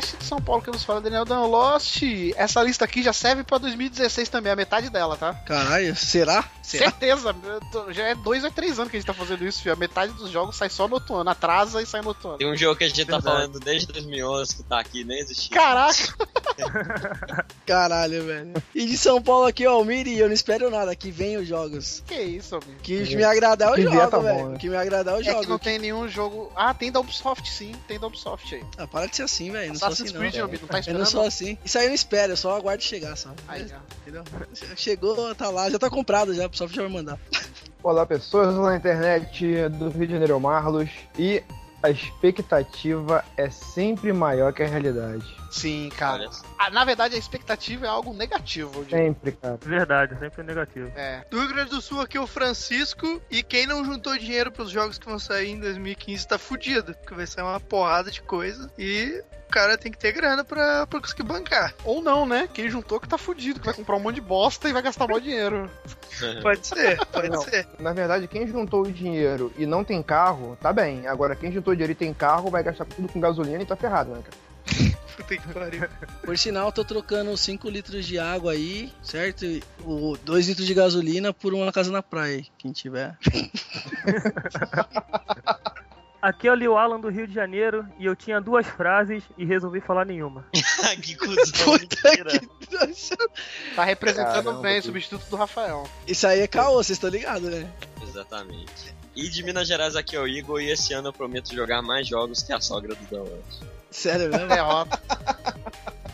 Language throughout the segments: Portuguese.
De São Paulo que nos fala Daniel Dan Lost. Essa lista aqui já serve pra 2016 também, a metade dela, tá? Caralho, será? Será? Certeza, já é dois ou três anos que a gente tá fazendo isso, filho. A metade dos jogos sai só no outro ano, atrasa e sai no outro ano. Tem um jogo que a gente tá Verdade. falando desde 2011 que tá aqui, nem existia. Caraca! Caralho, velho. E de São Paulo aqui, ó, o Miri, eu não espero nada, que vem os jogos. Que isso, amigo? Que me agradar eu jogo, tá bom, velho. né? Que me agradar eu É que jogo. não tem nenhum jogo. Ah, tem da Ubisoft sim, tem da Ubisoft aí. Ah, para de ser assim, velho. Não Assassin's assim, não. Creed, amigo, não tá Eu esperando. não sou assim. Isso aí eu não espero, eu só aguardo chegar, só. Aí, ó. Entendeu? Chegou, tá lá, já tá comprado já, o pessoal já vai mandar. Olá pessoas na internet do Rio de Janeiro Marlos e a expectativa é sempre maior que a realidade. Sim, cara. Ah, na verdade, a expectativa é algo negativo, eu digo. Sempre, cara. Verdade, sempre negativo. É. Do Rio Grande do Sul aqui é o Francisco e quem não juntou dinheiro pros jogos que vão sair em 2015 tá fudido, porque vai sair uma porrada de coisa e cara tem que ter grana pra, pra conseguir bancar. Ou não, né? Quem juntou que tá fudido, que vai comprar um monte de bosta e vai gastar mó dinheiro. Pode ser, pode Não. ser. Na verdade, quem juntou o dinheiro e não tem carro, tá bem. Agora, quem juntou dinheiro e tem carro vai gastar tudo com gasolina e tá ferrado, né, cara? Puta que pariu. Por sinal, eu tô trocando 5 litros de água aí, certo? E o 2 litros de gasolina por uma casa na praia, quem tiver. Aqui é o Leo Alan do Rio de Janeiro e eu tinha duas frases e resolvi falar nenhuma. que cuzão. Que... Tá representando Caramba, bem, que- substituto do Rafael. Isso aí é caô, vocês estão ligados, né? Exatamente. E de Minas Gerais aqui é o Igor e esse ano eu prometo jogar mais jogos que a sogra do Download. Sério mesmo? Derrota.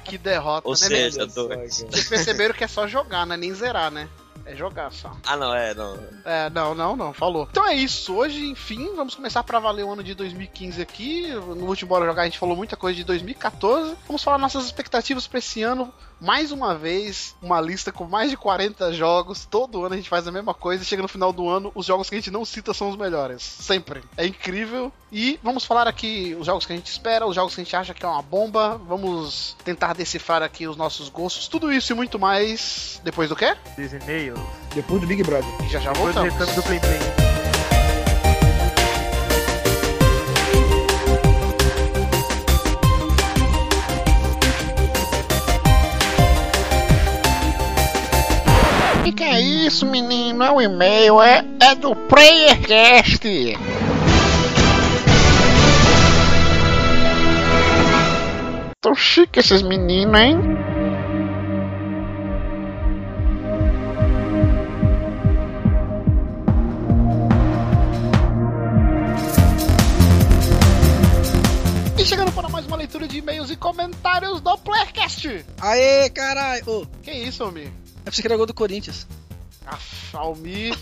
que derrota, Ou né? seja, meu? dois. Vocês perceberam que é só jogar, não é nem zerar, né? É jogar só. Ah não, é, não. É, não, não, não, falou. Então é isso. Hoje, enfim, vamos começar pra valer o ano de 2015 aqui. No último Bora Jogar a gente falou muita coisa de 2014. Vamos falar nossas expectativas pra esse ano. Mais uma vez, uma lista com mais de 40 jogos. Todo ano a gente faz a mesma coisa. Chega no final do ano, os jogos que a gente não cita são os melhores. Sempre. É incrível. E vamos falar aqui os jogos que a gente espera, os jogos que a gente acha que é uma bomba. Vamos tentar decifrar aqui os nossos gostos. Tudo isso e muito mais. Depois do quê? Dos e-mails, Depois do Big Brother. E já já depois do voltamos. do Play Play. Isso, menino? É um e-mail, é, é do PlayerCast. Tão chique esses meninos, hein? E chegando para mais uma leitura de e-mails e comentários do Playercast. Aê, caralho! Ô, Que isso, Almir? é pra você que era gol do Corinthians. Aff, Almir,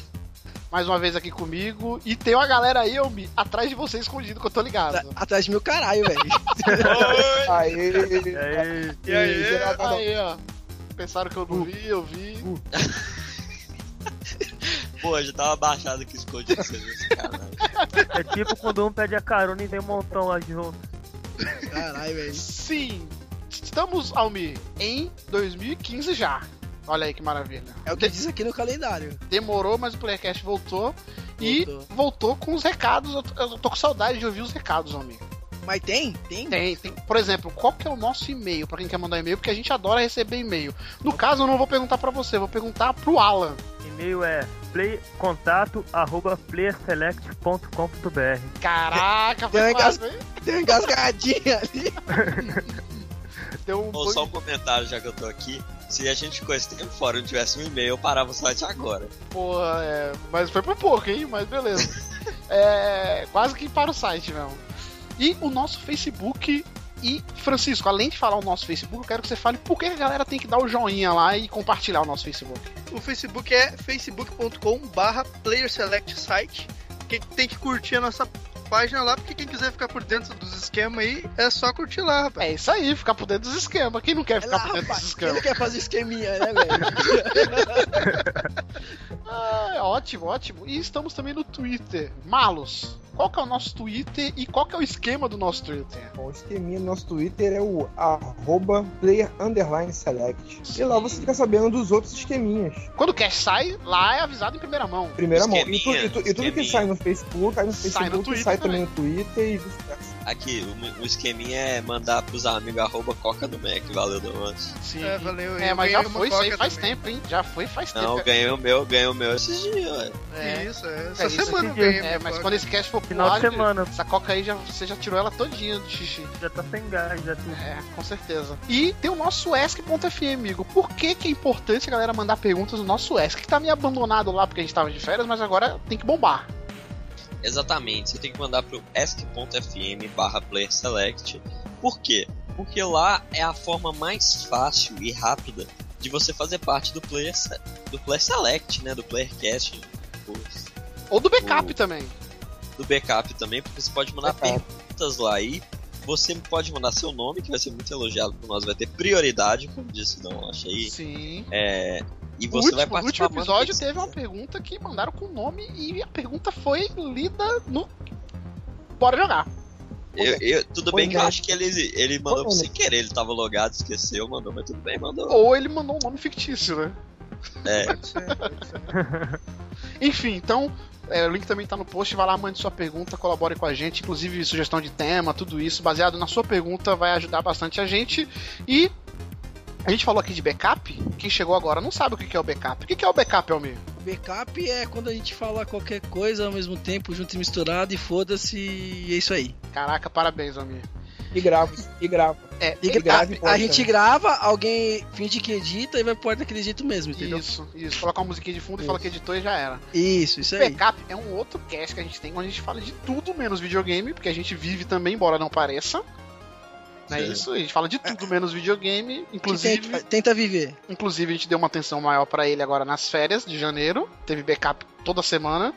mais uma vez aqui comigo. E tem uma galera aí, Almir, atrás de você escondido, que eu tô ligado. Atra- Atrás de meu caralho, velho. Aê! E aí, E aí? Aí, ó. Pensaram que eu não vi, eu vi. Pô, já tava baixado aqui escondido esse serviço, caralho. é tipo quando um pede a carona e vem um montão lá junto. Caralho, velho. Sim, estamos, Almir, em 2015 já. Olha aí que maravilha. É o que diz aqui no calendário. Demorou, mas o Playercast voltou. E Voltou. voltou com os recados. Eu tô, eu tô com saudade de ouvir os recados, Almir. Mas tem? Tem? Tem, tem. Por exemplo, qual que é o nosso e-mail pra quem quer mandar e-mail? Porque a gente adora receber e-mail. No caso, eu não vou perguntar pra você, eu vou perguntar pro Alan. E-mail é playcontato arroba playerselect.com.br Caraca, Tem foi uma quase, hein? Tem uma engasgadinha ali. Deu um Ou só um comentário já que eu tô aqui. Se a gente ficou esse tempo fora e não tivesse um e-mail, eu parava o site agora. Porra, é. Mas foi por pouco, hein? Mas beleza. é. Quase que para o site mesmo. E o nosso Facebook. E, Francisco, além de falar o nosso Facebook, eu quero que você fale por que a galera tem que dar o joinha lá e compartilhar o nosso Facebook. O Facebook é facebook.com barra playerselectsite. Quem tem que curtir a nossa página lá, porque quem quiser ficar por dentro dos esquemas aí, é só curtir lá, rapaz. É isso aí, ficar por dentro dos esquemas. Quem não quer É ficar lá, por dentro rapaz. dos Quem esquemas? não quer fazer esqueminha, né, velho? Ótimo, ótimo. E estamos também no Twitter. Marlos, qual que é o nosso Twitter e qual que é o esquema do nosso Twitter? Bom, o esqueminha do nosso Twitter é o arroba player underline select. E lá você fica sabendo dos outros esqueminhas. Quando o cast sai, lá é avisado em primeira mão. Primeira mão. E, tu- Esqueminha, e tu- e tudo que esqueminha. sai no Facebook, cai no Sai no Facebook, Twitter sai também no Twitter e vice-versa. Aqui, o, o esqueminha é mandar pros amigos arroba coca do Mac, valeu, Domas. Sim. É, valeu. É, mas já foi isso aí faz também. tempo, hein? Já foi faz tempo. Não, ganhei o meu, ganhei o meu esses dias, ué. É, Isso, é. É, Essa isso semana eu ganhei. é, mas quando esse cast for pro Final de semana. essa coca aí já, você já tirou ela todinha do xixi. Já tá sem gás, já tudo. É, com certeza. E tem o nosso Ask.fm, amigo. Por que, que é importante a galera mandar perguntas no nosso Ask? Que tá meio abandonado lá porque a gente tava de férias, mas agora tem que bombar. Exatamente, você tem que mandar pro ask.fm barra player select. Por quê? Porque lá é a forma mais fácil e rápida de você fazer parte do player, do player select, né? Do playercast, do, Ou do backup O- também. do backup também, porque você pode mandar Backup. perguntas lá aí. Você pode mandar seu nome, que vai ser muito elogiado por nós, vai ter prioridade, como disse o Não, acho aí. Sim. É, e O você vai último, no participar último episódio teve uma pergunta que mandaram com nome e a pergunta foi lida no. Bora jogar. Eu, eu- tudo bem que eu Foi acho que ele, ele mandou Foi sem querer, ele tava logado, esqueceu, mandou, mas tudo bem, mandou. Ou ele mandou um nome fictício, né? É, Enfim, então. é, o link também tá no post, vai lá, mande sua pergunta, colabore com a gente, inclusive sugestão de tema, tudo isso, baseado na sua pergunta, vai ajudar bastante a gente. E a gente falou aqui de backup, quem chegou agora não sabe o que que é o backup. O que que é o backup, Almir? Backup é quando a gente fala qualquer coisa ao mesmo tempo, junto e misturado, e foda-se, e é isso aí. Caraca, parabéns, Almir. E grava, e grava. É, E E grave, a, gente também. grava, alguém finge que edita e vai pro ar daquele jeito mesmo, entendeu? isso, isso. Coloca uma musiquinha de fundo e fala que editou e já era. Isso, isso O aí. backup é um outro cast que a gente tem, onde a gente fala de tudo menos videogame, porque a gente vive também, embora não pareça. É Sim. isso? A gente fala de tudo menos videogame, inclusive. tenta, tenta viver. Inclusive, a gente deu uma atenção maior pra ele agora nas férias de janeiro. Teve backup toda semana.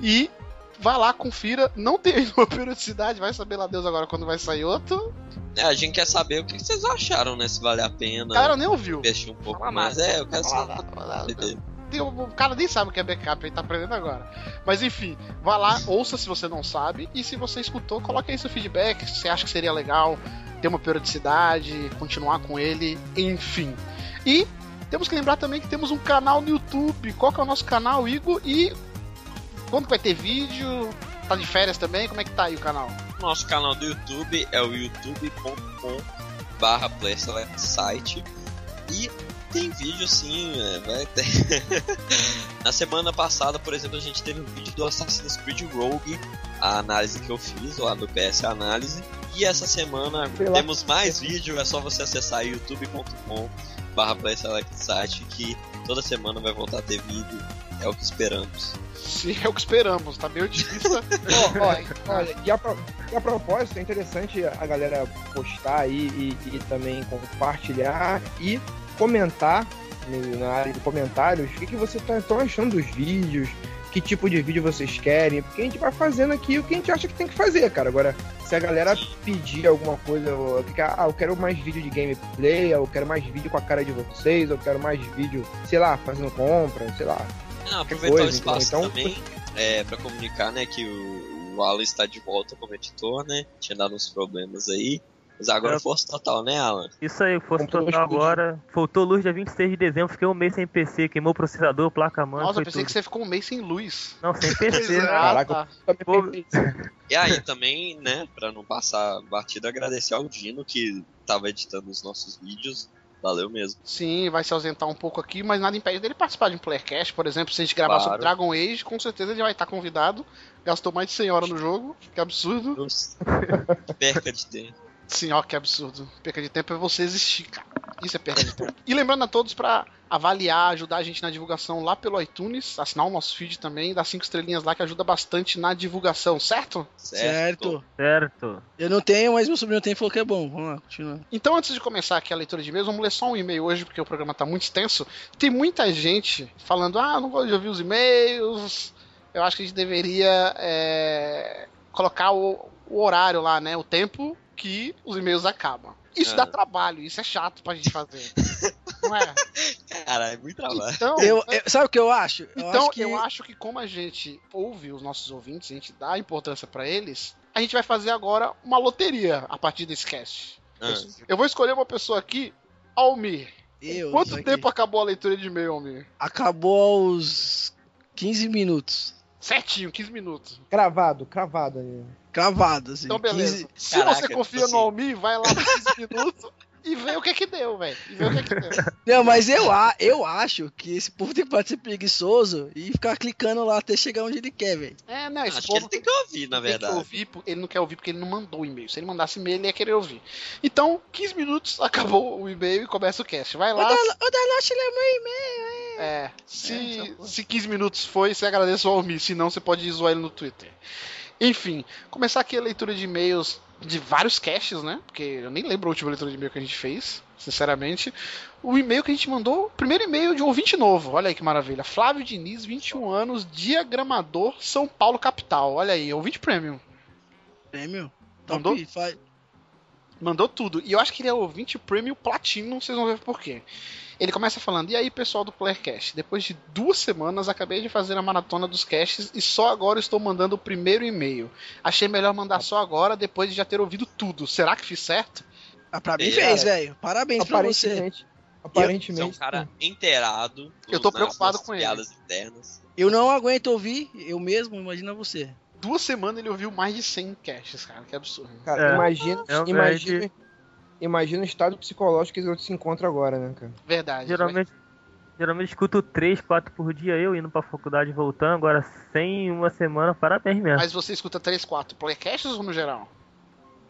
E vai lá, confira. Não tem nenhuma periodicidade, vai saber lá Deus agora quando vai sair outro. é, a gente quer saber o que vocês acharam, né? Se vale a O pena cara nem ouviu. investir um pouco Fala mais. nada. É, eu quero saber. O cara nem sabe o que é backup, ele tá aprendendo agora. Mas enfim, vá lá, ouça se você não sabe. E se você escutou, coloque aí seu feedback. Se você acha que seria legal ter uma periodicidade, continuar com ele, enfim. E temos que lembrar também que temos um canal no YouTube. Qual que é o nosso canal, Igor? E quando vai ter vídeo? Tá de férias também? Como é que tá aí o canal? Nosso canal do YouTube é o youtube.com barra site e tem vídeo sim, é, vai ter. Na semana passada, por exemplo, a gente teve um vídeo do Assassin's Creed Rogue, a análise que eu fiz, lá do PS Análise. E essa semana lá. temos mais vídeo, é só você acessar youtube.com barra site que toda semana vai voltar a ter vídeo, é o que esperamos. Se é o que esperamos, tá meio difícil. Ó, olha, e a, e a propósito, é interessante a galera postar aí e, e também compartilhar e comentar na área de comentários o que, que vocês estão achando dos vídeos, que tipo de vídeo vocês querem, porque a gente vai fazendo aqui o que a gente acha que tem que fazer, cara. Agora, se a galera pedir alguma coisa, ou ficar, ah, eu quero mais vídeo de gameplay, eu quero mais vídeo com a cara de vocês, eu quero mais vídeo, sei lá, fazendo compra, sei lá. Não, aproveitar coisa, o espaço então- também é, para comunicar né, que o, o Alan está de volta como editor, né? Tinha dado uns problemas aí. Mas agora É. força total, né, Alan? Isso aí, fosse Computador total agora. Faltou luz dia 26 de dezembro, fiquei um mês sem PC, queimou o processador, placa mãe, Nossa, foi eu pensei tudo. que você ficou um mês sem luz. Não, sem PC, é. né? Caraca, Pô. E aí também, né, pra não passar batido, agradecer ao Dino que tava editando os nossos vídeos. Valeu mesmo. Sim, vai se ausentar um pouco aqui, mas nada impede dele participar de um Playercast, por exemplo, se a gente gravar Claro. sobre Dragon Age, com certeza ele vai estar convidado. Gastou mais de 100 horas no jogo, que absurdo. Nossa. Perca de tempo. Sim, ó, que absurdo. Perca de tempo é você existir, cara. Isso é perda de tempo. E lembrando a todos pra avaliar, ajudar a gente na divulgação lá pelo iTunes, assinar o nosso feed também, dar cinco estrelinhas lá que ajuda bastante na divulgação, certo? Certo. Certo. Eu não tenho, mas meu sobrinho tem e falou que é bom. Vamos lá, continua. Então, antes de começar aqui a leitura de e-mails, vamos ler só um e-mail hoje, porque o programa tá muito extenso. Tem muita gente falando, ah, não gosto de ouvir os e-mails. Eu acho que a gente deveria é, colocar o, o horário lá, né? O tempo que os e-mails acabam. Isso Ah. dá trabalho, isso é chato pra gente fazer. Não é? Cara, é muito trabalho. Então, Eu, eu- sabe o que eu acho? Eu então acho que eu acho que como a gente ouve os nossos ouvintes, a gente dá importância pra eles, a gente vai fazer agora uma loteria a partir desse cast. Ah, Eu vou escolher uma pessoa aqui, Almir. eu, Quanto tempo acabou a leitura de e-mail, Almir? Acabou aos 15 minutos. Certinho, 15 minutos. Cravado, cravado ali. Cravado, assim. Então, beleza. 15 Se Caraca, você confia tipo no assim- Almir, vai lá por 15 minutos e vê o que que deu, velho. E vê o que que deu. Não, mas eu, a- eu acho que esse povo tem que parar de ser preguiçoso e ficar clicando lá até chegar onde ele quer, velho. É, não, esse Acho que ele povo tem que ouvir, na tem que verdade. ouvir, ele não quer ouvir porque ele não mandou o e-mail. Se ele mandasse e-mail, ele ia querer ouvir. Então, 15 minutos, acabou o e-mail e começa o cast. Vai lá. O Daloche leu meu e-mail, é. É, se, se 15 minutos foi, você agradece o Almir. Se não, você pode zoar ele no Twitter. Enfim, começar aqui a leitura de e-mails de vários caches, né? Porque eu nem lembro a última leitura de e-mail que a gente fez, sinceramente. O e-mail que a gente mandou, o primeiro e-mail de um ouvinte novo, olha aí que maravilha. Flávio Diniz, 21 anos, diagramador, São Paulo, capital. Olha aí, ouvinte premium. Prêmio? Mandou? Top, Mandou tudo. E eu acho que ele é ouvinte premium platino, vocês vão ver por quê. Ele começa falando, e aí pessoal do Playercast, depois de duas semanas acabei de fazer a maratona dos casts e só agora estou mandando o primeiro e-mail. Achei melhor mandar só agora, depois de já ter ouvido tudo. Será que fiz certo? Ah, pra mim É, fez, velho. Parabéns pra você. Aparentemente. Você é Aparentemente. um cara inteirado. Eu tô preocupado com ele. internas. Eu não aguento ouvir, eu mesmo, imagina você. Duas semanas ele ouviu mais de 100 casts, cara. Que absurdo. Cara, É. imagina, Realmente. imagina, imagina o estado psicológico que esse outro se encontra agora, né, cara? Verdade. Geralmente, geralmente escuto 3, 4 por dia eu indo pra faculdade e voltando. Agora, sem uma semana, parabéns mesmo. Mas você escuta 3, 4 Playercasts ou no geral?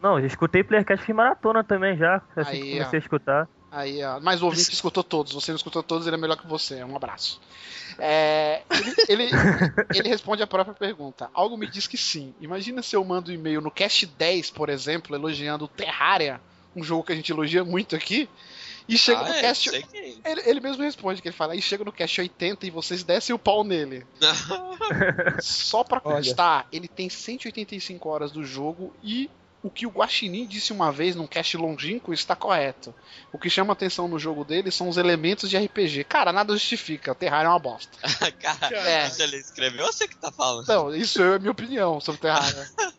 Não, já escutei Playercast fiz maratona também já. Assim Aí, que comecei ó. a escutar. Aí, ó. Mas o ouvinte escutou todos. Você não escutou todos, ele é melhor que você. Um abraço. É, ele, ele, ele responde a própria pergunta. Algo me diz que sim. Imagina se eu mando um e-mail no Cast 10, por exemplo, elogiando o Terraria, um jogo que a gente elogia muito aqui, e chega ah, no é, Cast. quem. Ele, ele mesmo responde que ele fala, aí chega no Cast 80 e vocês descem o pau nele. Só pra constar, ele tem 185 horas do jogo e o que o Guaxinim disse uma vez num cast longínquo está correto. O que chama atenção no jogo dele são os elementos de RPG. Cara, nada justifica. O Terraria é uma bosta. cara, É. ele escreveu ou você que tá falando? Não, isso é a minha opinião sobre Terraria.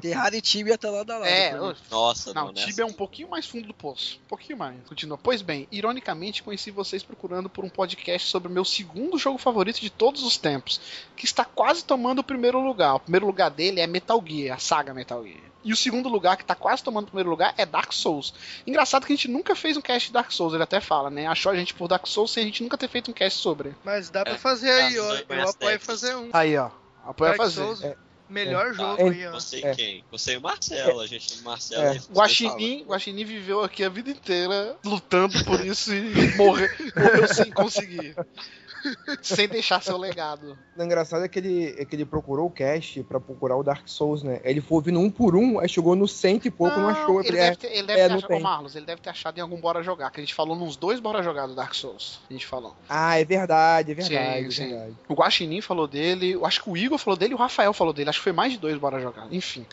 Terraria e Tibia tá lá da lado. é, Nossa, não, não, nessa- Tibia é um pouquinho mais fundo do poço. Um pouquinho mais. Continua. Pois bem, ironicamente conheci vocês procurando por um podcast sobre o meu segundo jogo favorito de todos os tempos, que está quase tomando o primeiro lugar. O primeiro lugar dele é Metal Gear, a saga Metal Gear. E o segundo lugar, que está quase tomando o primeiro lugar, é Dark Souls. Engraçado que a gente nunca fez um cast de Dark Souls, ele até fala, né? Achou a gente por Dark Souls sem a gente nunca ter feito um cast sobre. Mas dá pra É, fazer aí, caso ó. Eu apoio fazer um. Aí, ó. Apoia Dark fazer. Souls, É. melhor É. jogo É. aí, ó. Você É. quem? Você e o Marcelo. A gente, o Marcelo. É. Guaxinim, Guaxinim viveu aqui a vida inteira lutando por isso e morre, morreu sem conseguir. Sem deixar seu legado. O engraçado é que ele, é que ele procurou o cast pra procurar o Dark Souls, né? Ele foi ouvindo um por um, aí chegou no cento e pouco, não, achou. Eu Ele falei, deve é, ter, ele deve é, ter não achado, Marlos, ele deve ter achado em algum Bora Jogar, que a gente falou nos dois Bora Jogar do Dark Souls. A gente falou. Ah, é verdade, é verdade, Sim, é sim. verdade. O Guaxinim falou dele, eu acho que o Igor falou dele e o Rafael falou dele. Acho que foi mais de dois Bora Jogar. Enfim.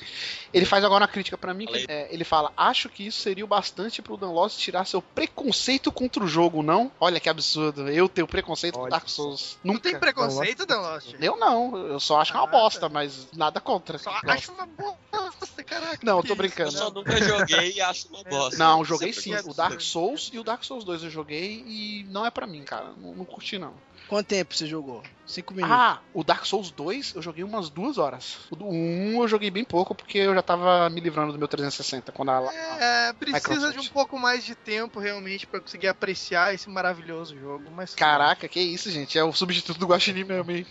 Ele faz agora uma crítica pra mim. que, é, ele fala: Acho que isso seria o bastante pro Dan Lost tirar seu preconceito contra o jogo, não? Olha que absurdo. Eu tenho preconceito com Olha Dark. Souls. Não Nunca. tem preconceito, Dan Lost? Eu não, eu só acho que é uma Ah, bosta, tá. mas nada contra. Só Gosto. acho uma bosta, caraca. Não, eu tô brincando. Eu só não. nunca joguei e acho uma bosta. Não, joguei sim. O Dark. Souls e o Dark Souls 2 eu joguei e não é pra mim, cara. Não, não curti, não. Quanto tempo você jogou? Cinco minutos. Ah, o Dark Souls 2 eu joguei umas duas horas. O do 1 eu joguei bem pouco porque eu já tava me livrando do meu 360 quando a. É, precisa Microsoft. de um pouco mais de tempo realmente pra conseguir apreciar esse maravilhoso jogo. Mas Caraca, que isso, gente. É o substituto do Guaxinim mesmo, hein?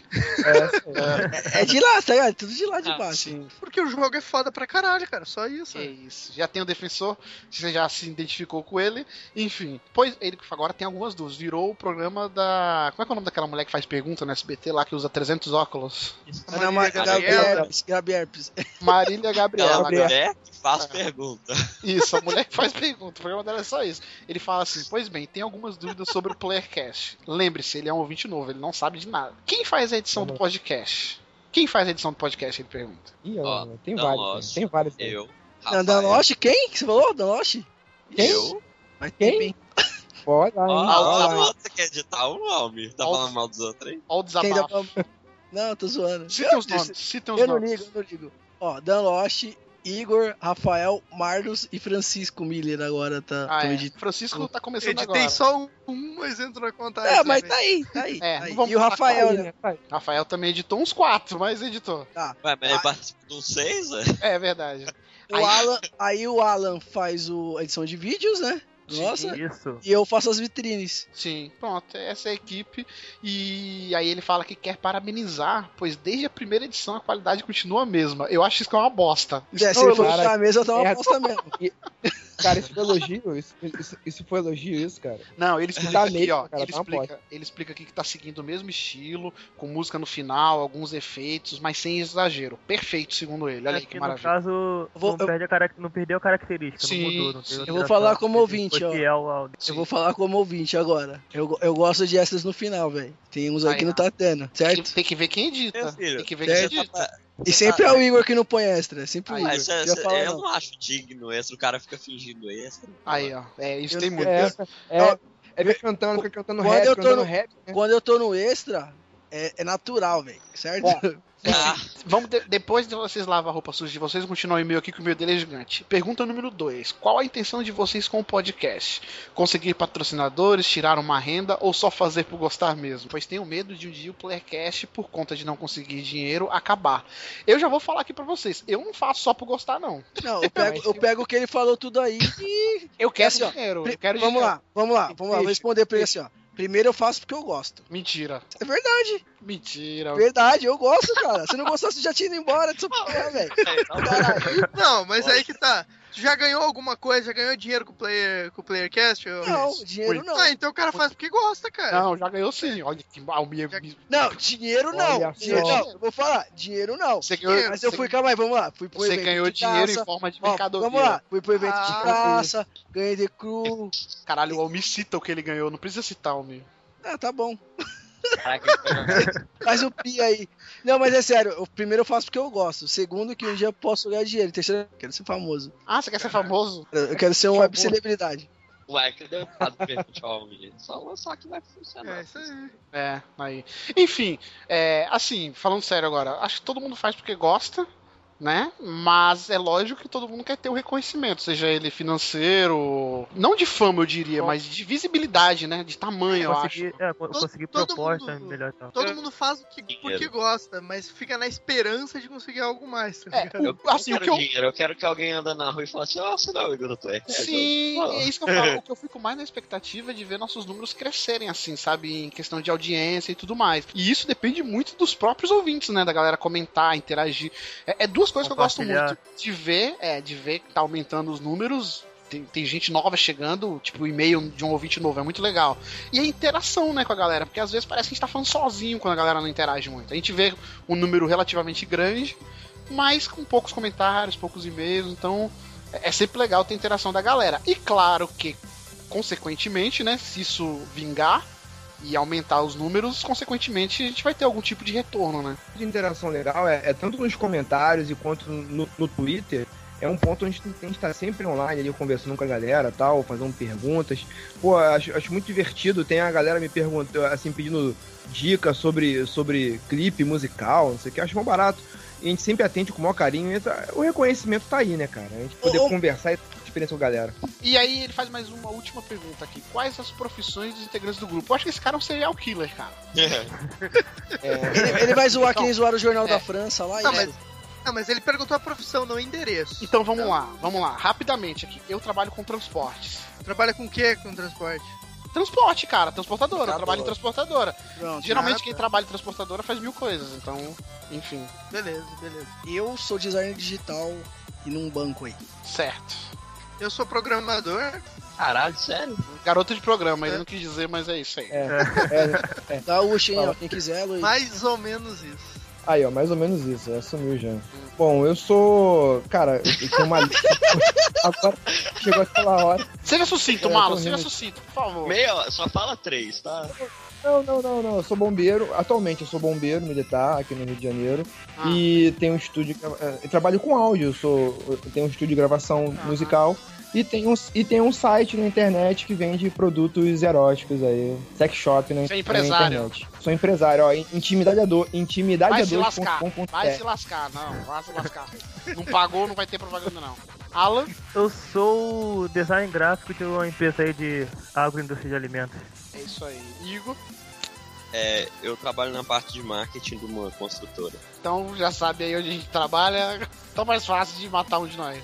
É, É de lá, tá ligado? Tudo de lá de Ah, baixo. Sim. Porque o jogo é foda pra caralho, cara. Só isso. Que isso. Já tem o defensor, você já se identificou com ele. Enfim. Pois ele agora tem algumas dúvidas. Virou o programa da. Como é que é o nome daquela mulher que faz pergunta no SBT lá que usa 300 óculos? A Ana Marília Ma- Gabriela. Gabriel Gabriel Marília Gabriela. Agora. mulher que faz Ah. pergunta. Isso, a mulher que faz pergunta. O programa dela é só isso. Ele fala assim: Pois bem, tem algumas dúvidas sobre o Playercast. Lembre-se, ele é um ouvinte novo, ele não sabe de nada. Quem faz a edição do podcast? Quem faz a edição do podcast? Ele pergunta. Ih, Ó, tem vários, tem vários. Eu. Não, Dan Lost? Quem? que você falou? Dan Lost? Quem? Eu. Vai Quem? Pode lá, hein? Ah, lá, ó, você quer editar um nome? Tá falando mal dos outros aí? Olha o desabafo. Não, tô zoando. Citem os nomes, citem os Eu não nomes. ligo, eu não ligo. Ó, Dan Lost, Igor, Rafael, Marlos e Francisco Miller agora tá, Ah, é. editando. Francisco tá começando Editei agora. só um, mas entrou na contagem. É, mas tá aí, tá aí. É, tá aí. não E o Rafael, Aí, né? né? Rafael também editou uns quatro, mas editou. Tá. Ué, mas ele Ah. participa de um seis, é? É verdade. O Aí- Alan, aí o Alan faz o, a edição de vídeos, né? Nossa. Isso. E eu faço as vitrines. Sim, pronto, essa é a equipe. E aí ele fala que quer parabenizar, pois desde a primeira edição a qualidade continua a mesma. Eu acho isso que é uma bosta. Isso É, se ele for cara, a mesa, eu tava é- aposta mesmo. Cara, isso foi elogio? Isso, isso, isso foi elogio, isso, cara? Não, ele explica Tá aqui, mesmo, ó. cara, ele, tá uma explica, ele explica aqui que tá seguindo o mesmo estilo, com música no final, alguns efeitos, mas sem exagero. Perfeito, segundo ele. Olha aí Acho que que no maravilha. caso, vou- não, eu- perde a não perdeu a característica, Sim, não mudou. Não sim. Eu vou falar como ouvinte. Fiel ao- Eu vou falar como ouvinte agora. Eu, eu gosto de extras no final, velho. Tem uns aí que não tá tendo, Tem certo? tem que ver quem edita. Filho, tem que ver certo. quem edita. E sempre é o Igor que não põe extra. É sempre o Igor. É, ia é, falar, eu não. não acho digno esse, o cara fica fingindo esse. Aí, ó. É, isso Eu- tem muito. É, é, é ver cantando, fica cantando Quando rap, eu tô cantando no- rap. né? Quando eu tô no extra, é, é natural, velho. Certo? Ah, Vamos de- depois de vocês lavar a roupa suja de vocês, continuar o e-mail aqui que o meu dele é gigante. Pergunta número 2. Qual a intenção de vocês com o podcast? Conseguir patrocinadores, tirar uma renda ou só fazer por gostar mesmo? Pois tenho medo de um dia o Playcast, por conta de não conseguir dinheiro, acabar. Eu já vou falar aqui pra vocês. Eu não faço só por gostar, não. Não, eu pego, eu pego o que ele falou tudo aí e. Eu quero assim, dinheiro. Eu quero vamos dinheiro. lá, vamos lá, vamos lá. Vou responder pra ele assim, ó. Primeiro eu faço porque eu gosto. Mentira. É verdade, Mentira. verdade, eu gosto, cara. Se não gostasse, você já tinha ido embora dessa porra, velho. Caralho. Não, mas aí que tá. Tu já ganhou alguma coisa? Já ganhou dinheiro com o Player, com o Playercast? Não, dinheiro não. Ah, então o cara faz porque gosta, cara. Não, já ganhou sim. Olha que mal me. Já- Não, dinheiro não. Olha Dinheiro não. Vou falar, dinheiro não. Você ganhou, Mas eu você- fui, calma aí, vamos lá. Fui pro Você evento ganhou de dinheiro caça. em forma de Ó, mercadoria. vamos lá, fui pro evento Ah, de caça, ganhei de cru. Caralho, o Almi cita o que ele ganhou. Não precisa citar o Almi. Ah, tá bom. Faz o pi aí. Não, mas é sério, o primeiro eu faço porque eu gosto. O segundo, que um dia eu posso ganhar dinheiro. O terceiro, eu quero ser famoso. Ah, você quer ser famoso? Eu quero ser uma web celebridade. Ué, cadê o menino? Só lançar que vai funcionar. É isso aí. É, aí. Enfim, é, assim, falando sério agora, acho que todo mundo faz porque gosta, né? Mas é lógico que todo mundo quer ter o reconhecimento, seja ele financeiro, não de fama, eu diria, Bom. mas de visibilidade, né? De tamanho, eu acho. Conseguir, é, Todo- conseguir todo proposta mundo- melhor então. Todo mundo faz o que, porque gosta, mas fica na esperança de conseguir algo mais, tá É? Eu, Assim, quero que eu- dinheiro, eu quero que alguém anda na rua e fale assim, ó, você não é o do Playercast. Sim, Ah. é isso que eu falo. O que eu fico mais na expectativa é de ver nossos números crescerem, assim, sabe? Em questão de audiência e tudo mais. E isso depende muito dos próprios ouvintes, né? Da galera comentar, interagir. É, é duas coisas que eu gosto muito. De ver, é, de ver que tá aumentando os números. Tem, tem gente nova chegando, tipo, o e-mail de um ouvinte novo, é muito legal. E a interação, né, com a galera, porque às vezes parece que a gente tá falando sozinho quando a galera não interage muito. A gente vê um número relativamente grande, mas com poucos comentários, poucos e-mails, então é é sempre legal ter interação da galera. E claro que, consequentemente, né, se isso vingar e aumentar os números, consequentemente a gente vai ter algum tipo de retorno, né? de interação legal é, é tanto nos comentários e quanto no, no Twitter. É um ponto onde a gente tá sempre online ali conversando com a galera tal, fazendo perguntas. Pô, acho, acho muito divertido. Tem a galera me perguntando, assim, pedindo dicas sobre, sobre clipe musical, não sei o que. Acho mó barato. E a gente sempre atende com o maior carinho. E o reconhecimento tá aí, né, cara? A gente poder Ô, conversar e experiência com a galera. E aí ele faz mais uma última pergunta aqui. Quais as profissões dos integrantes do grupo? Eu acho que esse cara é um serial killer, cara. É, Ele, ele vai zoar Então, quem zoar o Jornal é. da França lá Não, e mas, não, mas ele perguntou a profissão, não o endereço. Então vamos lá, vamos lá, rapidamente aqui. Eu trabalho com transportes. Trabalha com o que com transporte? Transporte, cara, transportadora. Eu trabalho em transportadora. Pronto. Geralmente Ah, quem trabalha em transportadora faz mil coisas, então, enfim, Beleza, beleza. Eu sou designer digital e num banco aí. certo. Eu sou programador. Caralho, sério? Garoto de programa, ele É. não quis dizer, mas é isso aí. é, é. Gaúcho, hein, ó, quem quiser, Luiz. Mais ou menos isso. Aí, ó, mais ou menos isso. É, sumiu já. Bom, eu sou. Cara, eu tenho uma lista. Agora chegou aquela hora. Seja sucinto, É, Malo, seja sucinto, por favor. Meia, só fala três, tá? Não, não, não, não. Eu sou bombeiro. Atualmente eu sou bombeiro militar aqui no Rio de Janeiro. Ah. E tenho um estúdio. eh, Eu trabalho com áudio. Eu, sou, eu tenho um estúdio de gravação Aham. musical. E tem, um, e tem um site na internet que vende produtos eróticos aí. Sex shop na, Você é na empresário. internet. Sou empresário, ó. Intimidador. Vai se lascar. Vai Intimidador.com.br se lascar. Não, vai se lascar. Não pagou, não vai ter propaganda, não. Alan, Eu sou design gráfico de uma empresa aí de agroindústria de alimentos. É isso aí. Igor, É, eu trabalho na parte de marketing de uma construtora. então já sabe aí onde a gente trabalha. Tão mais fácil de matar um de nós.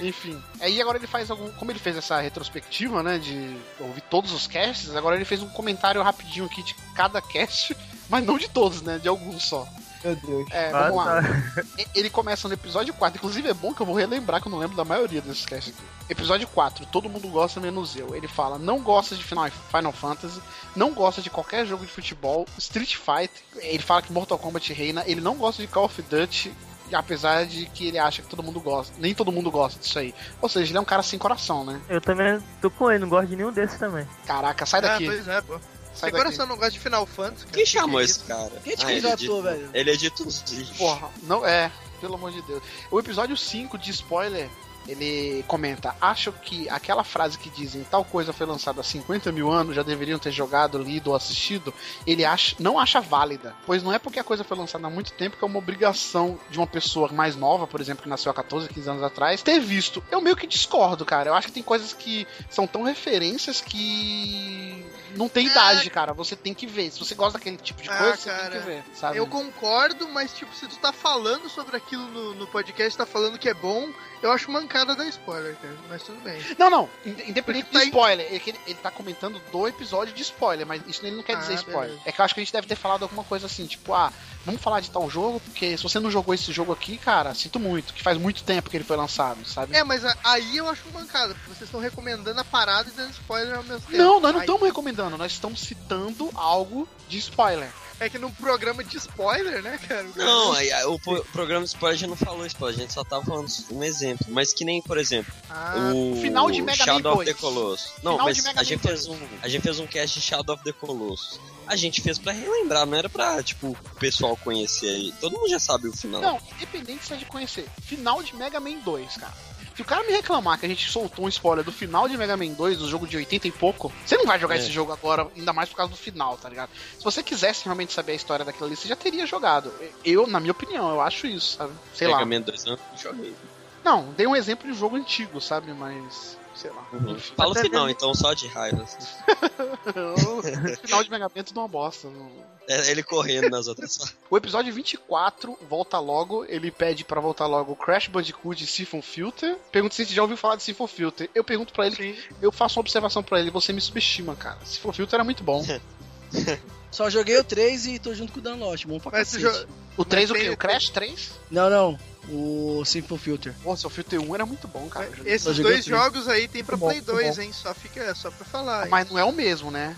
Enfim. Aí agora ele faz algum. Como ele fez essa retrospectiva, né? De ouvir todos os casts, agora ele fez um comentário rapidinho aqui de cada cast. Mas não de todos, né? De alguns só. Meu Deus. É, Ah, vamos lá. tá. Ele começa no episódio 4. Inclusive é bom que eu vou relembrar que eu não lembro da maioria desses casts aqui. Episódio 4, todo mundo gosta menos eu. Ele fala, não gosta de Final, Final Fantasy, não gosta de qualquer jogo de futebol, Street Fighter. Ele fala que Mortal Kombat reina, ele não gosta de Call of Duty. Apesar de que ele acha que todo mundo gosta. Nem todo mundo gosta disso aí. Ou seja, ele é um cara sem coração, né? Eu também tô com ele, não gosto de nenhum desses também. Caraca, sai Ah, daqui. pois é, pô. Sai Sem daqui. coração não gosta de Final Fantasy. cara. Quem Que chamou que é esse cara? Quem te Ah, ele contratou, edita- velho? Ele edita os vídeos. Porra, não é, pelo amor de Deus. O episódio 5 de spoiler, ele comenta: Acho que aquela frase que dizem tal coisa foi lançada há 50 mil anos, já deveriam ter jogado, lido ou assistido. Ele acha, não acha válida, pois não é porque a coisa foi lançada há muito tempo que é uma obrigação de uma pessoa mais nova, por exemplo, que nasceu há 14, 15 anos atrás, ter visto. Eu meio que discordo, cara. Eu acho que tem coisas que são tão referências que. Não tem Ah, idade, cara. Você tem que ver. Se você gosta daquele tipo de Ah, coisa, você cara. tem que ver, sabe? Eu concordo, mas tipo, se tu tá falando sobre aquilo no, no podcast, tá falando que é bom, eu acho mancada da spoiler, cara. Mas tudo bem. Não, não. Ind- Independente tá de spoiler. Ele, ele, ele tá comentando do episódio de spoiler, mas isso ele não quer Ah, dizer spoiler. beleza. É que eu acho que a gente deve ter falado alguma coisa assim, tipo, ah, vamos falar de tal jogo, porque se você não jogou esse jogo aqui, cara, sinto muito, que faz muito tempo que ele foi lançado, sabe? É, mas a- aí eu acho mancada, porque vocês estão recomendando a parada e dando spoiler ao mesmo tempo. Não, nós não estamos recomendando, nós estamos citando algo de spoiler. É que num programa de spoiler, né, cara? Não, aí, aí, o pro- programa de spoiler já não falou spoiler, a gente só tava falando um exemplo. Mas que nem, por exemplo, Ah, o final de Mega Man Shadow of 2. the Colossus. Não, Final mas de Mega a gente, Man fez um, a gente fez um cast de Shadow of the Colossus. A gente fez pra relembrar, não era pra, tipo, o pessoal conhecer aí. Todo mundo já sabe o final. Não, independente se é de conhecer. Final de Mega Man 2, cara. Se o cara me reclamar que a gente soltou um spoiler do final de Mega Man 2, do jogo de 80 e pouco, você não vai jogar É. esse jogo agora, ainda mais por causa do final, tá ligado? Se você quisesse realmente saber a história daquilo ali, você já teria jogado. Eu, na minha opinião, eu acho isso, sabe? Sei Mega lá. Man 2 eu não joguei. Não, dei um exemplo de jogo antigo, sabe? Mas. Sei lá. Uhum. Fala o final, mesmo- então, só de raiva. o final de Mega Man é tudo uma bosta. não- É ele correndo nas outras. O episódio 24 volta logo. Ele pede pra voltar logo Crash Bandicoot e Siphon Filter. Pergunta se ele já ouviu falar de Siphon Filter. Eu pergunto pra ele, sim. eu faço uma observação pra ele. Você me subestima, cara. Siphon Filter era muito bom. Só joguei o 3 e tô junto com o Danlot, bom pra Mas cacete. jo- O 3 o tem- quê? O Crash 3? Não, não. O Simple Filter. Nossa, o Filter 1 era muito bom, cara. Joguei. Esses dois o jogos aí tem pra Muito Play muito 2, bom. hein? Só fica só pra falar. hein? Mas não é o mesmo, né?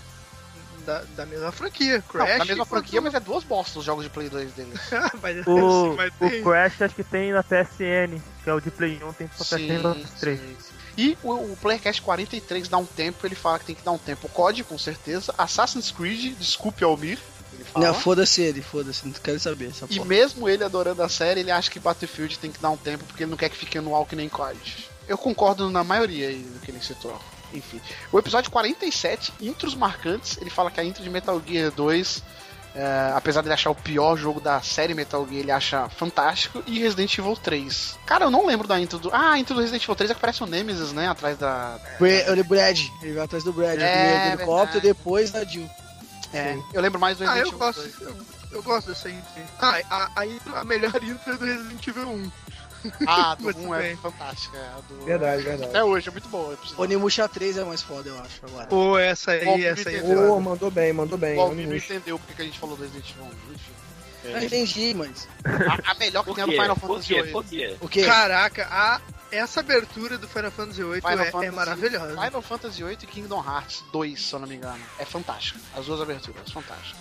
Da, da mesma franquia, Não, Crash. da mesma franquia, mas é duas bostas os jogos de Play 2 dele. mas, O, mas o. Crash acho que tem na PSN, que é o de Play 1, tem pra PSN pra Sim, 3. sim, sim. E o, o Playcast 43 dá um tempo, ele fala que tem que dar um tempo. COD, com certeza. Assassin's Creed, desculpe Almir. Não, foda-se ele, foda-se, não quero saber E porra. mesmo ele adorando a série, ele acha que Battlefield tem que dar um tempo porque ele não quer que fique anual que nem COD. Eu concordo na maioria aí do que ele citou. Enfim. O episódio 47, Intros Marcantes, ele fala que a intro de Metal Gear 2, é, apesar de ele achar o pior jogo da série Metal Gear, ele acha fantástico. E Resident Evil 3. Cara, eu não lembro da intro do. Ah, a intro do Resident Evil 3 é que parece o Nemesis, né? Atrás da. Bre- O Brad, ele vai atrás do Brad. É, primeiro do helicóptero, depois da Jill. É, eu lembro mais do Ah, Resident eu Evil gosto. 2. Eu, eu gosto dessa intro. Ah, a, a, a melhor intro é do Resident Evil 1. Ah, do Mas 1 tudo é bem. fantástica. É, a do... Verdade, verdade. Até hoje, é muito boa. eu Onimusha 3 é mais foda, eu acho, agora. Pô, essa aí, Bom, essa aí. é entendeu? Ô, mandou bem, mandou bem. O Almir não entendeu porque que a gente falou do Resident Evil 1. Enfim. Eu entendi, mas. A, a melhor que tem é do? Final Fantasy? VIII. O quê? Caraca, a, essa abertura do Final Fantasy VIII Final é, Fantasy- é maravilhosa. Final Fantasy VIII e Kingdom Hearts 2, se eu não me engano. É fantástico. As duas aberturas, fantásticas.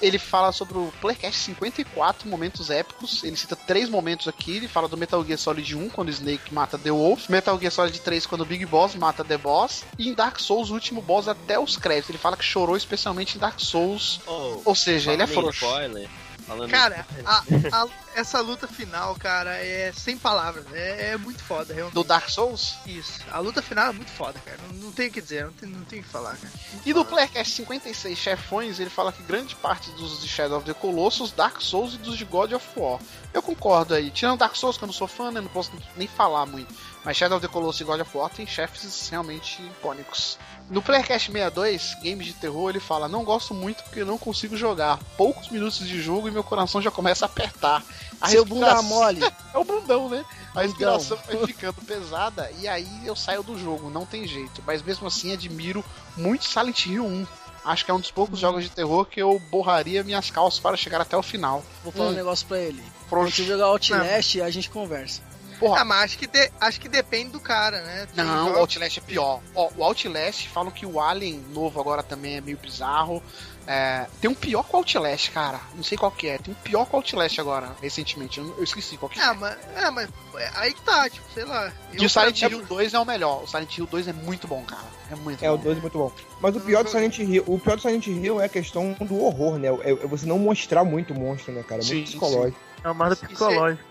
Ele fala sobre o Playcast 54, momentos épicos. Ele cita três momentos aqui. Ele fala do Metal Gear Solid 1, quando o Snake mata The Wolf. Metal Gear Solid 3, quando o Big Boss mata The Boss. E em Dark Souls, o último boss até os créditos. Ele fala que chorou especialmente em Dark Souls. Oh, Ou seja, ele é frouxo. Spoiler, falando Cara, a, a- essa luta final, cara, é sem palavras. É, é muito foda, realmente. Do Dark Souls? Isso. A luta final é muito foda, cara. Não, não tem o que dizer, não tem, não tem o que falar, cara. E do Playercast 56 Chefões, ele fala que grande parte dos de Shadow of the Colossus, Dark Souls e dos de God of War. Eu concordo aí. Tirando Dark Souls, que eu não sou fã, né? Não posso nem falar muito. Mas Shadow of the Colossus e God of War tem chefes realmente icônicos. No Playercast 62, Games de Terror, ele fala: Não gosto muito porque eu não consigo jogar. Poucos minutos de jogo e meu coração já começa a apertar. A Seu respiração- bunda mole. é o bundão, né? A Bundão. respiração vai ficando pesada e aí eu saio do jogo, não tem jeito. Mas mesmo assim admiro muito Silent Hill 1. Acho que é um dos poucos jogos de terror que eu borraria minhas calças para chegar até o final. Vou falar Hum. um negócio pra ele. Pro- Quando você jogar Outlast, a gente conversa. Porra, Ah, mas acho que, de- acho que depende do cara, né? Tem não, o Outlast é pior. Ó, o Outlast, falam que o Alien novo agora também é meio bizarro. É, tem um pior que o Outlast, cara. Não sei qual que é. Tem um pior que o Outlast agora, recentemente. Eu, eu esqueci qual que é. Ah, mas, é, mas é, aí que tá, tipo, sei lá. E o Silent Hill 2 é o melhor. O Silent Hill 2 é muito bom, cara. É muito É, bom. o 12 é muito bom. Mas o pior do Silent Hill, o pior do Silent Hill é a questão do horror, né? É, é você não mostrar muito o monstro, né, cara? É Sim, muito psicológico. É mais é- psicológico.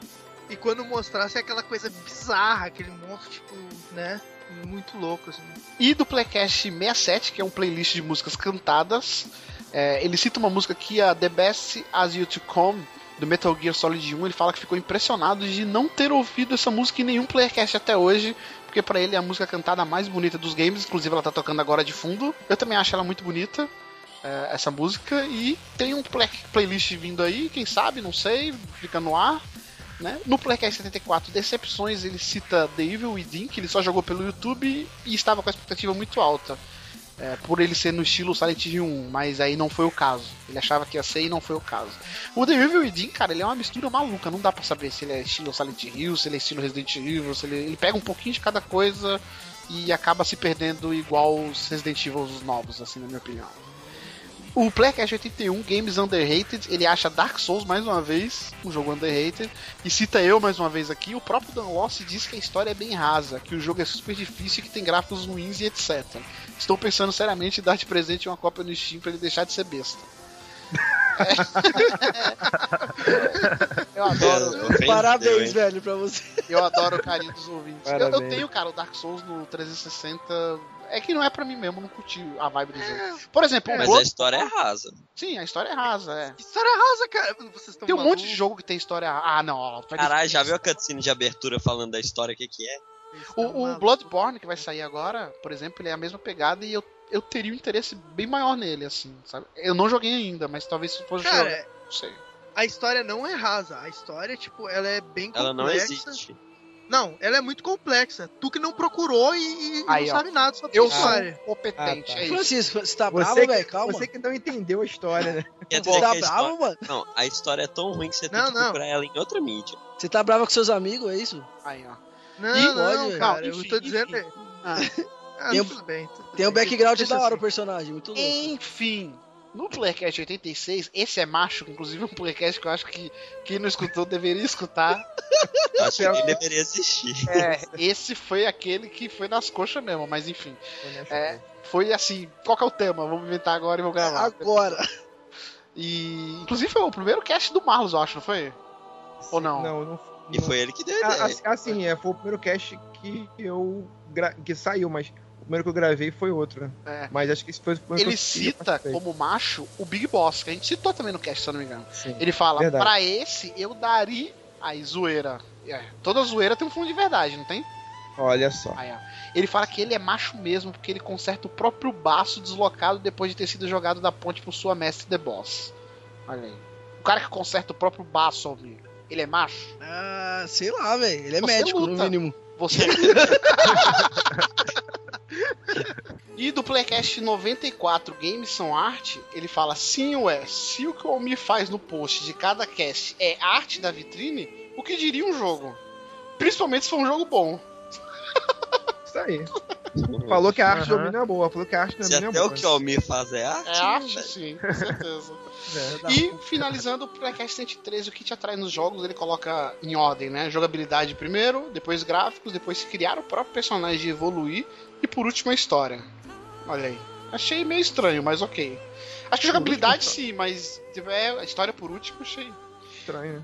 E quando mostrasse aquela coisa bizarra, aquele monstro, tipo, né? Muito louco, assim. E do Playcast 67, que é um playlist de músicas cantadas. É, ele cita uma música aqui, a The Best As You To Come, do Metal Gear Solid 1. Ele fala que ficou impressionado de não ter ouvido essa música em nenhum Playcast até hoje, porque pra ele é a música cantada mais bonita dos games. Inclusive, ela tá tocando agora de fundo. Eu também acho ela muito bonita. é, essa música e tem um play- playlist vindo aí, quem sabe, não sei, fica no ar. Né? No Playcast 74 Decepções, ele cita The Evil Within, que ele só jogou pelo YouTube e estava com a expectativa muito alta. é, por ele ser no estilo Silent Hill 1, mas aí não foi o caso. Ele achava que ia ser e não foi o caso. O The Evil Within, cara, ele é uma mistura maluca, não dá pra saber se ele é estilo Silent Hill, se ele é estilo Resident Evil, se ele, ele pega um pouquinho de cada coisa e acaba se perdendo igual os Resident Evil novos, assim, na minha opinião. O Playcast 81, Games Underrated, ele acha Dark Souls mais uma vez, um jogo underrated, e cita eu mais uma vez aqui. O próprio Dan Loss diz que a história é bem rasa, que o jogo é super difícil e que tem gráficos ruins e etc. Estou pensando seriamente em dar de presente uma cópia no Steam pra ele deixar de ser besta. eu adoro, Ofendeu, Parabéns, velho, pra você. eu adoro o carinho dos ouvintes. Eu, eu tenho, cara, o Dark Souls no 360. É que não é pra mim mesmo, não curti a vibe do jogo. Por exemplo, Mas a história é rasa. Sim, a história é rasa, é. História rasa, cara. Vocês estão Tem um monte malucos? de jogo que tem história. Ah, não, vai Caralho, já viu a cutscene de abertura falando da história, o que que é? O, estão o. Bloodborne, que vai sair agora, por exemplo, ele é a mesma pegada e eu, eu teria um interesse bem maior nele, assim, sabe? Eu não joguei ainda, mas talvez se fosse Cara, não sei. a história não é rasa. A história, tipo, ela é bem complexa. Ela não existe. Não, ela é muito complexa. Tu que não procurou e, e Aí, não ó. sabe nada sobre Eu a sou história. competente, Ah, tá. é isso. Francisco, você tá bravo, velho? Calma. você que não entendeu a história, né? Você tá bravo, mano? Não, a história é tão ruim que você tem Não, que não. procurar ela em outra mídia. Você tá bravo com seus amigos, é isso? Aí, ó. Não, Ih, não, pode, cara. não, eu enfim, tô dizendo. enfim. Ah, Ah, Tem um- tudo bem. tudo Tem um background da hora o assim. personagem, muito louco. enfim. No Playcast 86, esse é macho, inclusive é um Playcast que eu acho que quem não escutou deveria escutar. Eu Acho que nem deveria existir. É, esse foi aquele que foi nas coxas mesmo, mas enfim. É, foi assim, qual que é o tema? Vamos inventar agora e vamos gravar. Agora. E inclusive foi o primeiro cast do Marlos, eu acho, não foi? Ou não? Não, não. E foi ele que deu a Ah, ideia. assim, assim, é, foi o primeiro cast que eu que saiu, mas primeiro que eu gravei foi outro. né? É. Mas acho que esse foi o primeiro Ele que eu cita como macho o Big Boss, que a gente citou também no cast, se eu não me engano. Sim. Ele fala, Verdade. pra esse eu daria. Aí, zoeira. É, toda zoeira tem um fundo de verdade, não tem? Olha só. Aí, ó. Ele fala que ele é macho mesmo, porque ele conserta o próprio baço deslocado depois de ter sido jogado da ponte por sua mestre The Boss. Olha aí. O cara que conserta o próprio baço, Almir, ele é macho? Ah, sei lá, velho. Ele é Você médico, no luta. mínimo. Você. e do Playcast 94 Games são arte, ele fala: sim, ué, se o que o Almir faz no post de cada cast é arte da vitrine, o que diria um jogo? Principalmente se for um jogo bom. Isso aí. Falou que a arte do Aham. domínio é boa. Falou que a arte do Se domínio é até boa. o que o Almir faz é arte, É arte, velho. sim, com certeza. É, E finalizando o Playcast 113, o que te atrai nos jogos, ele coloca em ordem, né? Jogabilidade primeiro, depois gráficos, depois criar o próprio personagem e evoluir, e por último a história. Olha aí. Achei meio estranho, mas ok. Acho que jogabilidade sim, mas tiver a história por último, achei. estranho, né?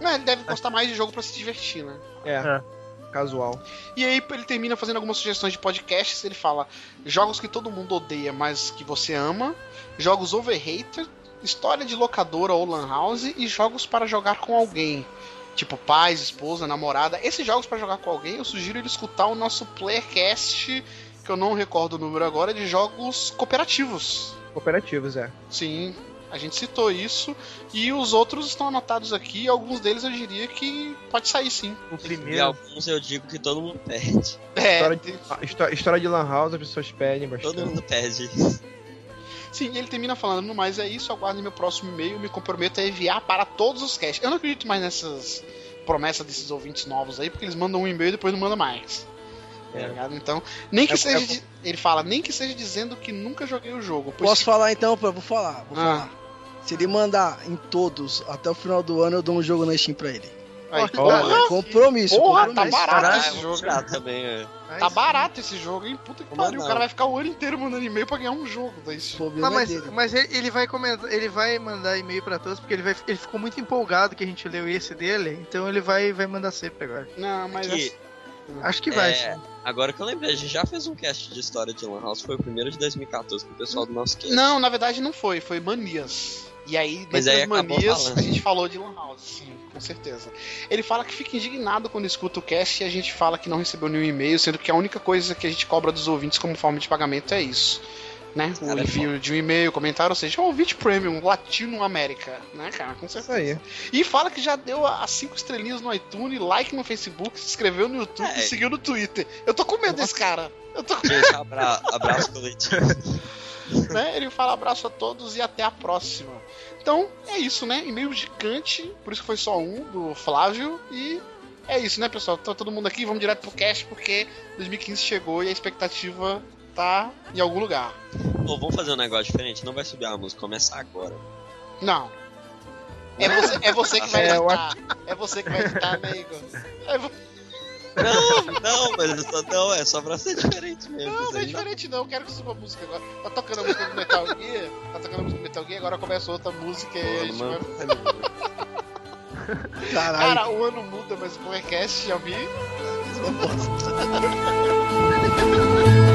Não, ele deve gostar mais de jogo pra se divertir, né? É, É. casual. E aí ele termina fazendo algumas sugestões de podcasts. Ele fala jogos que todo mundo odeia, mas que você ama, jogos overrated, história de locadora ou lan house e jogos para jogar com alguém. Tipo pais, esposa, namorada. Esses jogos para jogar com alguém, eu sugiro ele escutar o nosso Playercast, que eu não recordo o número agora, de jogos cooperativos. Cooperativos, é. Sim, a gente citou isso. E os outros estão anotados aqui. Alguns deles eu diria que pode sair sim. O E primeiro. alguns eu digo que todo mundo perde. É, História de, história de Lan House, as pessoas pedem bastante. Todo mundo perde. Sim, ele termina falando, no mais é isso, aguarde meu próximo e-mail, me comprometo a enviar para todos os casts. Eu não acredito mais nessas promessas desses ouvintes novos aí, porque eles mandam um e-mail e depois não mandam mais. Tá É. Então, nem que É- seja. é- de- ele fala, nem que seja dizendo que nunca joguei o jogo. Posso se- falar então, pô? Vou falar, vou Ah. falar. Se ele mandar em todos até o final do ano, eu dou um jogo na Steam pra ele. Aí, porra, Compromisso, Porra, tá compromisso. barato Caralho, esse jogo. tirar também, é. Tá barato esse jogo, hein? Puta que pariu. O cara vai ficar o ano inteiro mandando e-mail pra ganhar um jogo daí. Ah, mas, é dele. mas ele, ele vai comentar, ele vai mandar e-mail pra todos, porque ele, vai, ele ficou muito empolgado que a gente leu esse dele, então ele vai, vai mandar sempre agora. Não, mas. Aqui, Acho que vai, É, agora que eu lembrei, a gente já fez um cast de história de Lan House, foi o primeiro de 2014 com o pessoal do nosso cast. Não, na verdade não foi, foi manias. E aí, Mas dentre aí as acabou manias, a gente falou de Lan House, sim, com certeza. Ele fala que fica indignado quando escuta o cast e a gente fala que não recebeu nenhum e-mail, sendo que a única coisa que a gente cobra dos ouvintes como forma de pagamento é isso. Né? O Cara, é envio de um e-mail, comentário, ou seja, um ouvinte premium, Latino América, né, cara? Com Isso certeza. aí. E fala que já deu as cinco estrelinhas no iTunes, like no Facebook, se inscreveu no YouTube É. e seguiu no Twitter. Eu tô com medo desse cara. Eu tô com Gente, abra- abraço coletivo. né? Ele fala abraço a todos e até a próxima. Então, é isso, né? E-mail gigante, por isso que foi só um, do Flávio. E é isso, né, pessoal? Tá todo mundo aqui, vamos direto pro cast, porque 2015 chegou e a expectativa tá em algum lugar. Pô, vamos fazer um negócio diferente, não vai subir a música, começar agora. Não. É você, é você que vai É, editar. É você que vai editar, né, Igor? É vo- Não, não, mas só, não, é só pra ser diferente mesmo. Não, não é diferente não, quero que suba a música agora. Tá tocando a música do Metal Gear, tá tocando a música do Metal Gear, agora começa outra música e a gente vai... Caralho. Cara, o ano muda, mas o Powercast já vi.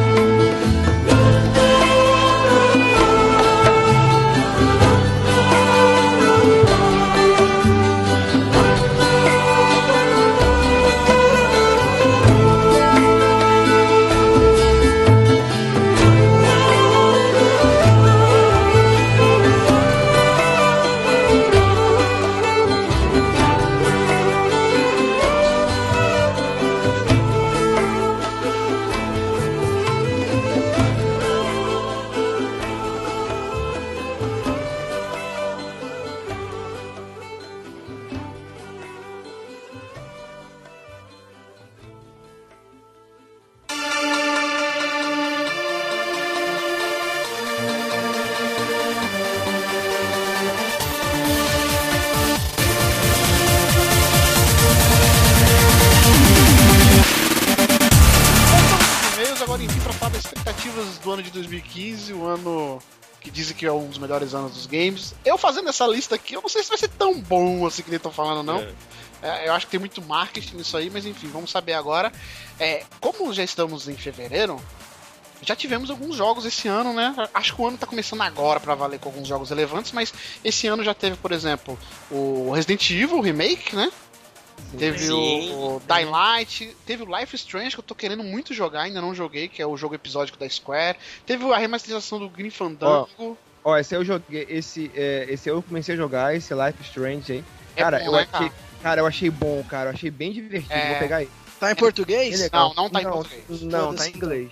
2015, o ano que dizem que é um dos melhores anos dos games. Eu fazendo essa lista aqui, eu não sei se vai ser tão bom assim que eles estão falando, não. É. É, eu acho que tem muito marketing nisso aí, mas enfim, vamos saber agora. É, como já estamos em fevereiro, já tivemos alguns jogos esse ano, né? Acho que o ano tá começando agora pra valer com alguns jogos relevantes, mas esse ano já teve, por exemplo, o Resident Evil Remake, né? Teve Sim. o, o Dying Light, teve o Life Strange, que eu tô querendo muito jogar, ainda não joguei, que é o jogo episódico da Square. Teve a remasterização do Green Fandango. Ó, esse aí eu joguei. Esse, é, esse eu comecei a jogar, esse Life Strange aí. É Cara, bom, eu né, achei. cara? Cara, eu achei bom, cara. Eu achei bem divertido. É. Vou pegar ele. Tá em português? É Não, não tá em português. Não, tá em inglês.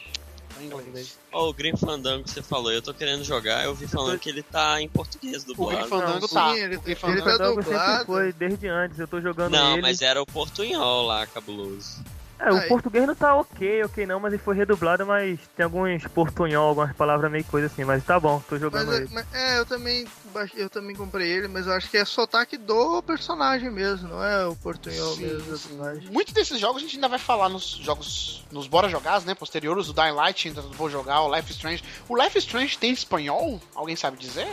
Tá em inglês. Ó, o Green Fandango que você falou, eu tô querendo jogar, eu vi falando que ele tá em português O Green dublado. Fandango Não, tá. sim, ele- o Green ele Fandango tá Fandango sempre dublado. foi, desde antes, eu tô jogando Não, ele. mas era o portunhol lá, cabuloso. É, o português não tá ok, ok não, mas ele foi redublado, mas tem alguns portunhol, algumas palavras meio coisa assim, mas tá bom, tô Mas, jogando é- ele. mas- é, eu também eu também comprei ele, mas eu acho que é sotaque do personagem mesmo, não é o portunhol Sim, mesmo do sim. personagem. Muitos desses jogos a gente ainda vai falar nos jogos, nos Bora Jogar, né? Posteriores, o Dying Light ainda vou jogar, o Life is Strange. O Life is Strange tem espanhol? Alguém sabe dizer?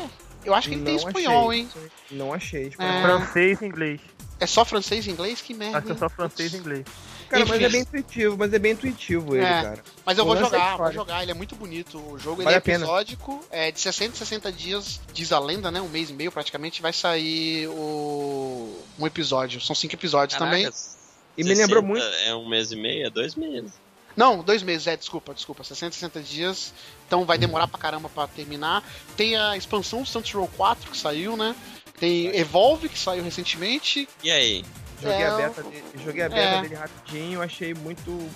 Eu acho que ele tem Não espanhol, achei. hein? Não achei. tipo, É. Francês e inglês. É só francês e inglês? Que merda. Acho que é só francês e inglês. Cara, mas Enfim. é bem intuitivo, mas é bem intuitivo ele, É. cara. Mas eu vou jogar, vou jogar, ele é muito bonito. O jogo ele Vale é a pena. episódico, é de 60 a 60 dias, diz a lenda, né? Um mês e meio praticamente, vai sair o um episódio. São cinco episódios também. Caracas, E me lembrou 60 muito. É um mês e meio, é dois meses. Não, dois meses, é, desculpa, desculpa. 60, 60 dias. Então vai demorar pra caramba pra terminar. Tem a expansão Saints Row 4 que saiu, né? Tem Evolve que saiu recentemente. E aí? Joguei É, a beta, dele, joguei a beta é. dele rapidinho, achei muito.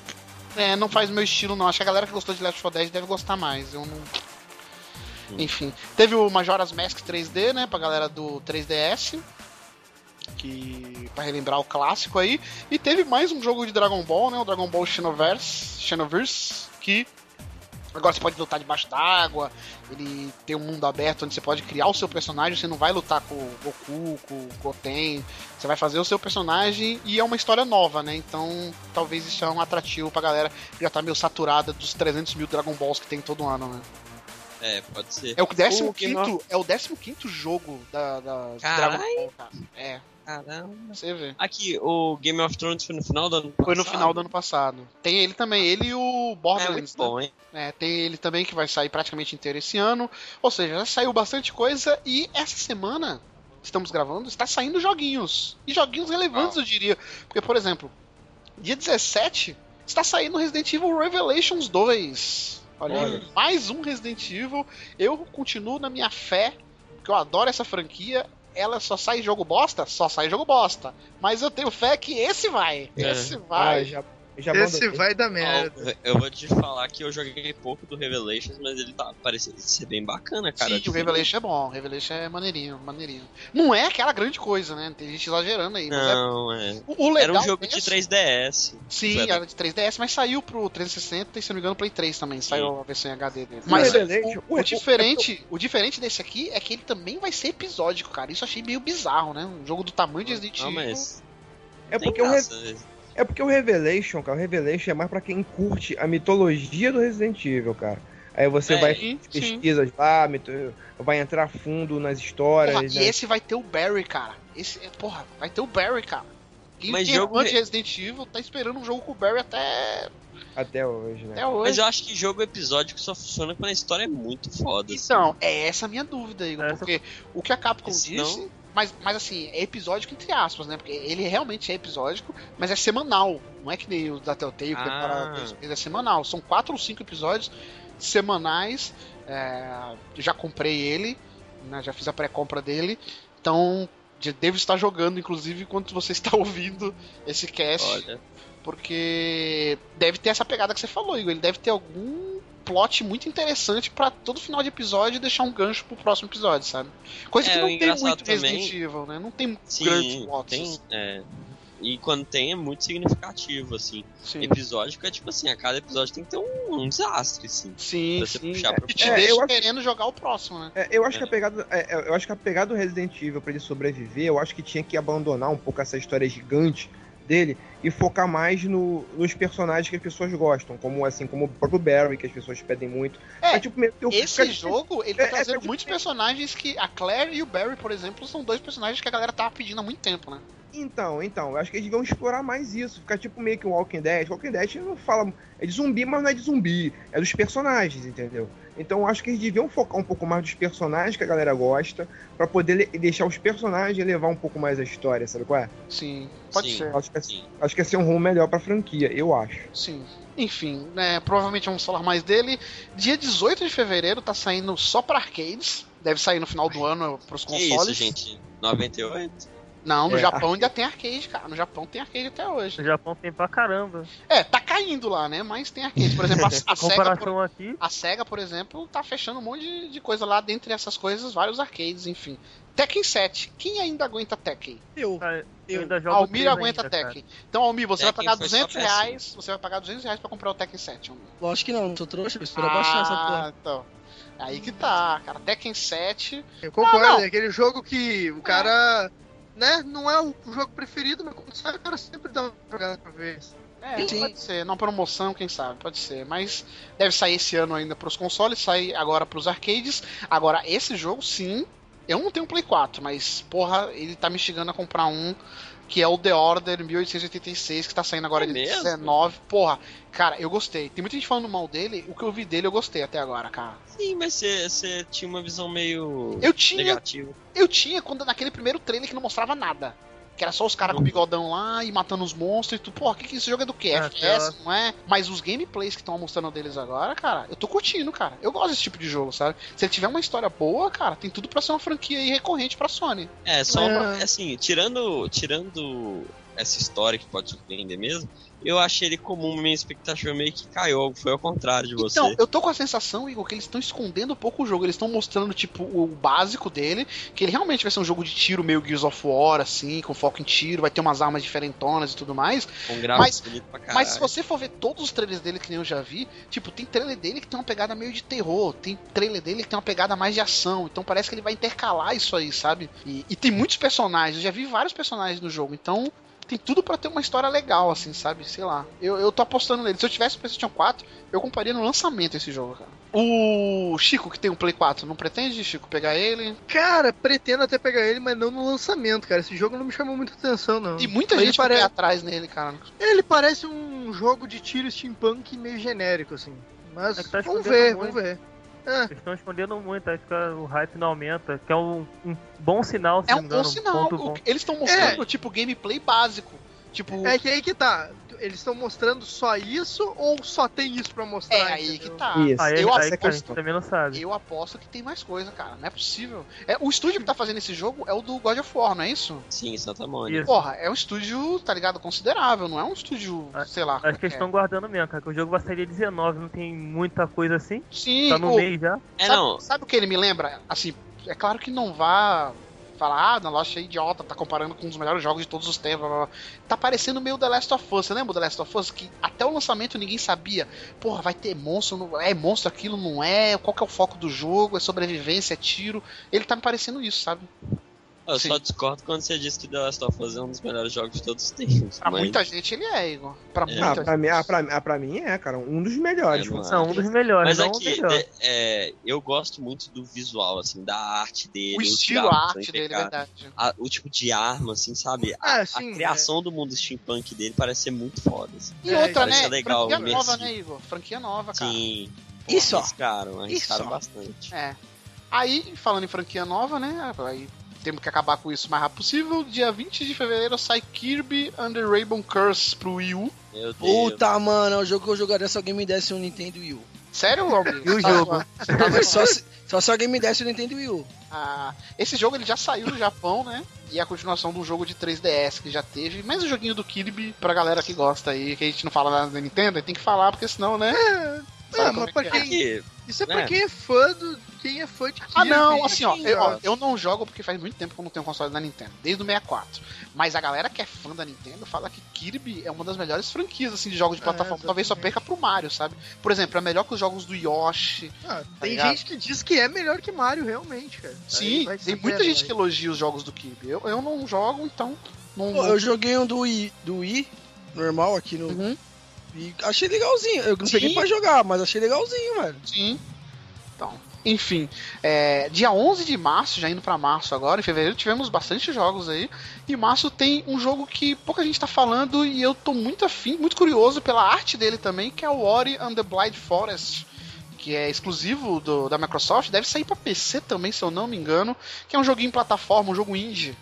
É, não faz meu estilo, não. Acho que a galera que gostou de Left 4 Dead deve gostar mais. Eu não. Enfim. Teve o Majora's Mask 3D, né? Pra galera do 3DS. Que. Pra relembrar o clássico aí. E teve mais um jogo de Dragon Ball, né? O Dragon Ball Xenoverse. Xenoverse. Que. Agora você pode lutar debaixo d'água. Ele tem um mundo aberto onde você pode criar o seu personagem. Você não vai lutar com o Goku, com o Goten. Você vai fazer o seu personagem e é uma história nova, né? Então talvez isso é um atrativo pra galera que já tá meio saturada dos 300 mil Dragon Balls que tem todo ano, né? É, pode ser. É o 15 O Game of- é o 15 jogo da, da. Dragon Ball, cara. É, Caramba. você vê. Aqui, o Game of Thrones foi no final do ano Foi no passado? final do ano passado. Tem ele também, ele e o É Borderlands, muito bom, hein? né? É, tem ele também que vai sair praticamente inteiro esse ano. Ou seja, já saiu bastante coisa e essa semana estamos gravando, está saindo joguinhos. E joguinhos relevantes, eu diria. Porque, por exemplo, dia 17 está saindo Resident Evil Revelations 2. Olha, aí, Olha. mais um Resident Evil. Eu continuo na minha fé, porque eu adoro essa franquia. Ela só sai jogo bosta? Só sai jogo bosta. Mas eu tenho fé que esse vai. É. Esse Ah, vai. já, já Esse vai dar merda. eu vou te falar que eu joguei pouco do Revelations, mas ele tá parecendo ser bem bacana, cara. Sim, o Revelation é bom. O Revelation é maneirinho, maneirinho. Não é aquela grande coisa, né? Tem gente exagerando aí. Mas é... Não, é. o, o legal Era um jogo de desse- 3DS. Sim, Foi era de 3DS, mas saiu pro 360 e se não me engano Play 3 também. Saiu a versão em HD dele. O Mas Revelation- o, o diferente, o diferente desse aqui é que ele também vai ser episódico, cara. Isso eu achei meio bizarro, né? Um jogo do tamanho de Resident Não, Evil. mas. É porque, o Re- né? É porque o Revelation, cara, o Revelation é mais pra quem curte a mitologia do Resident Evil, cara. Aí você É, vai sim, pesquisas lá, mito- vai entrar fundo nas histórias. Porra, né? e esse vai ter o Barry, cara. Esse, é, porra, vai ter o Barry, cara. Quem Mas tem jogo de re- Resident Evil tá esperando um jogo com o Barry até, Até hoje, né? até hoje. Mas eu acho que jogo episódico só funciona quando a história é muito foda. assim. Então, é essa a minha dúvida, Igor. Essa- Porque o que a Capcom Esse disse. Mas, mas assim, é episódico entre aspas, né? Porque ele realmente é episódico, mas é semanal. Não é que nem o da Telltale, que Ah. demora dois meses, é semanal. São quatro ou cinco episódios semanais. É, já comprei ele, né? Já fiz a pré-compra dele. Então, devo estar jogando, inclusive, enquanto você está ouvindo esse cast. Olha. Porque deve ter essa pegada que você falou, Igor. Ele deve ter algum plot muito interessante pra todo final de episódio deixar um gancho pro próximo episódio, sabe? Coisa É, que não tem muito também- Resident Evil, né? Não tem Sim, grandes plots. tem. assim. É, e quando tem é muito significativo, assim. Sim, Episódico é tipo assim, a cada episódio tem que ter um, um desastre, assim. sim. pra você sim. puxar te É, deixa eu acho- querendo jogar o próximo, né? É, eu acho que É. a pegada, é, é, eu acho que a pegada do Resident Evil pra ele sobreviver, eu acho que tinha que abandonar um pouco essa história gigante dele e focar mais no- nos personagens que as pessoas gostam, como assim, como o próprio Barry que as pessoas pedem muito. É, tipo meio que eu- Esse jogo, ele tá é, é, trazendo tipo- muitos personagens que. A Claire e o Barry, por exemplo, são dois personagens que a galera tava pedindo há muito tempo, né? Então, então, eu acho que eles deviam explorar mais isso, ficar tipo meio que o Walking Dead. Walking Dead não fala é de zumbi, mas não é de zumbi, é dos personagens, entendeu? Então eu acho que eles deviam focar um pouco mais dos personagens que a galera gosta, pra poder deixar os personagens levar um pouco mais a história, sabe qual é? Sim, pode Sim. ser. Acho que, é- Sim. acho que ia ser um rumo melhor pra franquia, eu acho. Sim. Enfim, né, provavelmente vamos falar mais dele. Dia 18 de fevereiro tá saindo só pra arcades. Deve sair no final do ano pros Que consoles. isso, gente? 98? Não, no É, Japão arcade. ainda tem arcade, cara. No Japão tem arcade até hoje. No Japão tem pra caramba. É, tá caindo lá, né? Mas tem arcade. Por exemplo, a, a SEGA, por, aqui, a SEGA, por exemplo, tá fechando um monte de, de coisa lá. Dentre essas coisas, vários arcades, enfim. Tekken 7. Quem ainda aguenta Tekken? Eu. cara, eu Eu. ainda jogo Almir aguenta ainda, cara. Tekken. Então, Almir, você vai Tekken pagar foi só 200 PS1. reais. Você vai pagar 200 reais pra comprar o Tekken 7, Almir. Lógico que não, não tô trouxa, vou esperar baixar essa porra. Ah, então. Aí que tá, cara. Tekken 7. Eu concordo, Não, não. é aquele jogo que o cara, né, não é o jogo preferido, mas quando sai o cara sempre dá uma jogada pra ver. É, Sim. pode ser. Não promoção, quem sabe, pode ser. Mas deve sair esse ano ainda pros consoles, sai agora pros arcades. Agora, esse jogo, sim, Eu não tenho um Play 4, mas, porra, ele tá me instigando a comprar um que é o The Order 1886, que tá saindo agora É de mesmo? 19. Porra, cara, eu gostei. Tem muita gente falando mal dele, o que eu vi dele eu gostei até agora, cara. Sim, mas você- tinha uma visão meio Eu tinha, negativa. eu tinha quando naquele primeiro trailer que não mostrava nada. Que era só os caras com bigodão lá e matando os monstros e tu, porra, que que esse jogo é do quê? Ah, FPS, não é? Mas os gameplays que estão mostrando deles agora, cara, eu tô curtindo, cara. Eu gosto desse tipo de jogo, sabe? Se ele tiver uma história boa, cara, tem tudo pra ser uma franquia aí recorrente pra Sony. É, só É. uma- assim, tirando, tirando essa história que pode surpreender mesmo, eu achei ele comum, minha expectativa meio que caiu, foi ao contrário de você. Então, eu tô com a sensação, Igor, que eles estão escondendo um pouco o jogo. Eles estão mostrando, tipo, o básico dele, que ele realmente vai ser um jogo de tiro meio Gears of War, assim, com foco em tiro, vai ter umas armas diferentonas e tudo mais. Com mas- bonito pra caralho. Mas se você for ver todos os trailers dele que nem eu já vi, tipo, tem trailer dele que tem uma pegada meio de terror, tem trailer dele que tem uma pegada mais de ação, então parece que ele vai intercalar isso aí, sabe? E, e tem muitos personagens, eu já vi vários personagens no jogo, então tem tudo pra ter uma história legal, assim, sabe? Sei lá. Eu, eu tô apostando nele. Se eu tivesse o PlayStation 4, eu compraria no lançamento esse jogo, cara. O Chico, que tem um Play 4, não pretende, Chico, pegar ele? Cara, pretendo até pegar ele, mas não no lançamento, cara. Esse jogo não me chamou muita atenção, não. E muita Ele gente pare- vai atrás nele, cara. Ele parece um jogo de tiro steampunk meio genérico, assim. Mas É tá vamos ver, muito. vamos ver. É, Eles estão escondendo muito, aí fica, o hype não aumenta, que é um, um bom sinal, se É um me bom engano, sinal. O- bom. Eles estão mostrando, tipo, gameplay básico. Tipo, é que aí que tá. Eles estão mostrando só isso ou só tem isso pra mostrar? É aí entendeu? que tá. Isso. Aí, Eu aí aposto- que a gente também não sabe. Eu aposto que tem mais coisa, cara. Não é possível. É, o estúdio que tá fazendo esse jogo é o do God of War, não é isso? Sim, Santa Mônica. Isso. Porra, é um estúdio, tá ligado, considerável. Não é um estúdio, Ah, sei lá. Acho que eles estão guardando mesmo, cara, que o jogo vai sair dia 19, não tem muita coisa assim. Sim, Tá no ô, meio já. É, sabe, não, sabe o que ele me lembra? Assim, é claro que não vá falar, ah, não, loja é idiota, tá comparando com um melhores jogos de todos os tempos. Blá, blá, blá. Tá parecendo meio The Last of Us. Você lembra The Last of Us? Que até o lançamento ninguém sabia. Porra, vai ter monstro, não- é monstro aquilo, não é? Qual que é o foco do jogo? É sobrevivência, é tiro. Ele tá me parecendo isso, sabe? Eu sim. só discordo quando você disse que The Last of Us é um dos melhores jogos de todos os tempos. Pra mas- muita gente ele é, Igor. Pra É. muita Ah, gente. pra mim, ah, pra, ah, pra mim é, cara, um dos melhores. Eu não um dos melhores, Mas aqui, melhor. é, é, eu gosto muito do visual, assim, da arte dele. O estilo, a arte são dele, é verdade. A- o tipo de arma, assim, sabe? A, Ah, a sim, criação do mundo steampunk dele parece ser muito foda. Assim. E É, outra, né? legal, Franquia nova, né, Igor? Franquia nova, cara. Sim. Isso. Arriscaram, arriscaram Isso. bastante. É. Aí, falando em franquia nova, né? Aí temos que acabar com isso o mais rápido possível. Dia 20 de fevereiro sai Kirby the Rainbow Curse pro Wii U. Meu Deus. Puta, mano, é o jogo que eu jogaria se alguém me desse um Nintendo Wii U. Sério, Robin? E o jogo? Só, se, só se alguém me desse o Nintendo Wii U. Ah, esse jogo ele já saiu do Japão, né? E é a continuação do jogo de 3DS que já teve. Mas o joguinho do Kirby, pra galera que gosta aí, que a gente não fala nada da Nintendo, tem que falar, porque senão, né? É, como mas é pra é? quem. Isso é pra É. quem é fã do. Quem é fã de Ah, não, assim, ó eu, ó, eu não jogo porque faz muito tempo que eu não tenho console da Nintendo, desde o 64. Mas a galera que é fã da Nintendo fala que Kirby é uma das melhores franquias, assim, de jogos de É, plataforma. Talvez só perca pro Mario, sabe? Por exemplo, é melhor que os jogos do Yoshi. Ah, tem ligado? gente que diz que é melhor que Mario, realmente, cara. Sim, vai tem saber, muita gente né? que elogia os jogos do Kirby. Eu, eu não jogo, então. Não, Pô, eu joguei um do Wii, do Wii normal aqui no. Uhum. E achei legalzinho. Eu não Sim. peguei pra jogar, mas achei legalzinho, velho. Sim. Então, enfim, é, dia 11 de março, já indo pra março agora, em fevereiro tivemos bastante jogos aí. E março tem um jogo que pouca gente tá falando e eu tô muito afim, muito curioso pela arte dele também, que é o Ori and the Blind Forest. Que é exclusivo do- da Microsoft, deve sair pra PC também, se eu não me engano. Que é um joguinho em plataforma, um jogo indie,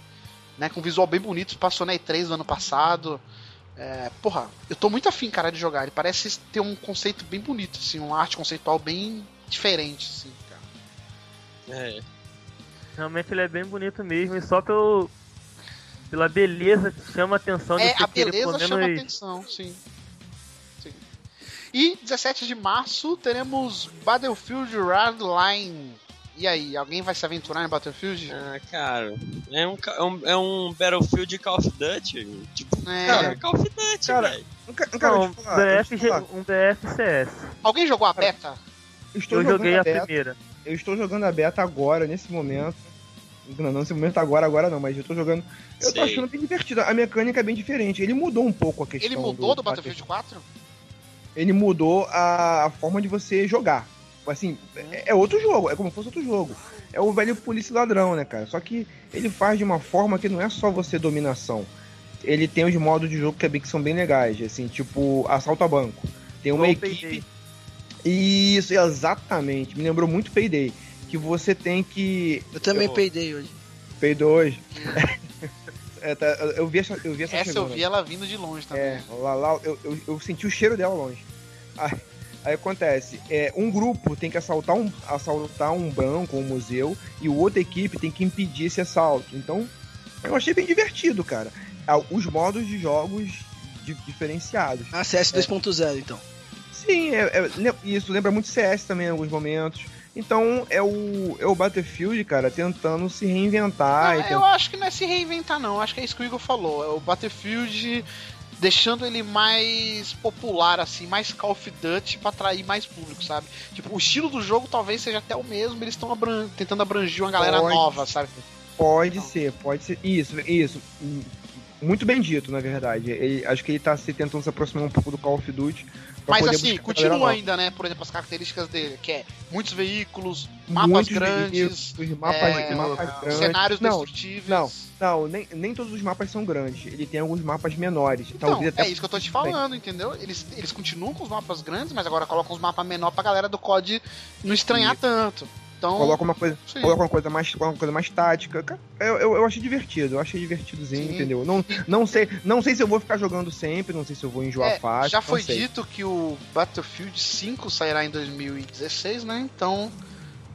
né? Com visual bem bonito, passou na E3 do ano passado. É, porra, eu tô muito afim, cara, de jogar. Ele parece ter um conceito bem bonito, assim, uma arte conceitual bem diferente, assim. É, Realmente ele é bem bonito mesmo, e só pelo, pela beleza que chama a atenção de É, você a beleza chama menos atenção, sim. sim. E 17 de março teremos Battlefield Hardline. E aí, alguém vai se aventurar em Battlefield? ah, cara, é um, é um, é um Battlefield Call of Duty. Tipo, É. cara, Call of Duty, cara, velho. Um ca- um cara, Não, falar, eu BF, um BFCS. Alguém jogou a beta? Estou Eu joguei a beta, primeira. Eu estou jogando a beta agora, nesse momento. Não, não nesse momento agora, agora não, mas eu tô jogando. Eu tô Sei. achando bem divertido. A mecânica é bem diferente. Ele mudou um pouco a questão. Ele mudou do Battlefield 4? Ele mudou a, a forma de você jogar. Assim, é, é outro jogo, é como se fosse outro jogo. é o velho polícia ladrão, né, cara? Só que ele faz de uma forma que não é só você dominação. Ele tem os modos de jogo que, é bem- que são bem legais, assim, tipo assalto a banco. Tem uma equipe. Isso, exatamente. Me lembrou muito Payday. Que você tem que. Eu também Eu- peidei hoje. Payday hoje. É, tá, eu- vi essa, eu vi essa, Essa eu vi ela vindo de longe também. É, lá, lá eu, eu, eu senti o cheiro dela longe. Aí, aí acontece, é, um grupo tem que assaltar um, assaltar um banco, um museu, e o outra equipe tem que impedir esse assalto. Então, eu achei bem divertido, cara. Ah, Os modos de jogos di- diferenciados. Ah, CS 2.0, então. Sim, é- é- isso lembra muito CS também em alguns momentos. Então é o, é o Battlefield, cara, tentando se reinventar. Não, eu acho que não é se reinventar, não. Acho que é isso que o Igor falou. É o Battlefield deixando ele mais popular, assim, mais Call of Duty pra atrair mais público, sabe? Tipo, o estilo do jogo talvez seja até o mesmo, eles estão abran- tentando abranger uma galera Pode. nova, sabe? Pode ser, pode ser. Isso, isso. Muito bem dito, na verdade. Ele- acho que ele tá se tentando se aproximar um pouco do Call of Duty. Mas assim, continua ainda, né? Por exemplo, as características dele, que é muitos veículos, mapas Muitos grandes, veículos, mapas, é, mapas grandes. cenários não, destrutíveis. não, não, nem, nem todos os mapas são grandes. Ele tem alguns mapas menores. Então, é isso que eu tô te falando, entendeu? Eles, eles continuam com os mapas grandes, mas agora colocam os mapas menores pra galera do COD não estranhar tanto. Então, coloca uma coisa, sim. coloca uma coisa mais, uma coisa mais tática. Eu, eu, eu achei divertido, eu achei divertidozinho, Sim. entendeu? Não, não sei, não sei se eu vou ficar jogando sempre, não sei se eu vou enjoar É, fácil. já foi dito que o Battlefield 5 sairá em 2016, né? Então,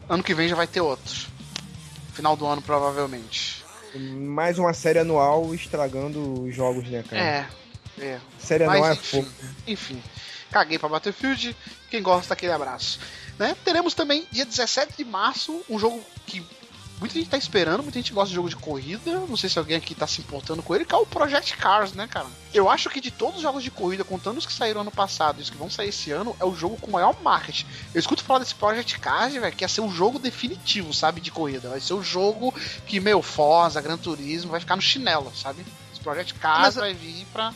ano que vem já vai ter outro. Final do ano, provavelmente. Mais uma série anual estragando os jogos, né, cara? É, é. Série Mas, anual é enfim. fogo. Enfim, caguei pra Battlefield. Quem gosta, aquele abraço. Né? Teremos também, dia 17 de março, um jogo que muita gente tá esperando, muita gente gosta de jogo de corrida. Não sei se alguém aqui tá se importando com ele, que é o Project Cars, né, cara? Eu acho que de todos os jogos de corrida, contando os que saíram ano passado e os que vão sair esse ano, é o jogo com maior marketing. Eu escuto falar desse Project Cars, velho, que ia ser o jogo definitivo, sabe, de corrida. Vai ser o jogo que, meu, Forza, Gran Turismo, vai ficar no chinelo, sabe? Esse Project Cars Mas- vai vir pra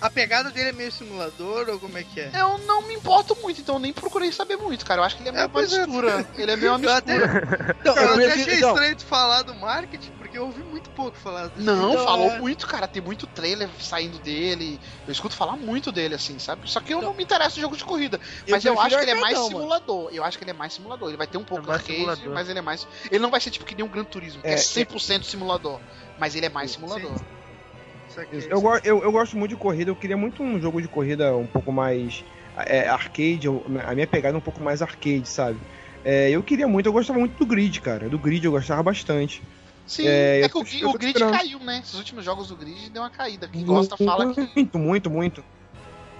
A pegada dele é meio simulador ou como é que é? eu não me importo muito, então eu nem procurei saber muito, cara. Eu acho que ele é meio É, uma pois é. mistura. Ele é meio uma Eu até, mistura. Então, eu eu até achei então, estranho tu falar do marketing, porque eu ouvi muito pouco falar desse Não, Então, falou é. muito, cara. Tem muito trailer saindo dele. Eu escuto falar muito dele, assim, sabe? Só que eu não me interesso em jogo de corrida. Mas eu, prefiro acho que ele é mais mano. simulador. Eu acho que ele é mais simulador. Ele vai ter um pouco É arcade, simulador. mas ele é mais. Ele não vai ser tipo que nem um Gran Turismo, que é, É, 100% simulador. Mas ele é mais simulador. Isso. Eu, eu, eu gosto muito de corrida, eu queria muito um jogo de corrida um pouco mais é, arcade, a minha pegada é um pouco mais arcade, sabe? É, eu queria muito, eu gostava muito do grid, cara. Do grid eu gostava bastante. Sim, É, é, eu que o, eu o grid esperando. caiu, né? Esses últimos jogos do grid deu uma caída. Quem gosta fala que. Muito, muito, muito.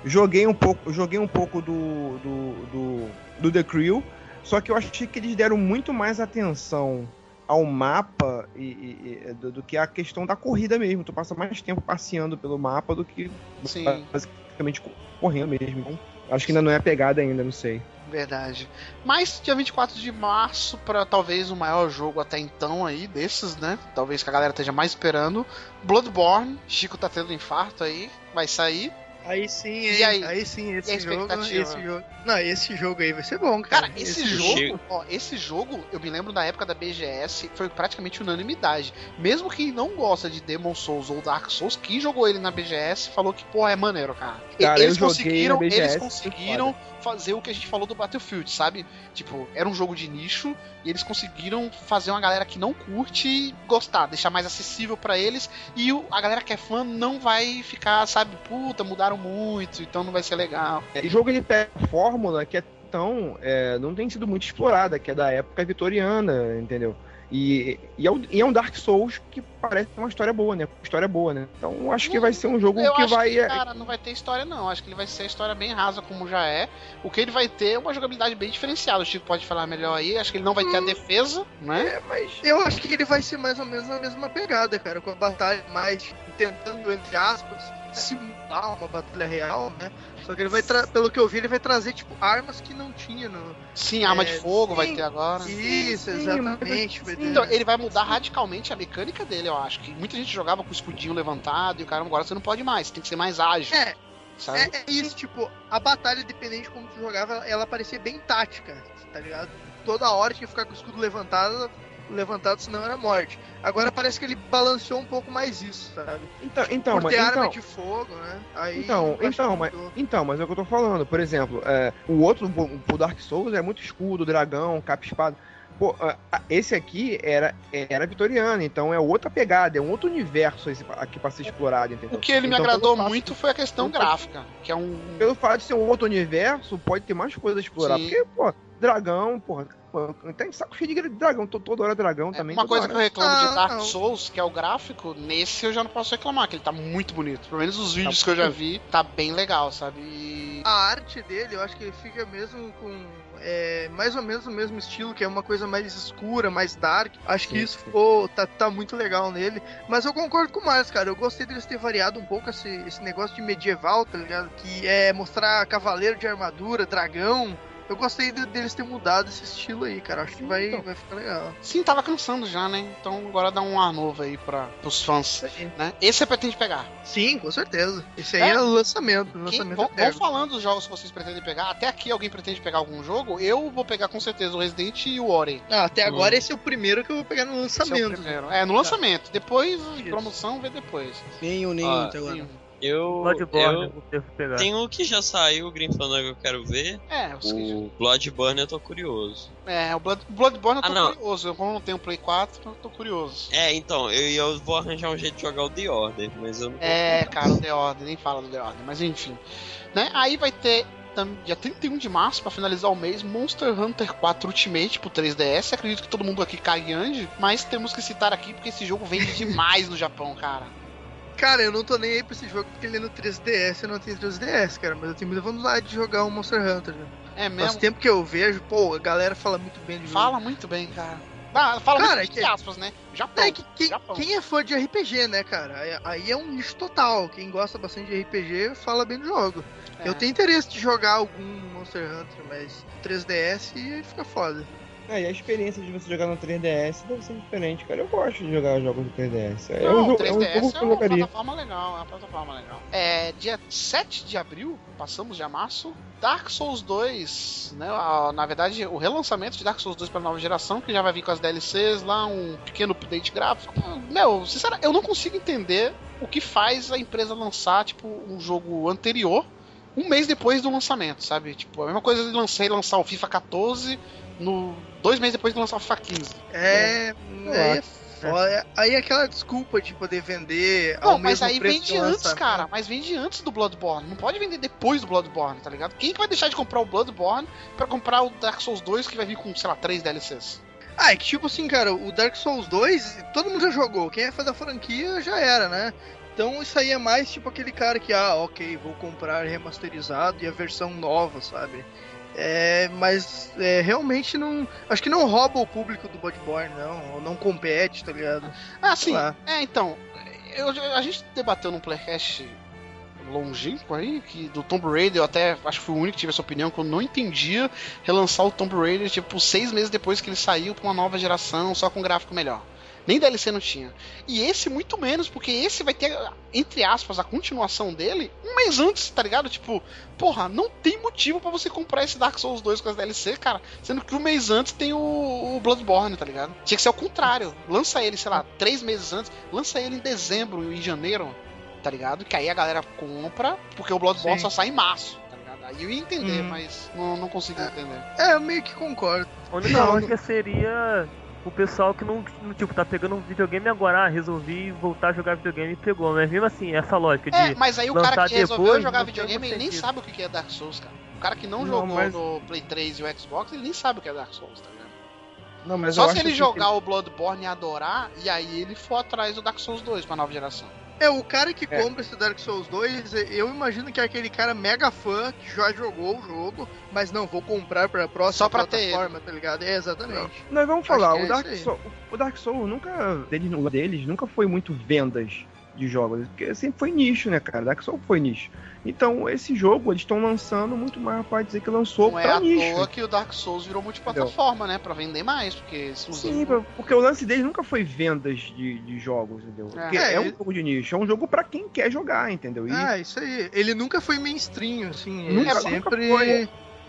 Joguei um pouco, joguei um pouco do, do, do, do The Crew, só que eu achei que eles deram muito mais atenção ao mapa e, e- e- do, do que a questão da corrida mesmo. Tu passa mais tempo passeando pelo mapa do que Sim. basicamente correndo mesmo. Então, acho que ainda não é a pegada ainda, não sei. Verdade. Mas dia 24 de março, para talvez o maior jogo até então aí, desses, né? Talvez que a galera esteja mais esperando. Bloodborne, Chico tá tendo infarto aí, vai sair. Aí sim, E hein? aí? sim, E a esse jogo, esse jogo. Não, esse jogo aí vai ser bom, cara. Cara, esse, jogo- jogo, ó, esse jogo, eu me lembro da época da BGS, foi praticamente unanimidade. Mesmo quem não gosta de Demon Souls ou Dark Souls, quem jogou ele na BGS falou que, pô, é maneiro, cara. E- Cara, eles conseguiram, na BGS, eles conseguiram fazer o que a gente falou do Battlefield, sabe? Tipo, era um jogo de nicho e eles conseguiram fazer uma galera que não curte gostar, deixar mais acessível pra eles e a galera que é fã não vai ficar, sabe, puta, mudaram muito, então não vai ser legal. E jogo ele pega a fórmula que é tão. é, não tem sido muito explorada, que é da época vitoriana, entendeu? E, e, é, um, e é um Dark Souls que parece uma história boa, né? História boa, né? Então acho que vai ser um jogo Eu que acho vai. que, cara, não vai ter história, não. Acho que ele vai ser a história bem rasa, como já é. O que ele vai ter é uma jogabilidade bem diferenciada. O Chico pode falar melhor aí. Acho que ele não vai ter a defesa, né? É, mas. Eu acho que ele vai ser mais ou menos a mesma pegada, cara, com a batalha mais tentando, entre aspas, simular uma batalha real, né? Só que ele vai, pelo que eu vi, ele vai trazer, tipo, armas que não tinha no. Sim, arma É, de fogo vai sim. ter agora. Isso, sim, exatamente. vai ter- Então, ele vai mudar radicalmente a mecânica dele, eu acho. Que muita gente jogava com o escudinho levantado e o cara agora você não pode mais, tem que ser mais ágil. É, sabe? É, é isso, tipo, a batalha, dependente de como tu jogava, ela, ela parecia bem tática, tá ligado? Toda hora tinha que ficar com o escudo levantado, levantado, senão era morte. Agora parece que ele balanceou um pouco mais isso, sabe? Então, então, Por mas, ter arma então, de fogo, né? Aí Então, então, que mas, então, mas é o que eu tô falando. Por exemplo, é, o outro, o, o Dark Souls é muito escudo, dragão, capa espada. Pô, esse aqui era, era vitoriano, então é outra pegada, é um outro universo esse aqui pra ser explorado, entendeu? O que ele me Então, agradou muito foi a questão gráfica, que é um. Pelo fato de ser um outro universo, pode ter mais coisas a explorar. Sim. Porque, pô, dragão, porra, pô, tem saco cheio de dragão, to- toda hora dragão É, também. uma coisa que eu hora. reclamo Ah, de Dark não. Souls, que é o gráfico, nesse eu já não posso reclamar, que ele tá muito bonito. Pelo menos os vídeos que eu já vi, tá bem legal, sabe? E- A arte dele, eu acho que ele fica mesmo com. é, mais ou menos o mesmo estilo, que é uma coisa mais escura, mais dark. Acho que Sim, isso sim. ficou, tá, tá muito legal nele. Mas eu concordo com o Marcos, cara. Eu gostei deles ter variado um pouco esse, esse negócio de medieval, tá ligado? Que é mostrar cavaleiro de armadura, dragão. Eu gostei de- deles ter mudado esse estilo aí, cara. Acho que vai, Então. vai ficar legal. Sim, tava cansando já, né? Então agora dá um ar novo aí para os fãs, né? Esse você pretende pegar. Sim, com certeza. Esse aí É. é, lançamento. Quem, lançamento vão, eterno. vão falando dos jogos que vocês pretendem pegar. Até aqui alguém pretende pegar algum jogo. Eu vou pegar com certeza o Resident e o Ori. Ah, até agora Hum. esse é o primeiro que eu vou pegar no é o lançamento. primeiro. É, no lançamento. Depois, em Isso. promoção, vê depois. O nenhum Ah, até agora. Sim. Eu, Bloodborne eu pegar. tem um que já saiu, o Green Fandango eu quero ver. É, os que- O Bloodborne eu tô curioso. é, o Blood, Bloodborne eu tô Ah, não. curioso. Eu, como não tenho Play 4, eu tô curioso. É, então, eu, eu vou arranjar um jeito de jogar o The Order, mas eu não É, cara, o The Order, nem fala do The Order, mas enfim. Né? Aí vai ter, dia 31 de março, pra finalizar o mês, Monster Hunter 4 Ultimate pro 3DS. Acredito que todo mundo aqui cague ande, mas temos que citar aqui porque esse jogo vende demais no Japão, cara. Cara, eu não tô nem aí pra esse jogo porque ele é no 3DS, eu não tenho 3DS, cara, mas eu tenho muita vontade de jogar um Monster Hunter. Né? É Faz mesmo? tempo que eu vejo, pô, a galera fala muito bem do jogo. Fala muito bem, cara. Ah, fala Cara, muito é que- aspas, né? Japão. É que quem, Japão. quem é fã de RPG, né, cara? Aí- é um nicho total. Quem gosta bastante de RPG fala bem do jogo. É. Eu tenho interesse de jogar algum Monster Hunter, mas 3DS aí fica foda. É, e a experiência de você jogar no 3DS deve ser diferente, cara. Eu gosto de jogar jogos do 3DS. É Não, um jogo, 3DS é um é uma plataforma legal, é uma plataforma legal. É, dia 7 de abril, passamos já março, Dark Souls 2, né? a- Na verdade, o relançamento de Dark Souls 2 para nova geração, que já vai vir com as DLCs lá, um pequeno update gráfico. Meu, sinceramente, eu não consigo entender o que faz a empresa lançar, tipo, um jogo anterior um mês depois do lançamento, sabe? Tipo, a mesma coisa de lançar, lançar o FIFA 14 no dois meses depois de lançar o FIFA 15. É. É acho. foda. Aí é aquela desculpa de poder vender Não, ao mas mesmo aí preço vende antes, cara. Mas vende antes do Bloodborne. Não pode vender depois do Bloodborne, tá ligado? Quem que vai deixar de comprar o Bloodborne pra comprar o Dark Souls 2 que vai vir com, sei lá, três DLCs? Ah, é que tipo assim, cara, o Dark Souls 2, todo mundo já jogou. Quem é fã da franquia já era, né? Então isso aí é mais tipo aquele cara que, ah, ok, vou comprar remasterizado e a versão nova, sabe? É, mas é, realmente não. Acho que não rouba o público do Bloodborne, não. Ou não compete, tá ligado? Ah, sim. É, então. eu- a gente debateu num playcast longínquo aí, que do Tomb Raider, eu até acho que fui o único que tive essa opinião, que eu não entendia relançar o Tomb Raider, tipo, seis meses depois que ele saiu pra uma nova geração, só com gráfico melhor. Nem DLC não tinha. E esse muito menos, porque esse vai ter, entre aspas, a continuação dele um mês antes, tá ligado? Tipo, porra, não tem motivo pra você comprar esse Dark Souls 2 com as DLC, cara. Sendo que um mês antes tem o, o Bloodborne, tá ligado? Tinha que ser ao contrário. Lança ele, sei lá, três meses antes. Lança ele em dezembro, em janeiro, tá ligado? Que aí a galera compra, porque o Bloodborne Sim. só sai em março, tá ligado? Aí eu ia entender, Hum. mas não, não consegui entender. É, eu meio que concordo. A única Não, lógica seria o pessoal que não, tipo, tá pegando um videogame agora, ah, resolvi voltar a jogar videogame e pegou. Mas mesmo assim, essa lógica É, de. mas aí o cara lançar que resolveu depois, jogar videogame, ele nem sabe o que é Dark Souls, cara. O cara que não, Não, jogou mas- no Play 3 e o Xbox, ele nem sabe o que é Dark Souls, tá ligado? Não, mas Só eu se acho ele jogar o Bloodborne e adorar, e aí ele for atrás do Dark Souls 2 pra nova geração. É, o cara que É. compra esse Dark Souls 2, eu imagino que é aquele cara mega fã que já jogou o jogo, mas não, vou comprar pra próxima Só pra ter plataforma, tá ligado? É, exatamente. que- Nós vamos falar, é o, Dark. Soul, o Dark Souls nunca. Deles, o deles nunca foi muito vendas de jogos. Porque sempre foi nicho, né, cara? Dark Souls foi nicho. Então, esse jogo eles estão lançando muito mais pra dizer que lançou Não é pra à nicho. toa que o Dark Souls virou multiplataforma, né? Pra vender mais, porque. Sim, pra- porque o lance deles nunca foi vendas de, de jogos, entendeu? É. Porque É, é, um ele- jogo de nicho, é um jogo pra quem quer jogar, entendeu? E Ah, isso aí. Ele nunca foi mainstream, assim. Nunca- ele nunca sempre. foi.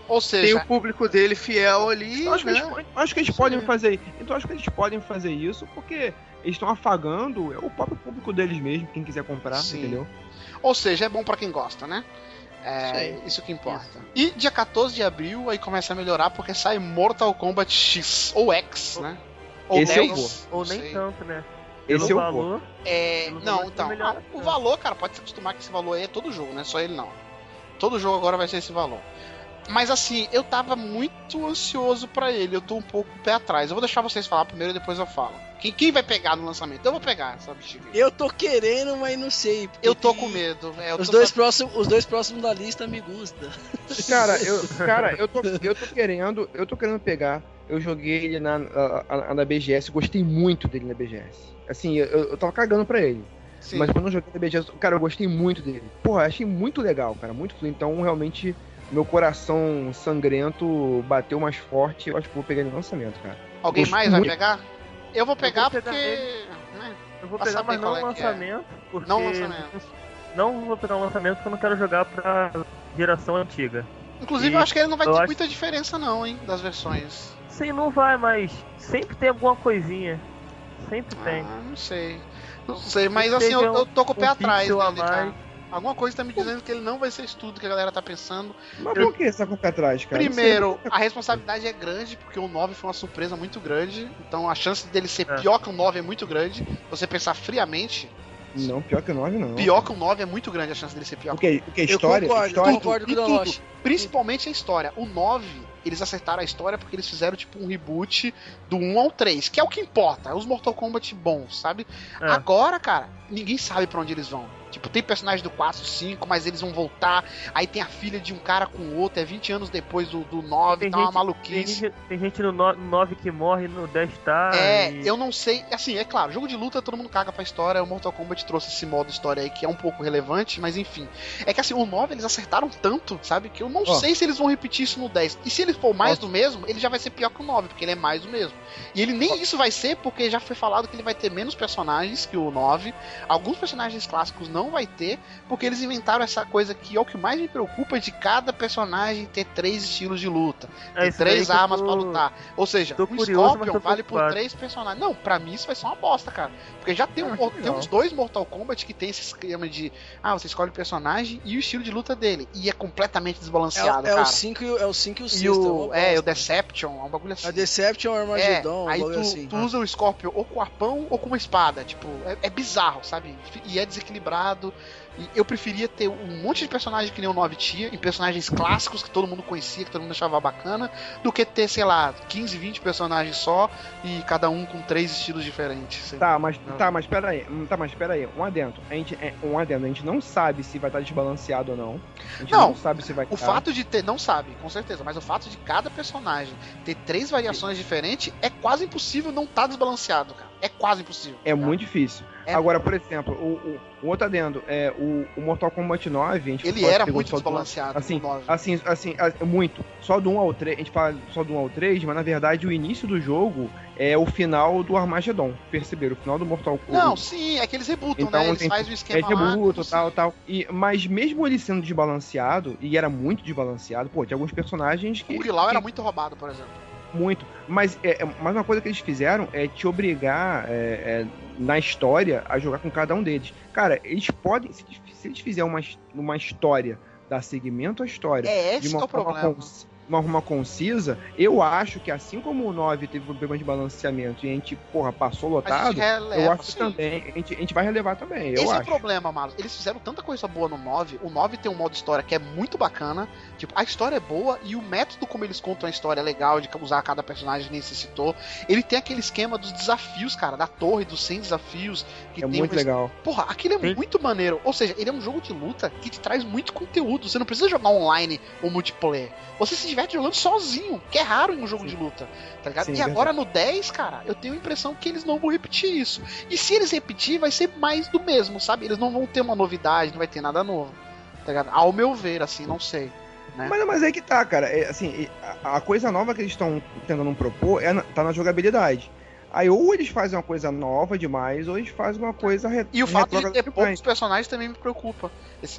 Ou Tem seja, o público dele fiel ali, Eu acho que né? eles, eu acho que eles Isso podem aí. fazer. Então acho que eles podem fazer isso porque eles estão afagando o próprio público deles mesmo, quem quiser comprar, Sim. entendeu? Ou seja, é bom pra quem gosta, né? É, Isso isso que importa. E dia 14 de abril aí começa a melhorar porque sai Mortal Kombat X ou X, né? Ou Esse eu 10, Ou nem sei. tanto, né? Esse Pelo eu vou. valor, É, Pelo não, valor, então, melhor, o né? valor, cara, pode se acostumar que esse valor aí é todo jogo, não é só ele não. Todo jogo agora vai ser esse valor. Mas assim, eu tava muito ansioso pra ele, eu tô um pouco pé atrás. Eu vou deixar vocês falar primeiro e depois eu falo. Quem, quem vai pegar no lançamento? Eu vou pegar essa bexiga. Eu tô querendo, mas não sei. Eu tô com medo. é, eu Os tô dois, próximos, os dois próximos da lista me gustam. Cara, eu, cara, eu tô, eu tô querendo, eu tô querendo pegar. Eu joguei ele na, na, na BGS, gostei muito dele na BGS. Assim, eu, eu tava cagando pra ele. Sim. Mas quando eu joguei na BGS, cara, eu gostei muito dele. Porra, achei muito legal, cara, muito fluido. Então, realmente, meu coração sangrento bateu mais forte. Eu acho que vou pegar ele no lançamento, cara. Alguém Gosto mais vai muito. pegar? Eu vou pegar vou pegar porque. né, eu vou pegar, mas não é é. lançamento. Porque Não lançamento. Não vou pegar o lançamento porque eu não quero jogar pra geração antiga. Inclusive, E eu acho que ele não vai eu ter acho- muita diferença, não, hein, das versões. Sim, não vai, mas sempre tem alguma coisinha. Sempre tem. Ah, não sei. Não sei, mas assim, eu, eu tô com o pé um atrás dele, cara. Alguma coisa tá me dizendo que ele não vai ser isso tudo que a galera tá pensando. Mas por que você tá com atrás, cara? Primeiro, a responsabilidade é grande, porque o 9 foi uma surpresa muito grande. Então a chance dele ser É. pior que o 9 é muito grande. Se você pensar friamente, Não, pior que o 9, não. pior que o 9 é muito grande a chance dele ser pior O que o que? Que? Eu História? concordo, história? eu concordo com e o tudo. Principalmente a história. O 9, eles acertaram a história porque eles fizeram tipo um reboot do 1 ao 3, que é o que importa, é os Mortal Kombat bons, sabe? É. Agora, cara, ninguém sabe pra onde eles vão. Tipo, tem personagem do 4, 5, mas eles vão voltar. Aí tem a filha de um cara com o outro, é 20 anos depois do, do 9, Tem tá uma gente- Tem maluquice. gente, tem gente no 9 que morre, no 10 tá. É, e- eu não sei. Assim, é claro, jogo de luta todo mundo caga pra história. O Mortal Kombat trouxe esse modo história aí que é um pouco relevante, mas enfim. É que assim, o 9 eles acertaram tanto, sabe? Que eu não Ó. sei se eles vão repetir isso no 10. E se ele for mais Ó. do mesmo, ele já vai ser pior que o 9, porque ele é mais do mesmo. E ele nem isso vai ser, porque já foi falado que ele vai ter menos personagens que o 9. Alguns personagens clássicos não vai ter, porque eles inventaram essa coisa que é o que mais me preocupa de cada personagem ter três estilos de luta é daí três armas tô- pra lutar. Ou seja, tô o curioso, Scorpion vale por três personagens. Não, pra mim isso vai ser uma bosta, cara. Porque já tem, um, Ah, que tem uns dois Mortal Kombat que tem esse esquema de ah, você escolhe o personagem e o estilo de luta dele. E é completamente É, desbalanceado, é cara. o 5 e o, é o 5 e o E 6. o, é, o Deception, é um bagulho assim. A Deception, o É, Armageddon, um aí tu, assim. tu usa o Scorpion ou com arpão ou com uma espada. Tipo, é, é bizarro, sabe? E é desequilibrado. E eu preferia ter um monte de personagem que nem o 9 tinha, em personagens clássicos que todo mundo conhecia, que todo mundo achava bacana, do que ter, sei lá, 15, 20 personagens só e cada um com três estilos diferentes. Tá, mas Não. tá, mas pera aí. Hum, Tá, mas pera aí. Um adendo. A gente é um adendo. A gente não sabe se vai estar desbalanceado ou não. A gente Não, não, sabe se vai O tá. fato de ter, não sabe, com certeza, mas o fato de cada personagem ter três variações diferentes é quase impossível não estar desbalanceado, cara. É quase impossível. É tá? muito difícil. É- Agora, por exemplo, o, o, o outro adendo é o, o Mortal Kombat 9. A gente Ele era muito desbalanceado. Assim, o 9. assim, assim, a- muito. Só do 1 ao 3, a gente fala só do 1 ao 3, mas na verdade o início do jogo é o final do Armageddon. Perceberam? O final do Mortal Kombat. Não, sim, é que eles rebutam, Então, né? Eles fazem o É esquema lá. rebuto, sim. tal, tal. E, mas mesmo ele sendo desbalanceado, e era muito desbalanceado, pô, tinha alguns personagens que. O Kilau era que- muito roubado, por exemplo. muito. Mas, é, é- mas uma coisa que eles fizeram é te obrigar é, é, na história a jogar com cada um deles. Cara, eles podem. Se, se eles fizerem uma, uma história, dar seguimento à história É, esse de que é uma o forma, problema. cons- uma forma concisa, eu acho que assim como o 9 teve problema de balanceamento e a gente, porra, passou lotado, releva, eu acho que sim. também. A gente, a gente vai relevar também. Eu Esse é o problema, Marlos. Eles fizeram tanta coisa boa no 9. O 9 tem um modo história que é muito bacana. Tipo, a história é boa e o método como eles contam a história é legal, de usar cada personagem citou. Ele tem aquele esquema dos desafios, cara, da torre, dos 100 desafios. Que É tem muito uma- legal. Porra, aquilo é Tem- muito maneiro. Ou seja, ele é um jogo de luta que te traz muito conteúdo. Você não precisa jogar online ou multiplayer. Você se diverte jogando sozinho, que é raro em um jogo de luta, tá ligado? Sim, e agora no 10, cara, eu tenho a impressão que eles não vão repetir isso. E se eles repetir, vai ser mais do mesmo, sabe? Eles não vão ter uma novidade, não vai ter nada novo. Tá ligado? Ao meu ver, assim, não sei. Né? Mas, mas é que tá, cara. É, assim, a, a coisa nova que eles estão tentando propor é na- tá na jogabilidade. Aí ou eles fazem uma coisa nova demais, ou eles fazem uma coisa re- E o fato de ter demais. poucos personagens também me preocupa.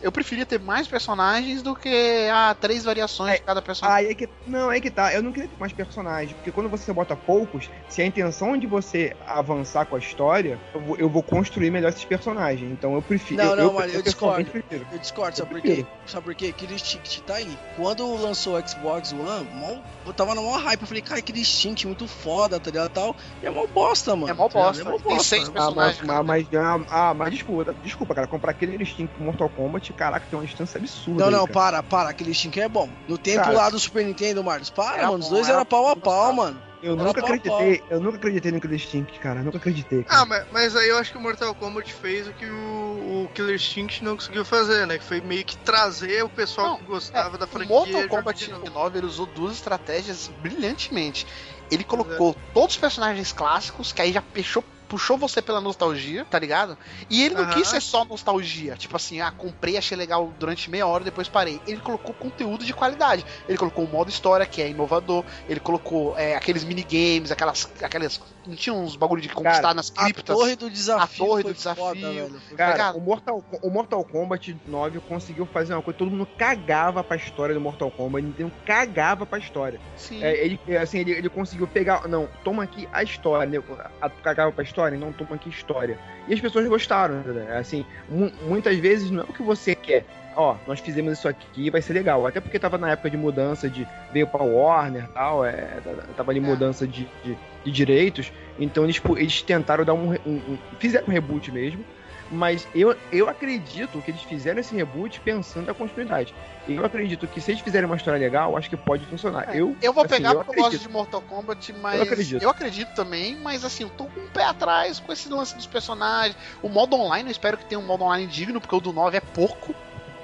Eu preferia ter mais personagens do que ah, três variações de cada personagem. Aí é que. Não, é que tá. Eu não queria ter mais personagens. Porque quando você bota poucos, se a intenção de você avançar com a história, eu vou, eu vou construir melhor esses personagens. Então eu prefiro. Não, eu, não, eu, mano, eu pessoalmente discordo. prefiro. Eu discordo, sabe Eu por quê? Sabe por quê? Killer Instinct tá aí. Quando lançou o Xbox One, mó- eu tava no maior hype. Eu falei, cara, Killer Instinct, muito foda, tá ligado? Tal. E é mó bosta, mano. É mó bosta. É mó Tem bosta. seis Ah, mas, personagens, mas, mas, ah, mas desculpa, desculpa, cara. Comprar aquele Instinct pro Mortal Kombat, caraca, tem uma distância absurda. Não, aí, não, cara. para, para. Aquele Instinct é bom. No tempo Cara. lá do Super Nintendo, Marcos, para, mano. Os dois era eram pau a pau, mano. Eu Era nunca acreditei, eu nunca acreditei no Killer Instinct, cara. Eu nunca acreditei. Cara. Ah, mas, mas aí eu acho que o Mortal Kombat fez o que o, o Killer Instinct não conseguiu fazer, né? Que foi meio que trazer o pessoal Não, que gostava da O franquia. Mortal jogar Kombat de novo. 9 ele usou duas estratégias brilhantemente. Ele colocou todos os personagens clássicos, que aí já puxou, puxou você pela nostalgia, tá ligado? E ele não Aham. quis ser só nostalgia, tipo assim, ah, comprei, achei legal durante meia hora, depois parei. Ele colocou conteúdo de qualidade. Ele colocou o modo história, que é inovador. Ele colocou é, aqueles minigames, aquelas, aquelas. Não tinha uns bagulho de conquistar Cara, nas A criptas. torre do desafio. torre foi do desafio. Foda, velho. Foi Cara, Cara, o Mortal, o Mortal Kombat 9 conseguiu fazer uma coisa, todo mundo cagava pra história do Mortal Kombat, Nintendo cagava pra história. Sim. É, ele, é, assim, ele, ele conseguiu pegar, não, toma aqui a história, né? A, cagava pra história, não, toma aqui história. E as pessoas gostaram, entendeu? Assim, mu- muitas vezes não é o que você quer. Ó, nós fizemos isso aqui, vai ser legal. Até porque tava na época de mudança de. veio pra Warner e tal, é, tava ali É. mudança de, de, de direitos. Então eles, tipo, eles tentaram dar um, um- um- Fizeram um reboot mesmo. Mas eu, eu acredito que eles fizeram esse reboot pensando na continuidade. Eu acredito que se eles fizerem uma história legal, acho que pode funcionar. É, eu, eu vou assim, pegar eu porque eu gosto acredito. de Mortal Kombat, mas Eu acredito. eu acredito também, mas assim, eu tô com um pé atrás com esse lance dos personagens. O modo online, eu espero que tenha um modo online digno, porque o do 9 é porco.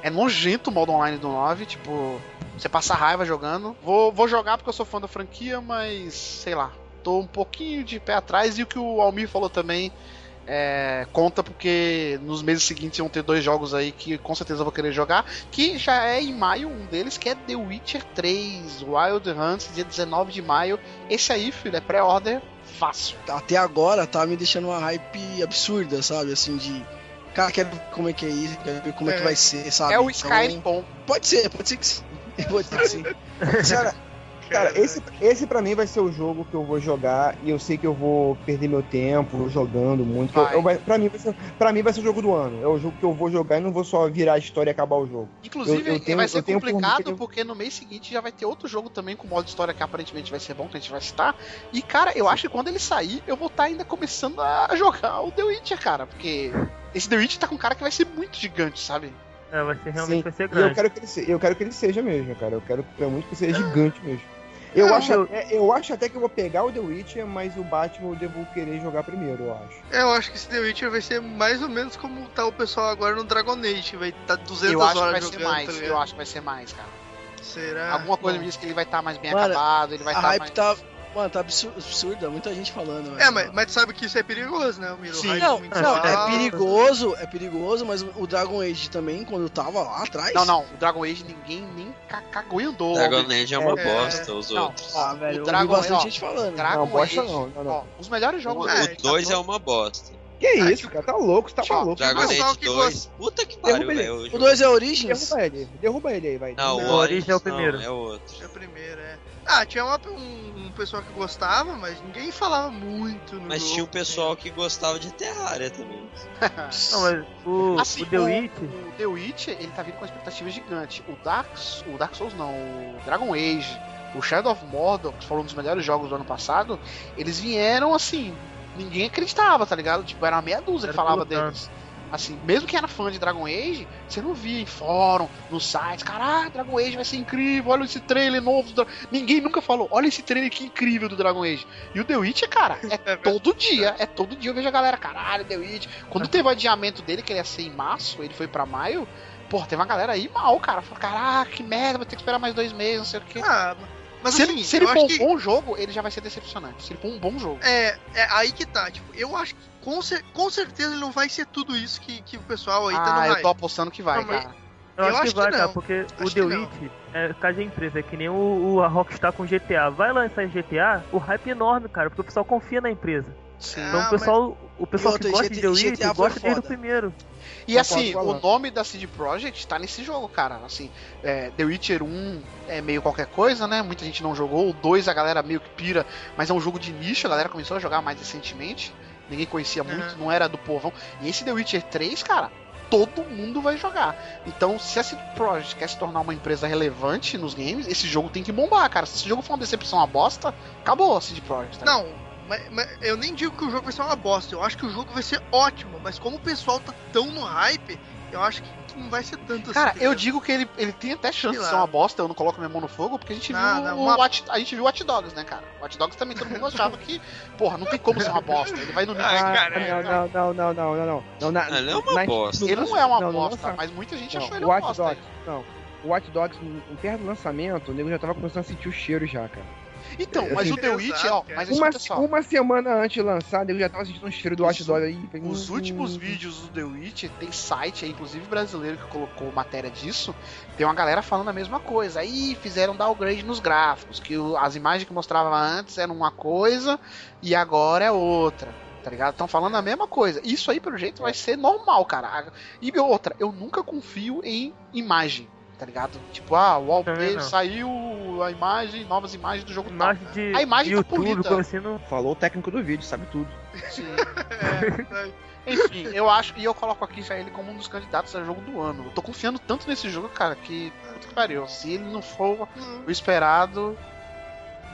É nojento o modo online do 9, tipo, você passa raiva jogando. Vou, vou jogar porque eu sou fã da franquia, mas sei lá, tô um pouquinho de pé atrás. E o que o Almir falou também é, conta porque nos meses seguintes vão ter dois jogos aí que com certeza eu vou querer jogar, que já é em maio um deles, que é The Witcher 3, Wild Hunt, dia 19 de maio. Esse aí, filho, é pré-order fácil. Até agora tá me deixando uma hype absurda, sabe? Assim, de. Cara, quero ver como é que é isso, quero ver como é, É. que vai ser, sabe? é o Então, Skyrim bom. Pode ser, pode ser que sim. Pode ser que sim. Cara, cara, esse, esse pra mim vai ser o jogo que eu vou jogar e eu sei que eu vou perder meu tempo jogando muito. que eu- Vai. eu vai- pra, mim vai ser, pra mim vai ser o jogo do ano. É o jogo que eu vou jogar e não vou só virar a história e acabar o jogo. Inclusive, Eu- eu tenho- vai ser por complicado porque no mês seguinte já vai ter outro jogo também com modo história que aparentemente vai ser bom, que a gente vai citar. E, cara, eu acho que quando ele sair, eu vou estar ainda começando a jogar o The Witcher, cara, porque esse The Witcher tá com um cara que vai ser muito gigante, sabe? É, vai ser realmente Sim, vai ser E eu grande. quero que ele seja, eu quero que ele seja mesmo, cara. Eu quero, quero muito que seja gigante mesmo. Eu, Ah, acho eu- até, eu acho até que eu vou pegar o The Witcher, mas o Batman eu devo querer jogar primeiro, eu acho. É, eu acho que esse The Witcher vai ser mais ou menos como tá o pessoal agora no Dragon Age, que vai estar 200 Eu acho que horas vai jogando, ser mais, tá eu acho que vai ser mais, cara. Será? Alguma coisa me diz que ele vai estar mais bem Mano, acabado, ele vai estar hype mais... tá. Mano, tá absur- absurda, muita gente falando. É, velho. mas, mas tu sabe que isso é perigoso, né, Miro? Sim. Não, não, alto. é perigoso, é perigoso, mas o Dragon Age também, quando tava lá atrás. Não, não, o Dragon Age ninguém nem ca- cagou e andou. Dragon. Age é uma É. bosta, os Não, outros. Ah, velho, o eu Dragon vi bastante ó, gente falando. Dragon Não, bosta Age, não, não, não. ó, os melhores jogos... É, O 2 é uma bosta. Que Ah, isso, cara? Tá louco, você tá Tchau, maluco. Dragon Age que 2. Puta que pariu, velho. O 2 é Origins? Derruba ele, derruba ele aí, vai. Não, Não, o Origin é o Origins não, primeiro. é outro. É o primeiro, é. Ah, tinha uma- um, um pessoal que gostava, mas ninguém falava muito no Mas jogo, tinha um pessoal que gostava de Terraria também. Não, mas o, Assim, o The Witch, o The Witch, ele tá vindo com uma expectativa gigante. O Dark, o Dark Souls não, o Dragon Age, o Shadow of Mordor, que foram um dos melhores jogos do ano passado, eles vieram assim, ninguém acreditava, tá ligado? Tipo, era uma meia dúzia que Era falava pilotando. deles. Assim, mesmo quem era fã de Dragon Age, você não via em fórum, nos sites, caralho, Dragon Age vai ser incrível, olha esse trailer novo. do Dra-" Ninguém nunca falou, olha esse trailer que incrível do Dragon Age. E o The Witch, cara, é todo dia, é todo dia eu vejo a galera, caralho, The Witch. Quando teve o adiamento dele, que ele ia ser em março, ele foi pra maio, Porra, teve uma galera aí mal, cara. Falou, caraca, que merda, vou ter que esperar mais dois meses, não sei o quê. Ah, mas se assim, ele, se ele for um que bom jogo, ele já vai ser decepcionante. Se ele for um bom jogo. é, é aí que tá. Tipo, eu acho que com, cer- com certeza ele não vai ser tudo isso que, que o pessoal aí tá no ah, eu hype. tô apostando que vai, Não, cara. Eu, Eu acho, acho que vai, que cara, não. porque o Acho The que não. Witch é casa de empresa, é que nem o, o- a Rockstar com GTA. Vai lançar GTA, o hype é enorme, cara, porque o pessoal confia na empresa. Sim. Então Ah, o pessoal, o pessoal outra, que gosta de GTA The Witch gosta desde o foda. primeiro. E assim, o o nome da CD Projekt tá nesse jogo, cara. Assim, é, The Witcher 1 é meio qualquer coisa, né? Muita gente não jogou. O 2 a galera meio que pira, mas é um jogo de nicho, a galera começou a jogar mais recentemente. Ninguém conhecia muito, Uhum. não era do povão. E esse The Witcher 3, cara, todo mundo vai jogar. Então, se a CD Projekt quer se tornar uma empresa relevante nos games, esse jogo tem que bombar, cara. Se esse jogo for uma decepção, uma bosta, acabou a CD Projekt. tá Não, mas, mas eu nem digo que o jogo vai ser uma bosta. Eu acho que o jogo vai ser ótimo, mas como o pessoal tá tão no hype, eu acho que não vai ser tanto assim, Cara, assim, eu né? digo que ele, ele tem até chance de ser uma bosta, eu não coloco minha mão no fogo, porque a gente não, viu. Não, uma... Watch, a gente viu Watch Dogs, né, cara? Watch Dogs também todo mundo achava que, porra, não tem como ser uma bosta. Ele vai no ah, nível. Ah, não, não, não, não, não, não, não. Na, ele é uma na, bosta. Ele não é, é uma não, bosta, não, mas muita gente achou ele uma Watch bosta. Dogs, não. O Watch Dogs, em perto do lançamento, o nego já tava começando a sentir o cheiro já, cara. Então, Assim, mas o The Witch, ó, mas Uma, escuta só. uma semana antes de lançar, nego já tava sentindo um cheiro do Watch Os- Dogs aí. Os Hum, últimos hum, vídeos do The Witch, tem site aí, inclusive brasileiro, que colocou matéria disso. Tem uma galera falando a mesma coisa. Aí fizeram downgrade nos gráficos, que as imagens que mostrava antes eram uma coisa e agora é outra. Tá ligado? Estão falando a mesma coisa. Isso aí, pelo jeito, vai ser normal, cara. E outra, eu nunca confio em imagem. Tá ligado? Tipo, ah, o wallpaper saiu a imagem, novas imagens do jogo tal. Imagem de, A imagem de tá YouTube, polida. assim, não... Falou o técnico do vídeo, sabe tudo. Sim. É, Enfim, eu acho, e eu coloco aqui já ele como um dos candidatos a jogo do ano. Eu tô confiando tanto nesse jogo, cara, que. Puta que pariu. Se ele não for o esperado.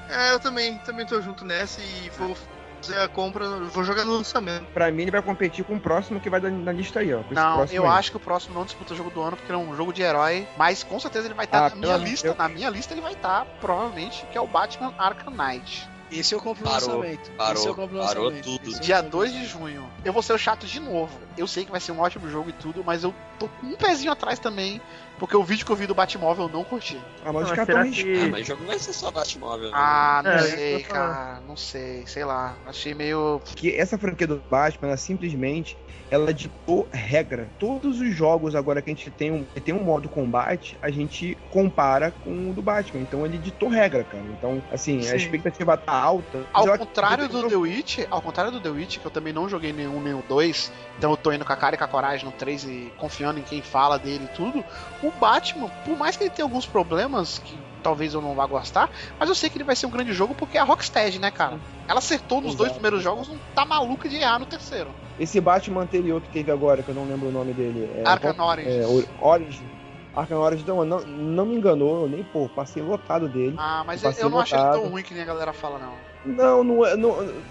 é, eu também, também tô junto nessa e vou fazer a compra, vou jogar no lançamento. Pra mim, ele vai competir com o próximo que vai na lista aí, ó. Não, eu aí. acho que o próximo não disputa o jogo do ano, porque ele é um jogo de herói. Mas com certeza ele vai estar Ah, na minha lista. eu- Na minha lista ele vai estar, provavelmente, que é o Batman Arkham Knight. Esse eu compro no Parou, lançamento. parou, Esse eu compro no parou lançamento. tudo. Esse Dia compro no 2 de junho. Eu vou ser o chato de novo. Eu sei que vai ser um ótimo jogo e tudo, mas eu tô com um pezinho atrás também. Porque o vídeo que eu vi do Batmóvel eu não curti. Ah, mas Mas tão que-. Ah, mas o jogo vai ser só Batmóvel. né? Ah, não É, sei, cara. Não sei, sei lá. Achei meio. que essa franquia do Batman, ela simplesmente ela ditou regra. Todos os jogos agora que a gente tem um, tem um modo combate, a gente compara com o do Batman. Então ele ditou regra, cara. Então, assim, Sim. a expectativa tá alta. Ao Eu contrário do The Witch, ao contrário do The Witch, que eu também não joguei nenhum nem o 2, então eu tô indo com a cara e com a coragem no 3 e confiando em quem fala dele e tudo. O Batman, por mais que ele tenha alguns problemas que talvez eu não vá gostar, mas eu sei que ele vai ser um grande jogo porque é a Rocksteady, né, cara? Ela acertou nos dois Exato. primeiros jogos, não tá maluca de errar no terceiro. Esse Batman anterior que teve agora, que eu não lembro o nome dele. É, Arkham qual- Origins. É, Origins. Arkham Origins, não, não, não me enganou, eu nem, pô, passei lotado dele. Ah, mas Passei eu não achei ele tão ruim que nem a galera fala, não. Não, não é. Não, eu-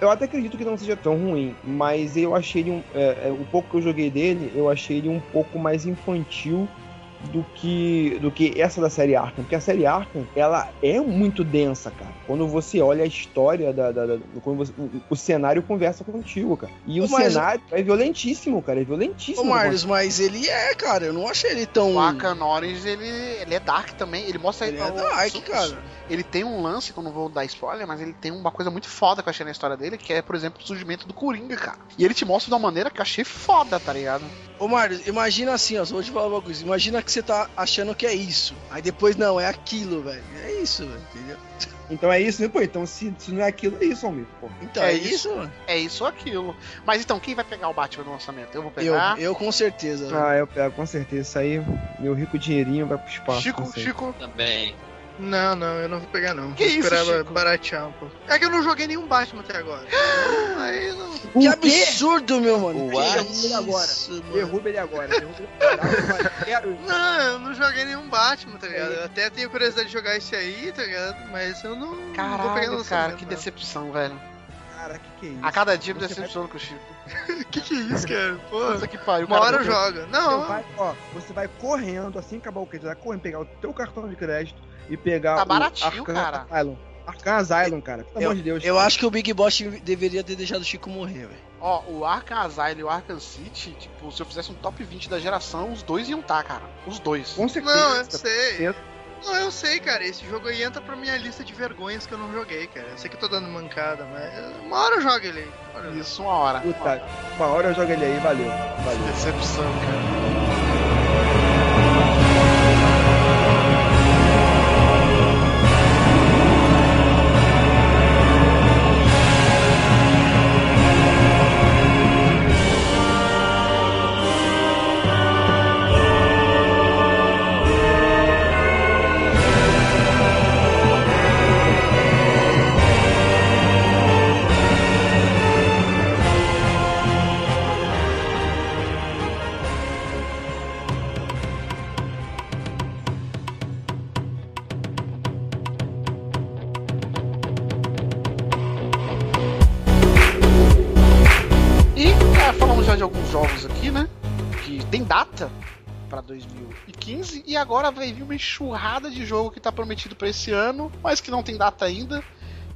eu até acredito que não seja tão ruim, mas eu achei ele um. É, é, o pouco que eu joguei dele, eu achei ele um pouco mais infantil do que do que essa da série Arkham. Porque a série Arkham, ela é muito densa, cara. Quando você olha a história da. da, da- quando você- o, o cenário conversa contigo, cara. E Ô, o mas- cenário é violentíssimo, cara. É Ô, violentíssimo. Marlos, mas ele é, cara. Eu não achei ele tão. O Arkham Origins, ele, ele é dark também. Ele mostra Ele é o- dark, os- cara. Ele tem um lance, que eu não vou dar spoiler, mas ele tem uma coisa muito foda que eu achei na história dele, que é, por exemplo, o surgimento do Coringa, cara. E ele te mostra de uma maneira que eu achei foda, tá ligado? Ô, Marlos, imagina assim, ó. Só vou te falar uma coisa. Imagina que você tá achando que é isso. Aí depois, não, é aquilo, velho. É isso, velho. Entendeu? Então é isso, né? Pô, então se, se não é aquilo, é isso, amigo. Pô. Então, É é, isso. isso, mano. É isso ou aquilo. Mas então, quem vai pegar o Batman no lançamento? Eu vou Eu, pegar. eu com certeza. velho. Ah, eu pego, com certeza. Isso aí, meu rico dinheirinho vai pro espaço. Chico. Chico. Também. Não, não, eu não vou pegar não. Que vou isso, esperar Chico? baratear um pouco. É que eu não joguei nenhum Batman até agora. Aí não. Que absurdo, meu mano. Derruba ele agora. Derruba ele agora. Não, eu não joguei nenhum Batman, tá ligado? Eu até tenho curiosidade de jogar esse aí, tá ligado? Mas eu não. não vou pegar no Caralho, cara, que decepção, velho. Cara, que que é isso? A cada dia me Você decepciono com o Chico. Que que é isso, cara? Pô, que pariu, uma cara. hora eu jogo. Você Não, vai, ó, você vai correndo, assim que acabar o crédito, vai correndo, pegar o teu cartão de crédito e pegar Tá o baratinho, Arkham cara. Asylum. Arkham Asylum, cara. Pelo amor de Deus. Eu acho que o Big Boss deveria ter deixado o Chico morrer, velho. Ó, o Arkham Asylum e o Arkham City, tipo, se eu fizesse um top 20 da geração, os dois iam estar, cara. Os dois. Com certeza. não, eu sei. certeza. Não, eu sei, cara. Esse jogo aí entra pra minha lista de vergonhas que eu não joguei, cara. Eu sei que eu tô dando mancada, mas uma hora eu jogo ele aí. Uma. Isso, uma hora. Puta, uma hora eu jogo ele aí, valeu. Valeu. Decepção, cara. 2015 e agora vai vir uma enxurrada de jogo que tá prometido para esse ano, mas que não tem data ainda.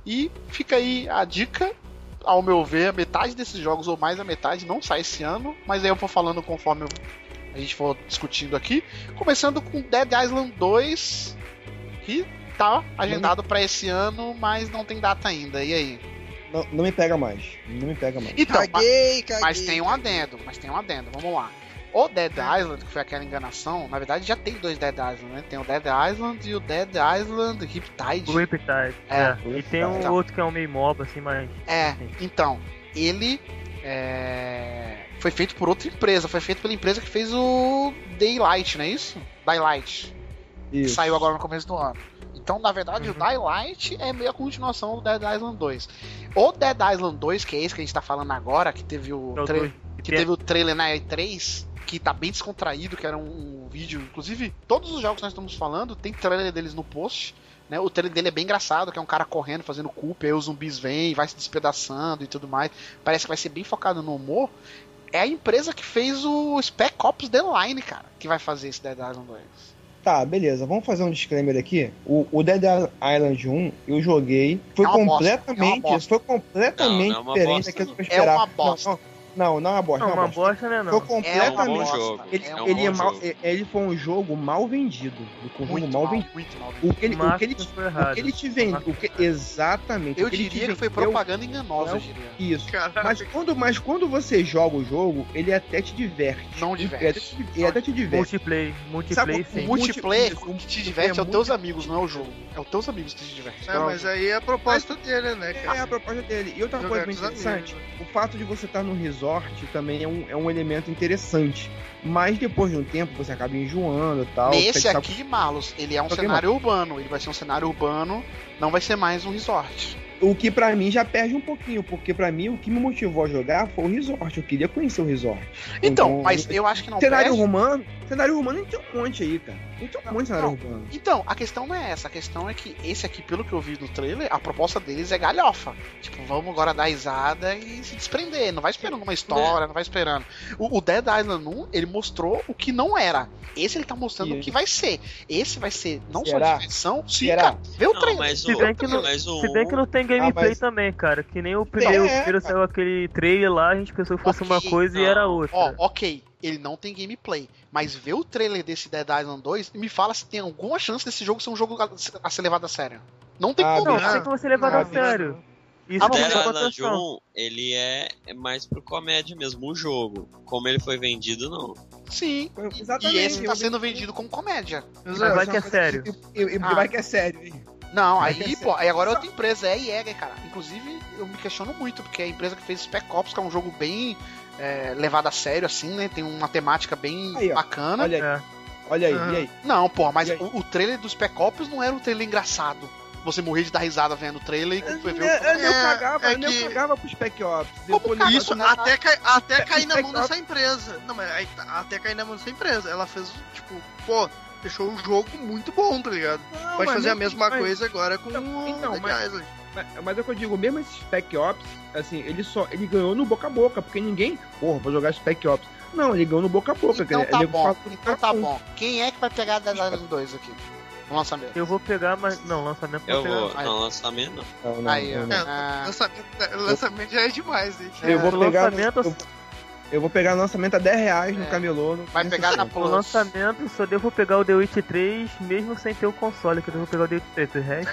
E fica aí a dica. Ao meu ver, a metade desses jogos, ou mais a metade, não sai esse ano, mas aí eu vou falando conforme a gente for discutindo aqui. Começando com Dead Island 2, que tá agendado para esse ano, mas não tem data ainda. E aí? Não, não me pega mais. Não me pega mais. Então, Caguei, caguei. Mas tem um adendo, mas tem um adendo, vamos lá. O Dead Island, que foi aquela enganação, na verdade já tem dois Dead Island, né? Tem o Dead Island e o Dead Island Riptide. Riptide. É. É. E tem um Então. outro que é um meio mob, assim, mas. É, então, ele é, foi feito por outra empresa, foi feito pela empresa que fez o Daylight, não é isso? Daylight, que Isso. saiu agora no começo do ano. Então, na verdade, Uhum. o Daylight é meio a continuação do Dead Island 2. O Dead Island 2, que é esse que a gente tá falando agora, que teve o, É o tra- que teve o trailer na E3, que tá bem descontraído, que era um, um vídeo. Inclusive, todos os jogos que nós estamos falando, tem trailer deles no post. Né? O trailer dele é bem engraçado, que é um cara correndo, fazendo culpa, aí os zumbis vêm, vai se despedaçando e tudo mais. Parece que vai ser bem focado no humor. É a empresa que fez o Spec Ops The Line, cara, que vai fazer esse Dead Island 2. Tá, beleza. Vamos fazer um disclaimer aqui. O, o Dead Island 1 eu joguei. Foi É bosta, completamente. é bosta. foi completamente Não, não é uma diferente bosta, daquilo que eu É esperava. uma bosta. Não, não, não, é uma bosta. Não, é uma uma bosta. bosta, né? Não. Foi É completamente. bosta. jogo. Ele, É um ele, é mal, jogo. ele foi um jogo mal vendido. Um jogo Muito mal, mal, vendido. muito mal. O que ele, o que ele, o que ele te vende. O que, exatamente. Eu o que diria que foi vendeu- propaganda enganosa, eu Não. diria. Isso. Caraca. Mas quando, mas quando você joga o jogo, ele até te diverte. Não diverte. te, ele até te diverte. Multiplayer. Multiplayer Sabe, sim. O multiplayer, Multi- o que te diverte é é os teus amigos, não é o jogo. É os teus amigos que te diverte. É, mas aí é a proposta dele, né, É cara? a proposta dele. E outra coisa bem interessante, o fato de você estar no resort também é um, é um elemento interessante. Mas depois de um tempo você acaba enjoando e tal. Nesse fica- aqui, Marlos, ele é um cenário urbano. Ele vai ser um cenário urbano, não vai ser mais um resort. O que pra mim já perde um pouquinho, porque pra mim o que me motivou a jogar foi o resort. Eu queria conhecer o resort. Então, mas eu acho que não cenário perde. romano, cenário romano tem um monte aí, cara. Tem um monte de cenário Não. romano. Então, a questão não é essa. A questão é que esse aqui, pelo que eu vi no trailer, a proposta deles é galhofa. Tipo, vamos agora dar risada e se desprender. Não vai esperando uma história, não vai esperando. O, o Dead Island 1, ele mostrou o que não era. Esse ele tá mostrando E o que vai ser. Esse vai ser não Será? só diversão, sim, Será? cara. Vê o mas Se o, bem que não- mas o Se bem que não tem gameplay Ah, mas- também, cara. Que nem o primeiro, é, primeiro saiu aquele trailer lá, a gente pensou que fosse uma Ok, coisa e não. era outra. Ó, ok, ele não tem gameplay, mas vê o trailer desse Dead Island 2 e me fala se tem alguma chance desse jogo ser um jogo a, ser levado a sério. Não tem Ah, como. não, tem que você levar Ah, a sério. Isso Ah, é contratação. 1, ele é, é mais pro comédia mesmo, o jogo. Como ele foi vendido, não. Sim. Exatamente. E esse tá sendo vendido como comédia. Mas vai que é sério. E, vai que é sério, hein? Não, Vai aí, é pô, aí agora é outra empresa, é a Jäger, cara. Inclusive, eu me questiono muito, porque é a empresa que fez Spec Ops, que é um jogo bem é, levado a sério, assim, né? Tem uma temática bem Aí, bacana. Olha aí, É. olha aí, e aí? Não, porra, mas o, o trailer do Spec Ops não era um trailer engraçado. Você morrer de dar risada vendo o trailer e foi ver o. Eu, eu, eu É, cagava, é eu, que- cagava pro Spec Ops. Depois-? Isso, na- até, cai- até cair na mão dessa empresa. Não, mas aí tá, até cair na mão dessa empresa. Ela fez, tipo, pô, deixou um jogo muito bom, tá ligado? Não, Pode fazer a mesma mas- coisa agora com Então, o então, mas- Island. Mas, mas é o que eu digo, mesmo esse Spec Ops, assim, ele só ele ganhou no boca a boca, porque ninguém, porra, vou jogar Spec Ops. Não, ele ganhou no boca a boca. Então tá ele bom, fala- então tá bom. Quem é que vai pegar Dead Island 2 aqui? No lançamento. Eu vou pegar, mas. Não, lançamento não Eu pegar. vou. Aí. Não, lançamento não. Não, não, Aí, não, não. Ah, Lançamento, lançamento já é demais, gente. Eu vou pegar. lançamento, eu, eu vou pegar no lançamento a 10 reais no É. camelô. no vai pegar na 360. No Plus. lançamento, só devo pegar o The Witch 3, mesmo sem ter o console, que eu devo pegar o The Witch 3. O resto,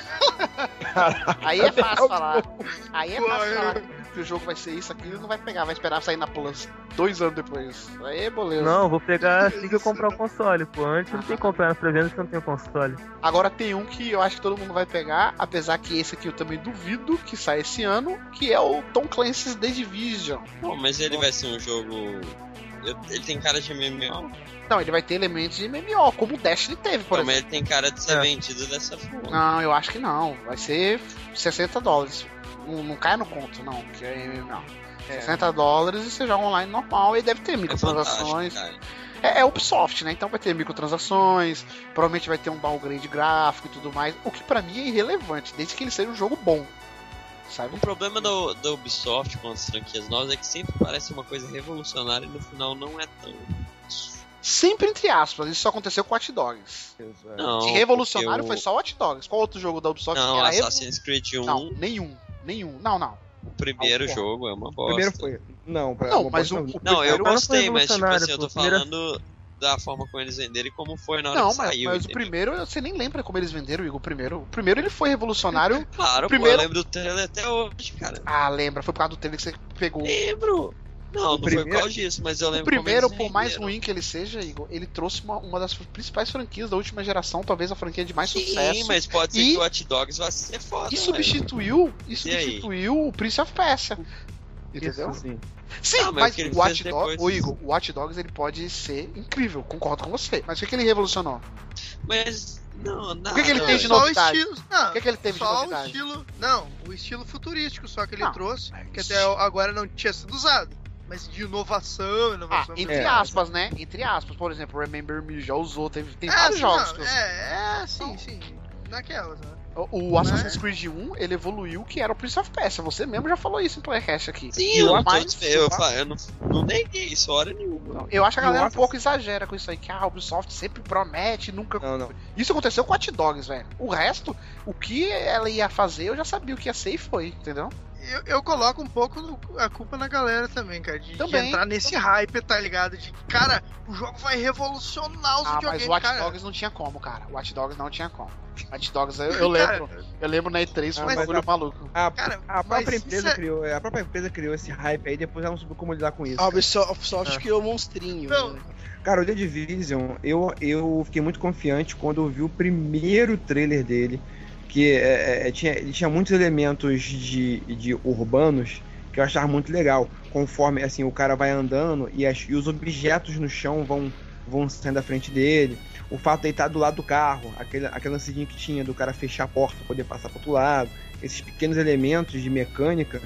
Aí é fácil falar. Aí é fácil eu- que o jogo vai ser isso, aquilo, não vai pegar, vai esperar sair na Plus dois anos depois. Aí, beleza. não, vou pegar assim que eu comprar o console, pô. Antes não tem como comprar na pré-venda se não tem o console. Agora tem um que eu acho que todo mundo vai pegar, apesar que esse aqui eu também duvido que saia esse ano, que é o Tom Clancy's The Division. Pô, mas ele vai ser um jogo. Ele tem cara de MMO. Não, ele vai ter elementos de MMO, como o Destiny teve, por mas exemplo. ele tem cara de ser É. vendido dessa forma. Não, eu acho que não. Vai ser 60 dólares. Não, não cai no conto, não, que é MMO. 60 dólares e você joga online normal e deve ter É microtransações. É, é Ubisoft, né? Então vai ter microtransações, provavelmente vai ter um downgrade gráfico e tudo mais, o que pra mim é irrelevante, desde que ele seja um jogo bom. sabe? O problema do, da Ubisoft com as franquias novas é que sempre parece uma coisa revolucionária e no final não é tão. Sempre entre aspas, isso só aconteceu com Watch Dogs. Não, De revolucionário foi só Watch Dogs. Qual outro jogo da Ubisoft Não, Assassin's Creed 1, Não, nenhum. Nenhum. Não, não. o primeiro Ah, o jogo é uma O bosta. primeiro foi. Não, pra, Não, mas bosta o- o Não, eu gostei, mas tipo assim, eu tô pô. Primeiro- falando da forma como eles venderam e como foi na hora Não, que mas, saiu. mas o entendeu? primeiro, você nem lembra como eles venderam, Igor, o primeiro. O primeiro ele foi revolucionário. Claro, primeiro- pô, eu lembro do trailer até hoje, cara. ah, lembra, foi por causa do trailer que você pegou. Lembro! Não, não foi primeiro- por causa disso, mas eu O lembro primeiro, como eles por mais ruim que ele seja, Igor, ele trouxe uma, uma das principais franquias da última geração, talvez a franquia de mais Sim, sucesso. mas pode ser E- que o Watch Dogs vá ser foda. E substituiu, e substituiu o Prince of Persia. Entendeu? Isso, sim. Sim, Ah, mas mas o o Watch Dogs, depois- o Igor, o Watch Dogs ele pode ser incrível, concordo com você. Mas o que, que ele revolucionou? Mas, não, nada. O que que ele tem de Só o novidade? estilo. Não, O que, que ele teve de só o novidade? estilo. Não, o estilo futurístico só que ele Não, trouxe, mas- que até agora não tinha sido usado. Mas de inovação, Ah, inovação. entre É. aspas, né? Entre aspas, por exemplo, Remember Me já usou, teve, tem É, vários sim, jogos. não, eu- é, é, sim, sim. Naquelas, né? O, o Assassin's Creed 1, ele evoluiu que era o Prince of Persia. Você mesmo já falou isso em Playcast aqui. Sim, eu, o não mais- dizendo- eu, fa- eu não, não neguei isso hora nenhuma. Eu acho que a o galera um pouco exagera com isso aí, que a Ubisoft sempre promete, nunca. Não, não. Isso aconteceu com Hot Dogs, velho. O resto, o que ela ia fazer, eu já sabia o que ia ser e foi, entendeu? Eu, eu coloco um pouco no- a culpa na galera também, cara. De, de Também. entrar nesse hype, tá ligado? De cara, o jogo vai revolucionar os Ah, mas videogames, o Watch cara. Dogs não tinha como, cara. O Watch Dogs não tinha como. Watch Dogs, eu, eu lembro. Eu lembro na E3, foi um mas bagulho maluco. A, Cara, a mas própria empresa é- criou, a própria empresa criou esse hype aí, depois ela não soube como lidar com isso. A cara. Ubisoft, a Ubisoft Ah. criou um monstrinho. Não. né? Cara, o The Division, eu, eu fiquei muito confiante quando eu vi o primeiro trailer dele, que é, é, tinha, ele tinha muitos elementos de, de urbanos que eu achava muito legal. Conforme assim o cara vai andando e, as- e os objetos no chão vão, vão saindo da frente dele. O fato de ele estar do lado do carro, aquele, aquele lancezinho que tinha do cara fechar a porta poder passar pro outro lado. Esses pequenos elementos de mecânica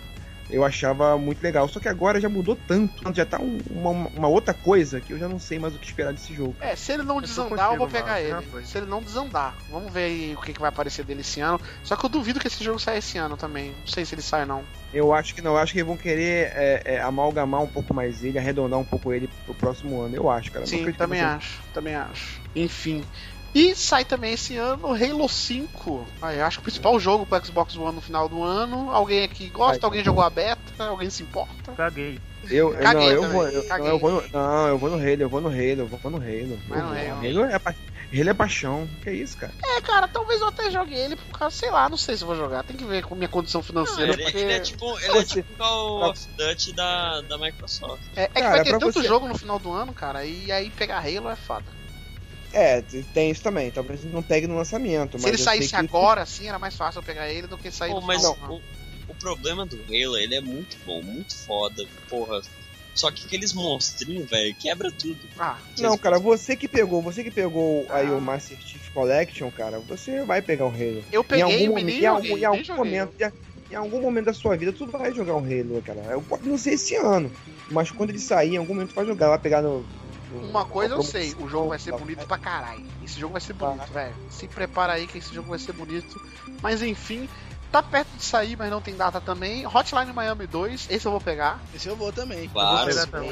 eu achava muito legal. Só que agora já mudou tanto, já tá um- uma, uma outra coisa que eu já não sei mais o que esperar desse jogo. É, se ele não tô desandar, eu vou pegar ele. foi. Se ele não desandar, vamos ver aí o que, que vai aparecer dele esse ano. Só que eu duvido que esse jogo saia esse ano também. Não sei se ele sai, não. Eu acho que não, eu acho que eles vão querer é, é, amalgamar um pouco mais ele, arredondar um pouco ele pro próximo ano. Eu acho, cara. Sim, também acho, também acho. Enfim. E sai também esse ano Halo 5. Ah, eu acho que o principal jogo pro Xbox One no final do ano. Alguém aqui gosta, Vai. alguém jogou a beta, alguém se importa. Caguei. Eu, eu- não, eu vou, eu, não, eu vou no, não, eu vou no Halo, eu vou no Halo, eu vou no Halo. Vou. Halo. É, pa- Halo é paixão. Que isso, cara? É, cara, talvez eu até jogue ele por causa, sei lá, não sei se eu vou jogar. Tem que ver com minha condição Não, financeira. ele, porque... ele é tipo, ele é tipo Call of Duty da, da Microsoft. É, é que Cara, vai ter tanto você- jogo no final do ano, cara, e aí pegar Halo é foda. É, tem isso também. Talvez não pegue no lançamento. Se mas ele saísse sei que- agora, assim, era mais fácil eu pegar ele do que sair Pô, mas do ano. o, o problema do Halo, ele é muito bom, muito foda, porra. Só que aqueles monstrinhos, velho, quebra tudo. Ah, Não, cara, você que pegou, você que pegou aí Ah. o Master Chief Collection, cara, você vai pegar o Halo. eu Em peguei algum e momento, em algum, em algum momento, em, em algum momento da sua vida, tu vai jogar um Halo, cara. Eu não ser esse ano, mas quando ele sair, em algum momento tu vai jogar, vai pegar no. Uma coisa eu sei, o jogo vai ser bonito pra caralho. Esse jogo vai ser bonito, velho. Se prepara aí que esse jogo vai ser bonito. Mas enfim, tá perto de sair, mas não tem data também. Hotline Miami 2, esse eu vou pegar. Esse eu vou também. Claro. pegar também.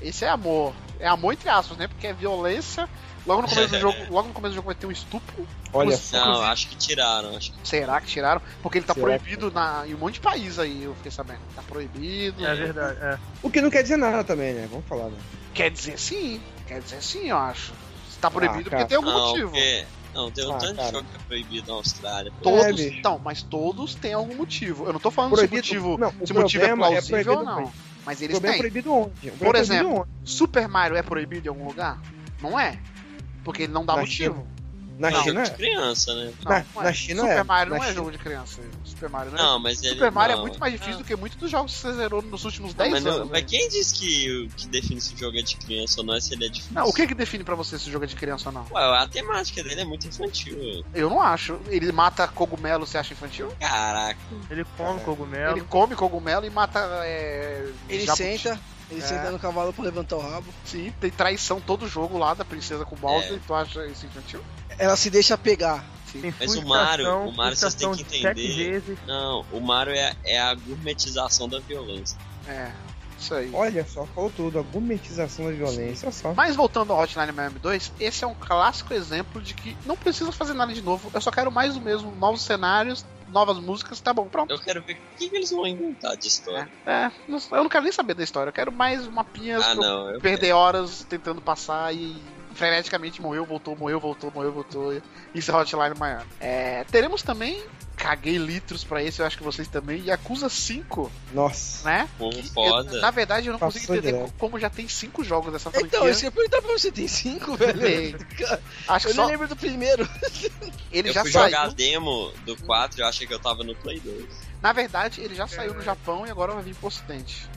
Esse, é amor. É amor entre aspas, né? Porque é violência. Logo no começo do jogo, logo no começo do jogo vai ter um estupro. Olha Inclusive- só. Não, acho que tiraram, acho que Será que tiraram? Porque ele tá Será proibido na, em um monte de país aí, eu fiquei sabendo. Tá proibido. É verdade, é. O que não quer dizer nada também, né? Vamos falar, né? Quer dizer sim. Quer dizer sim, eu acho. Se tá proibido cara. porque tem algum não, motivo. porque- Não, tem um Ah, tanto cara. de jogo que é proibido na Austrália. Todos, É, então, mas todos têm algum motivo. Eu não tô falando Proibido- se o motivo, não, o se o motivo é é plausível ou proibido não. Mas eles problema é têm. proibido onde? O problema Por é exemplo, onde? Super Mario é proibido em algum lugar? Não é. Porque ele não dá Na motivo. Na Não, China de é? criança, né? Não, Na- é. na China Super é. Mario Na não é China- jogo de criança. Super Mario não é. Não, mas ele. Super Mario não. é muito mais difícil do que muitos dos jogos que você zerou nos últimos 10 Mas, não- anos. mas né? quem disse que o que define se o jogo é de criança ou não é se ele é difícil? Não, o que que define pra você se o jogo é de criança ou não? Ué, a temática dele é muito infantil. Eu não acho. Ele mata cogumelo, você acha infantil? Caraca. Ele come cogumelo. Ele come cogumelo e mata. É, Ele jabuti. senta, ele É. senta no cavalo pra levantar o rabo. Sim, tem traição todo jogo lá da princesa com o Bowser. É. e Tu acha isso infantil? Ela se deixa pegar. Tem Mas o Mario, o Mario vocês têm que entender. Não, o Mario é, é a gourmetização da violência. É, isso aí. Olha só, falou tudo, a gourmetização da violência, só. Mas voltando ao Hotline Miami 2, esse é um clássico exemplo de que não precisa fazer nada de novo. Eu só quero mais do mesmo, novos cenários, novas músicas, tá bom, pronto. Eu quero ver o que, que eles vão inventar de história. É, não- eu não quero nem saber da história, eu quero mais mapinhas Ah, não. Eu perder horas tentando passar e freneticamente morreu, voltou, morreu, voltou, morreu, voltou. Isso é Hotline Miami. É, teremos também, caguei litros pra esse, eu acho que vocês também, Yakuza 5, Nossa. né? Pô, Que foda. eu- na verdade, eu não consigo Passou entender direto. co- como já tem cinco jogos dessa franquia. Então, isso que eu ia perguntar pra você, tem cinco, velho? Tem. Cara, Acho que Eu nem só lembro do primeiro. ele eu já fui saiu. jogar a demo do 4 e eu achei que eu tava no Play 2. Na verdade, ele já saiu no Japão e agora vai vir pro ocidente.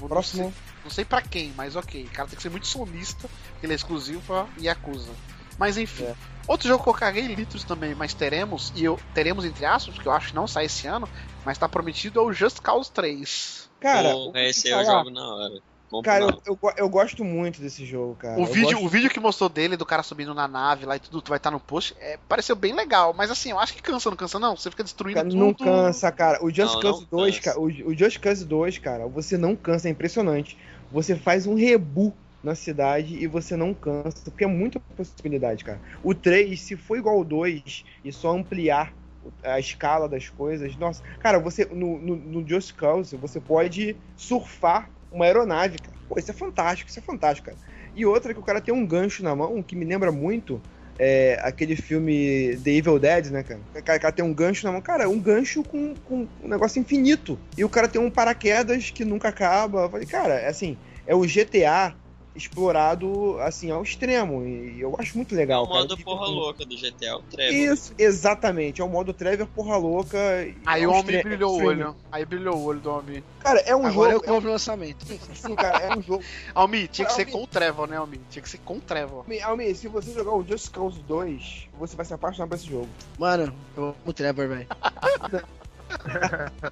Não Próximo. sei, não sei pra quem, mas ok. O cara tem que ser muito sonista, ele é exclusivo pra Yakuza. Mas enfim. É. Outro jogo que eu caguei litros também, mas teremos, e eu teremos entre aspas, porque eu acho que não sai esse ano, mas tá prometido é o Just Cause 3. Cara, Pô, o que esse eu falar? jogo na hora. Cara, eu, eu, eu gosto muito desse jogo, cara. o, Eu vídeo, gosto- o vídeo que mostrou dele, do cara subindo na nave lá e tudo, tu vai estar no post, é, pareceu bem legal. Mas assim, eu acho que cansa, não cansa não? Você fica destruindo Cara, tudo. não cansa, cara. O Just Não, Cause não 2, cansa. cara, o, o Just Cause 2, cara, você não cansa, é impressionante. Você faz um rebu na cidade e você não cansa, porque é muita possibilidade, cara. O 3, se for igual ao 2 e só ampliar a escala das coisas, nossa, cara, você no, no, no Just Cause você pode surfar uma aeronave, cara. Pô, isso é fantástico, isso é fantástico, cara. E outra que o cara tem um gancho na mão que me lembra muito é, aquele filme The Evil Dead, né, cara? O cara, o cara tem um gancho na mão. Cara, um gancho com, com um negócio infinito. E o cara tem um paraquedas que nunca acaba. Eu falei, cara, é assim, é o GTA explorado, assim, ao extremo. E eu acho muito É legal, o cara. modo porra louca do GTA, o Trevor. Isso, exatamente. É o modo Trevor porra louca. e Aí o homem brilhou o olho. Aí brilhou o olho do homem. Cara, é um Agora eu jogo. É um, compro o lançamento. sim, cara, é um jogo. Almi, tinha que ser Almi. com o Trevor, né, Almi? Tinha que ser com o Trevor. Almi, Almi, se você jogar o Just Cause 2, você vai se apaixonar por esse jogo. Mano, eu amo o Trevor, velho.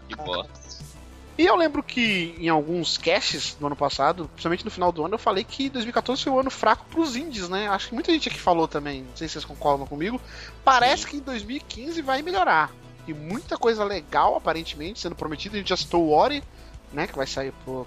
Que bosta. E eu lembro que em alguns caches do ano passado, principalmente no final do ano, eu falei que 2014 foi um ano fraco pros indies, né? Acho que muita gente aqui falou também, não sei se vocês concordam comigo. Parece que em 2015 vai melhorar. E muita coisa legal, aparentemente, sendo prometida. A gente já citou o Ori, né? Que vai sair pro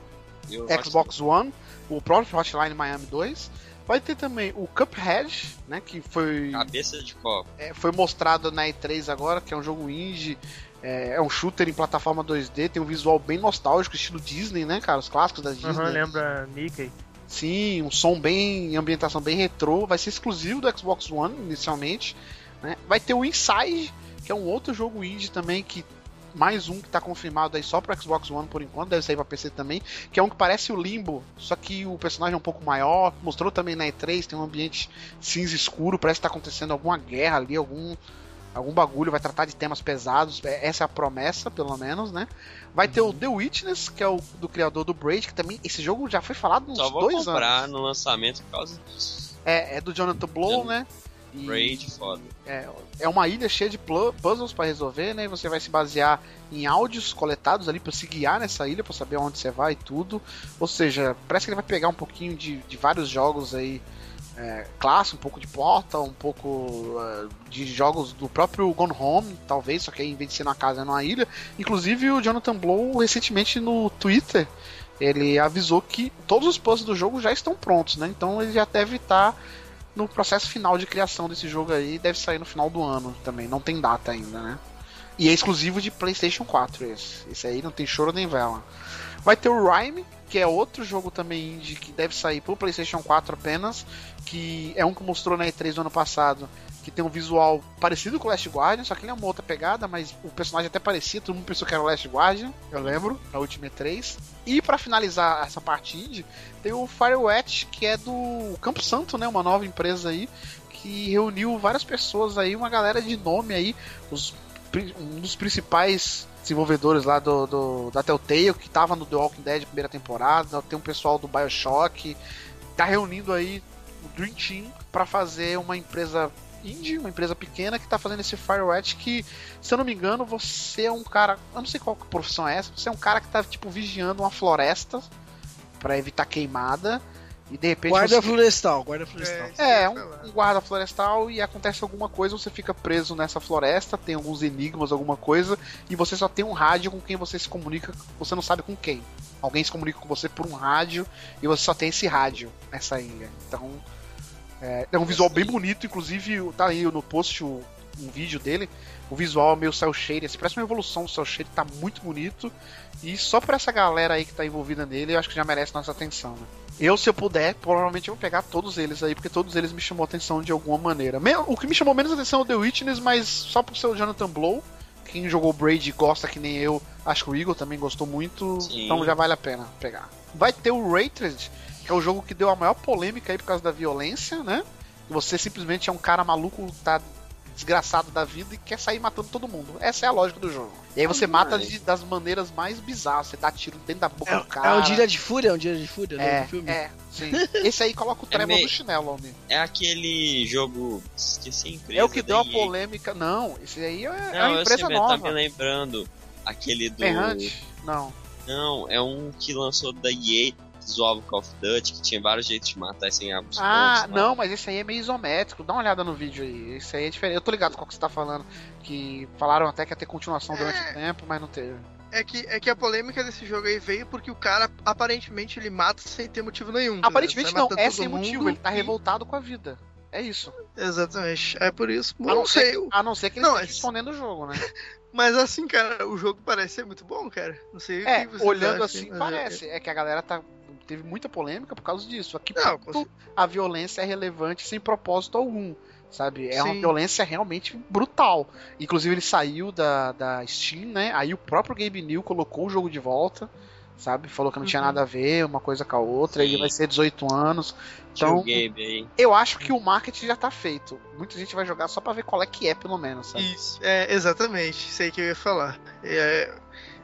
Eu Xbox One, o próprio Hotline Miami 2. Vai ter também o Cuphead, né? Que foi, Cabeça de copo. é, foi mostrado na E3 agora, que é um jogo indie. É, é um shooter em plataforma 2D, tem um visual bem nostálgico, estilo Disney, né, cara? Os clássicos da Disney. Aham, lembra Mickey. Sim, um som bem. ambientação bem retrô. Vai ser exclusivo do Xbox One inicialmente. Né? Vai ter o Inside, que é um outro jogo indie também que. Mais um que tá confirmado aí só pro Xbox One por enquanto, deve sair pra PC também, que é um que parece o Limbo, só que o personagem é um pouco maior, mostrou também na E3, tem um ambiente cinza escuro, parece que tá acontecendo alguma guerra ali, algum algum bagulho, vai tratar de temas pesados, é- essa é a promessa, pelo menos, né? Vai ter o The Witness, que é o do criador do Braid, que também esse jogo já foi falado uns Só vou dois comprar anos. no lançamento por causa disso. É, é do Jonathan Blow, Jonathan né? E Raid, foda. é, é uma ilha cheia de puzzles para resolver, né? E você vai se basear em áudios coletados ali para se guiar nessa ilha, para saber onde você vai e tudo. Ou seja, parece que ele vai pegar um pouquinho de, de vários jogos aí é, clássicos, um pouco de Portal, um pouco é, de jogos do próprio Gone Home, talvez, só que aí, em vez de ser numa casa, é numa ilha. Inclusive o Jonathan Blow recentemente no Twitter ele avisou que todos os puzzles do jogo já estão prontos, né? Então ele já deve estar no processo final de criação desse jogo aí, deve sair no final do ano também, não tem data ainda, né? E é exclusivo de PlayStation 4 esse. Esse aí não tem choro nem vela. Vai ter o Rhyme, que é outro jogo também indie que deve sair pro PlayStation 4 apenas, que é um que mostrou na E3 do ano passado, que tem um visual parecido com o Last Guardian, só que ele é uma outra pegada, mas o personagem até parecia, todo mundo pensou que era o Last Guardian, eu lembro, na última E3. E para finalizar essa parte indie, tem o Firewatch, que é do Campo Santo, né, uma nova empresa aí, que reuniu várias pessoas aí, uma galera de nome aí, os, um dos principais desenvolvedores lá do, do- da Telltale, que tava no The Walking Dead primeira temporada, tem um pessoal do Bioshock, tá reunindo aí o Dream Team para fazer uma empresa indie, uma empresa pequena que tá fazendo esse Firewatch que, se eu não me engano, você é um cara, eu não sei qual profissão é essa, você é um cara que tá tipo vigiando uma floresta para evitar queimada E de repente Guarda você... florestal, guarda florestal. É, que um, um guarda florestal e acontece alguma coisa, você fica preso nessa floresta, tem alguns enigmas, alguma coisa, e você só tem um rádio com quem você se comunica, você não sabe com quem. Alguém se comunica com você por um rádio e você só tem esse rádio nessa ilha. Então, é, é um visual bem bonito, inclusive tá aí no post o- um vídeo dele. O visual é meio cel shade, assim, parece uma evolução do cel shade, tá muito bonito. E só por essa galera aí que tá envolvida nele, eu acho que já merece nossa atenção, né? Eu, se eu puder, provavelmente eu vou pegar todos eles aí, porque todos eles me chamou atenção de alguma maneira. O que me chamou menos atenção é o The Witness, mas só por ser o Jonathan Blow. Quem jogou Braid gosta que nem eu, acho que o Eagle também gostou muito, Sim. então já vale a pena pegar. Vai ter o Rated, que é o jogo que deu a maior polêmica aí por causa da violência, né? Você simplesmente é um cara maluco, tá desgraçado da vida e quer sair matando todo mundo. Essa é a lógica do jogo. E aí você mata de- das maneiras mais bizarras. Você dá tiro dentro da boca do É, cara. é um dia de fúria, é um dia de fúria, né? É, do filme. é, sim. Esse aí coloca o tremor meio- do chinelo, homem. É aquele jogo. Esqueci a empresa. É o que deu a polêmica. Não, esse aí é, é Não, uma eu empresa sei, mas tá me nova. lembrando. Aquele do. Errante? Não. Não, é um que lançou da EA, zoava o Call of Duty, que tinha vários jeitos de matar sem abrir Ah, não, mas esse aí é meio isométrico. Dá uma olhada no vídeo aí. Esse aí é diferente. Eu tô ligado com o que você tá falando. Que falaram até que ia ter continuação durante É. o tempo, mas não teve. É que, é que a polêmica desse jogo aí veio porque o cara, aparentemente, ele mata sem ter motivo nenhum. Aparentemente não, é sem motivo. Ele tá e- revoltado com a vida. É isso. Exatamente. É por isso. A não, Não sei. ser, a não ser que ele Não, esteja é- escondendo o jogo, né? Mas assim, cara, o jogo parece ser muito bom, cara. Não sei o É, que vocês olhando assim, mas parece. É que a galera tá. Teve muita polêmica por causa disso. Aqui Não, ponto a violência é relevante sem propósito algum. Sabe? É uma Sim. violência realmente brutal. Inclusive, ele saiu da, da Steam, né? Aí o próprio Gabe New colocou o jogo de volta. Sabe? Falou que não tinha Uhum. nada a ver uma coisa com a outra. Sim. Ele vai ser 18 anos. Tinha Então, eu acho que o marketing já tá feito. Muita gente vai jogar só pra ver qual é que é, pelo menos, sabe? Isso, é, exatamente, sei que eu ia falar. É,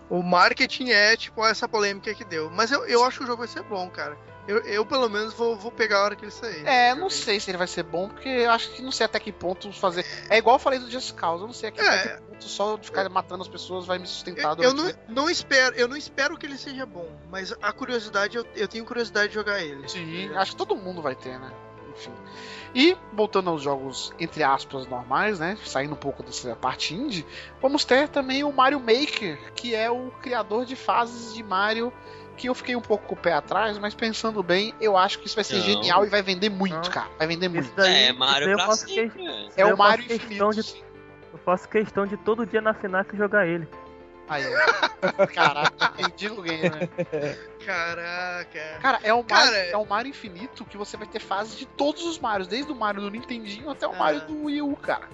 o marketing é, tipo, essa polêmica que deu. Mas eu, eu acho que o jogo vai ser bom, cara. Eu, eu pelo menos, vou, vou pegar a hora que ele sair. É, não sei se ele vai ser bom, porque eu acho que não sei até que ponto fazer. É igual eu falei do Just Cause, eu não sei até É. que ponto só de ficar matando as pessoas vai me sustentar Eu, eu não, não espero, eu não espero que ele seja bom, mas a curiosidade, eu, eu tenho curiosidade de jogar ele. Sim, acho que todo mundo vai ter, né? Enfim. E, voltando aos jogos, entre aspas, normais, né? Saindo um pouco dessa parte indie, vamos ter também o Mario Maker, que é o criador de fases de Mario. Que eu fiquei um pouco com o pé atrás, mas pensando bem, eu acho que isso vai ser Não. genial e vai vender muito, Não. cara. Vai vender muito. Daí, É, Mario pra sempre. que- é. É o Mario Infinito. de-. Eu faço questão de todo dia na FNAC jogar ele. Aí, ó. Caraca, mendigo game, né? Caraca. Cara, é o, Mario, Cara, é o Mario Infinito que você vai ter fases de todos os Marios, desde o Mario do Nintendinho até o Ah. Mario do Wii U, cara.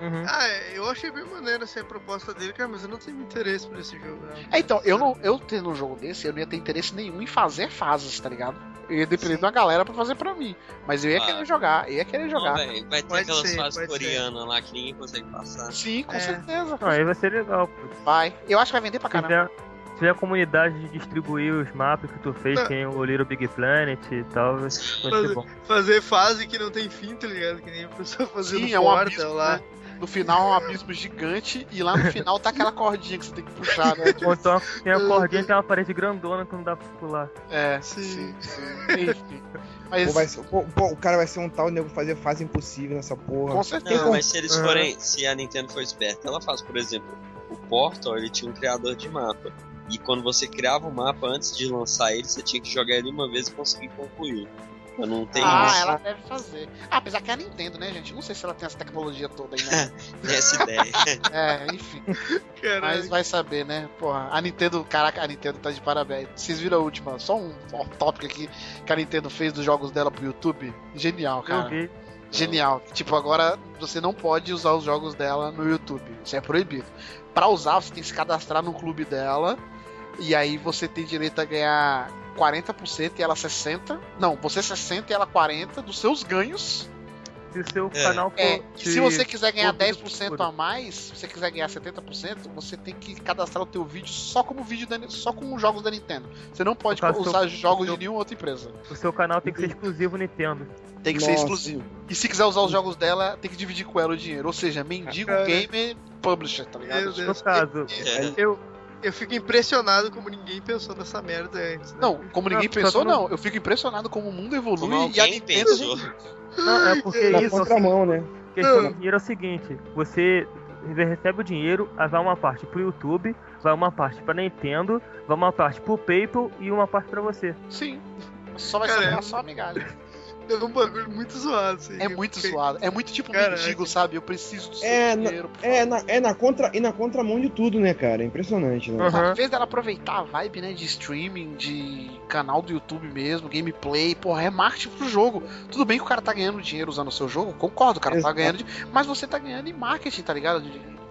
Uhum. Ah, é, eu achei bem maneiro essa proposta dele, cara, mas eu não tenho interesse por esse jogo. Não. É, então, eu não, eu tendo um jogo desse, eu não ia ter interesse nenhum em fazer fases, tá ligado? Eu ia depender Sim. de uma galera pra fazer pra mim. Mas eu ia Ah. querer jogar, eu ia querer Não, jogar. véi, vai ter Pode aquelas ser, fases coreanas lá que ninguém consegue passar. Sim, com É. certeza. Não, aí vai ser legal, pô. Vai. Eu acho que vai vender pra caramba. se tiver a comunidade de distribuir os mapas que tu fez, Não. tem o Little Big Planet e tal, vai ser bom. Fazer fase que não tem fim, tá ligado? Que nem a pessoa fazendo Sim, é um porta abismo, lá. né? No final é um abismo gigante e lá no final tá aquela cordinha que você tem que puxar, né? Ou então tem a cordinha e tem uma parede grandona que não dá pra pular. É, Sim. sim, sim. Enfim. Mas, Pô, vai ser- pô, pô, o cara vai ser um tal nego fazer fase impossível nessa porra. com certeza. Não, mas se eles Aham. forem, se a Nintendo for esperta, ela faz, por exemplo, o Portal, ele tinha um criador de mapa. E quando você criava o mapa antes de lançar ele, você tinha que jogar ele uma vez e conseguir concluir. Eu não tenho Ah, isso, ela deve fazer. Ah, apesar que é a Nintendo, né, gente? Não sei se ela tem essa tecnologia toda aí, né? essa ideia. é, enfim. Caralho. Mas vai saber, né? Porra, a Nintendo, caraca, a Nintendo tá de parabéns. Vocês viram a última? Só um off-topic aqui que a Nintendo fez dos jogos dela pro YouTube? Genial, Eu cara. vi. Genial. Tipo, agora você não pode usar os jogos dela no YouTube. Isso é proibido. Pra usar, você tem que se cadastrar no clube dela. E aí você tem direito a ganhar 40% e ela 60%. Não, você 60% e ela 40% dos seus ganhos. Se o seu É. canal for. É, e se você quiser ganhar for tudo 10% escuro. a mais, se você quiser ganhar 70%, você tem que cadastrar o teu vídeo só como vídeo da, só com jogos da Nintendo. Você não pode usar seu- jogos seu- de nenhuma outra empresa. O seu canal tem que ser exclusivo Nintendo. Tem que ser Nossa. exclusivo. E se quiser usar os jogos dela, tem que dividir com ela o dinheiro. Ou seja, mendigo Cara. gamer publisher, tá ligado? Meu No caso, É. eu, Eu fico impressionado como ninguém pensou nessa merda antes. né? Não, como ninguém Não, pensou, não-. Eu fico impressionado como o mundo evolui Como e a Nintendo. pensou. Não, é porque Na isso, contramão, né? a questão do dinheiro é o seguinte, você recebe o dinheiro, aí vai uma parte pro YouTube, vai uma parte pra Nintendo, vai uma parte pro PayPal e uma parte pra você. Sim. Só vai sobrar é- só a migalha. É um bagulho muito zoado. Assim. É muito Eu- suado. É muito tipo Caraca. mendigo, sabe? Eu preciso do seu É, na- dinheiro. por É na, é na contra e na contramão de tudo, né, cara? É impressionante, né? Vez dela aproveitar a vibe, né, de streaming, de canal do YouTube mesmo, gameplay, porra, é marketing pro jogo. Tudo bem que o cara tá ganhando dinheiro usando o seu jogo, concordo, o cara Exato. tá ganhando, mas você tá ganhando em marketing, tá ligado?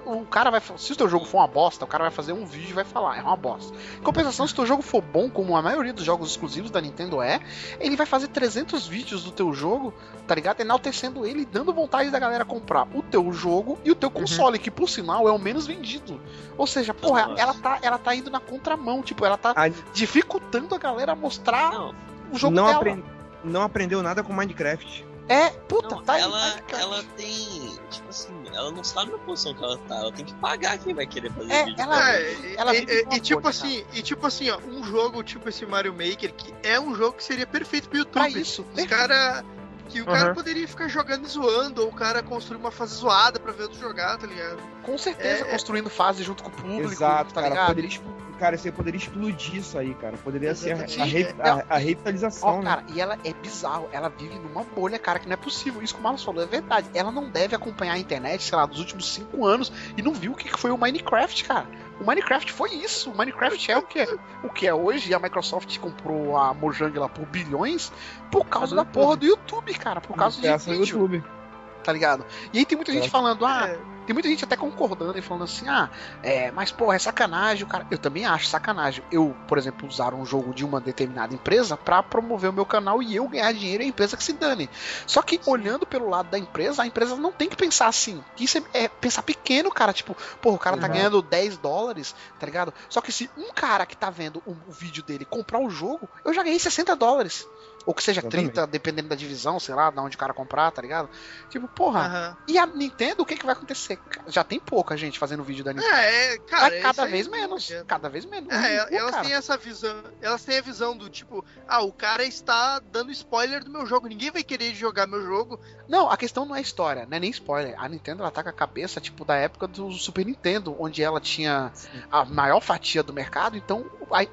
O cara vai, se o teu jogo for uma bosta, o cara vai fazer um vídeo e vai falar, é uma bosta. Em compensação, se o teu jogo for bom, como a maioria dos jogos exclusivos da Nintendo é, ele vai fazer 300 vídeos do teu jogo, tá ligado? Enaltecendo ele e dando vontade da galera comprar o teu jogo e o teu console, que por sinal é o menos vendido. Ou seja, porra, Nossa. ela tá, ela tá indo na contramão, tipo, ela tá A- dificultando a galera a mostrar Não, o jogo não, dela. apren- não aprendeu nada com Minecraft. É, puta, não, tá aí, ela, Minecraft. ela tem. Tipo assim, ela não sabe na posição que ela tá. Ela tem que pagar quem vai querer fazer É, vídeo. ela-. É, e- ela e, e- e tipo assim, e tipo assim, ó, um jogo tipo esse Mario Maker, que é um jogo que seria perfeito pro Pra YouTube. isso. Os cara. Que o cara Aham. poderia ficar jogando e zoando, ou o cara construir uma fase zoada pra ver outro jogar, tá ligado? Com certeza, É, é- construindo fase junto com o público, Exato, tá cara. ligado? Poderia, expl- cara, você poderia explodir isso aí, cara. Poderia ser a, re- Não, a- a revitalização, Ó, né? cara, e ela é bizarro, ela vive numa bolha, cara, que não é possível. Isso que o Marlos falou é verdade. Ela não deve acompanhar a internet, sei lá, dos últimos cinco anos e não viu o que foi o Minecraft, cara. O Minecraft foi isso. O Minecraft é o que é, o que é hoje. E a Microsoft comprou a Mojang lá por bilhões por causa da porra do YouTube, cara. Por causa de vídeo, YouTube. Tá ligado? E aí tem muita gente É. falando, ah, É, Tem muita gente até concordando e falando assim, ah, é, mas porra, é sacanagem, cara. Eu também acho sacanagem. Eu, por exemplo, usar um jogo de uma determinada empresa pra promover o meu canal e eu ganhar dinheiro e a empresa que se dane. Só que olhando pelo lado da empresa, a empresa não tem que pensar assim. Isso é, é pensar pequeno, cara. Tipo, porra, o cara tá Exato. ganhando 10 dólares, tá ligado? Só que se um cara que tá vendo o, o vídeo dele comprar o jogo, eu já ganhei 60 dólares. Ou que seja Exatamente. 30, dependendo da divisão, sei lá, de onde o cara comprar, tá ligado? Tipo, porra. aham. E a Nintendo, o que, que vai acontecer? Já tem pouca gente fazendo vídeo da Nintendo. É, é, cara. Vai é cada vez menos. adianta. Cada vez menos. É, Pô, elas cara. têm essa visão. Elas têm a visão do tipo, ah, o cara está dando spoiler do meu jogo. Ninguém vai querer jogar meu jogo. Não, a questão não é história, não é nem spoiler. A Nintendo ela tá com a cabeça, tipo, da época do Super Nintendo, onde ela tinha a maior fatia do mercado, então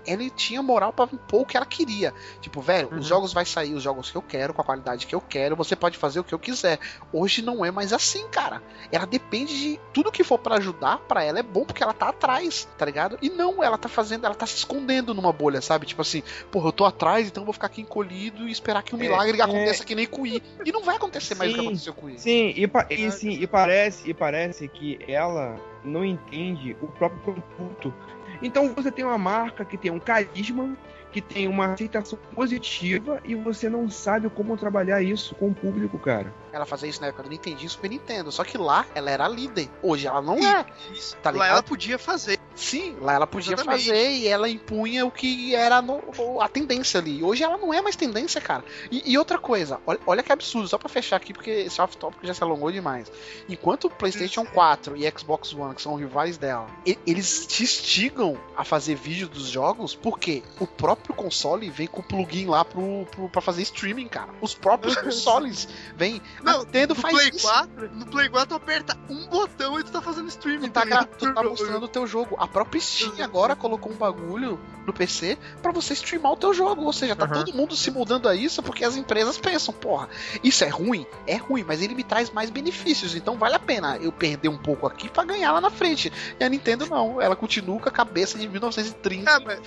ela tinha moral pra impor o que ela queria. Tipo, velho, Uhum. os jogos vai sair, os jogos que eu quero, com a qualidade que eu quero, você pode fazer o que eu quiser. Hoje não é mais assim, cara. Ela depende de tudo que for pra ajudar, pra ela é bom porque ela tá atrás, tá ligado? E não, ela tá fazendo, ela tá se escondendo numa bolha, sabe? Tipo assim, porra, eu tô atrás, então eu vou ficar aqui encolhido e esperar que um É, milagre é. aconteça que nem com o I. E não vai acontecer mais o que Sim. aconteceu com o I. Sim, e, pa- e sim, e parece, e parece que ela não entende o próprio produto. Então você tem uma marca que tem um carisma, que tem uma aceitação positiva e você não sabe como trabalhar isso com o público, cara. Ela fazia isso na época do Nintendo Super Nintendo. Só que lá ela era líder. Hoje ela não é. Isso. Tá Lá ela podia fazer. Sim, lá ela podia Exatamente. fazer e ela impunha o que era no- a tendência ali. Hoje ela não é mais tendência, cara. E, e outra coisa, olha, olha que absurdo, só pra fechar aqui, porque esse off-topic já se alongou demais. Enquanto o PlayStation 4 e Xbox One, que são rivais dela, eles te instigam a fazer vídeo dos jogos, porque o próprio console vem com o plugin lá pro, pro, pra fazer streaming, cara. Os próprios consoles vêm. Não, Nintendo No faz Play isso. 4, no Play 4 tu aperta um botão e tu tá fazendo streaming. Tu tá, ligado? tu tá mostrando o teu jogo. A própria Steam agora colocou um bagulho no PC pra você streamar o teu jogo. Ou seja, tá Aham. todo mundo se mudando a isso porque as empresas pensam, porra, isso é ruim? É ruim, mas ele me traz mais benefícios. Então vale a pena eu perder um pouco aqui pra ganhar lá na frente. E a Nintendo não. Ela continua com a cabeça de 1930. Ah, mas,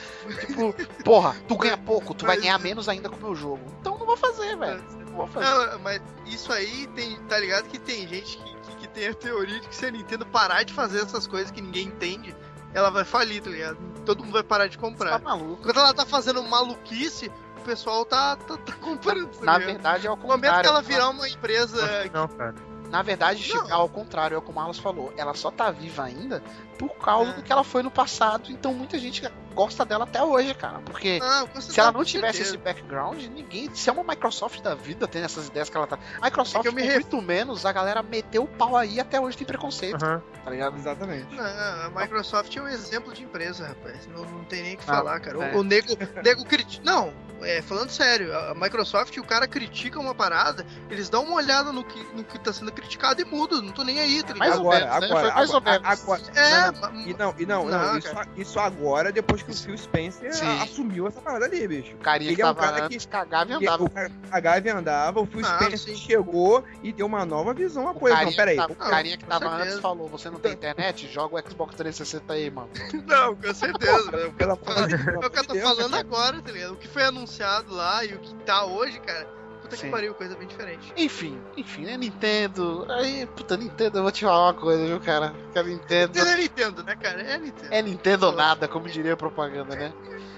Tipo, porra, tu ganha pouco, tu vai Mas- ganhar menos ainda com o meu jogo. Então não vou fazer, velho. Não vou fazer. não, mas isso aí tem. Tá ligado que tem gente que, que, que tem a teoria de que se a Nintendo parar de fazer essas coisas que ninguém entende, ela vai falir, tá ligado? Todo mundo vai parar de Tá comprar. maluco. Quando ela tá fazendo maluquice, o pessoal tá, tá, tá comprando. tá Na ligado? verdade é ao No momento que contrário. ela virar uma empresa. Não, cara. Na verdade, Não. Chico, ao contrário, é o que o Marlos falou. Ela só tá viva ainda por causa É. do que ela foi no passado. Então muita gente gosta dela até hoje, cara. Porque Não, com se ela não tivesse certeza. esse background, ninguém. Se é uma Microsoft da vida tem essas ideias que ela tá. A Microsoft, É me muito menos, a galera meteu o pau aí até hoje tem preconceito, Aham. tá ligado? Exatamente. Não, a Microsoft é um exemplo de empresa, rapaz. Não, não tem nem o que Ah, falar, cara. O- é. O, nego, nego critica. Não, é, falando sério, a Microsoft, o cara critica uma parada, eles dão uma olhada no que, no que tá sendo criticado e mudam. Não tô nem aí, tá Mais ligado? ou agora, menos, né? agora, Foi mais ou agora, É, não, E não, e não, não, Não, isso, isso agora, depois que o Phil Spencer Sim. assumiu essa parada ali, bicho. O carinha Ele que é um tava cara antes que- cagava e andava. O cara cagava e andava, o Phil Ah, Spencer sim. chegou e deu uma nova visão à coisa. Não, carinha, peraí. que tava, o Não, carinha que com tava antes falou: você não tem internet? Joga o Xbox 360 aí, mano. Não, com certeza. né? De- pelo É o que eu tô falando agora, tá ligado? O que foi anunciado lá e o que tá hoje, cara. Puta Sim. que pariu, coisa bem diferente. Enfim, enfim, né? Nintendo. Aí, puta, Nintendo, eu vou te falar uma coisa, viu, cara? Que a Nintendo. É Nintendo, né, cara? É Nintendo. É Nintendo ou nada, como diria a propaganda, né?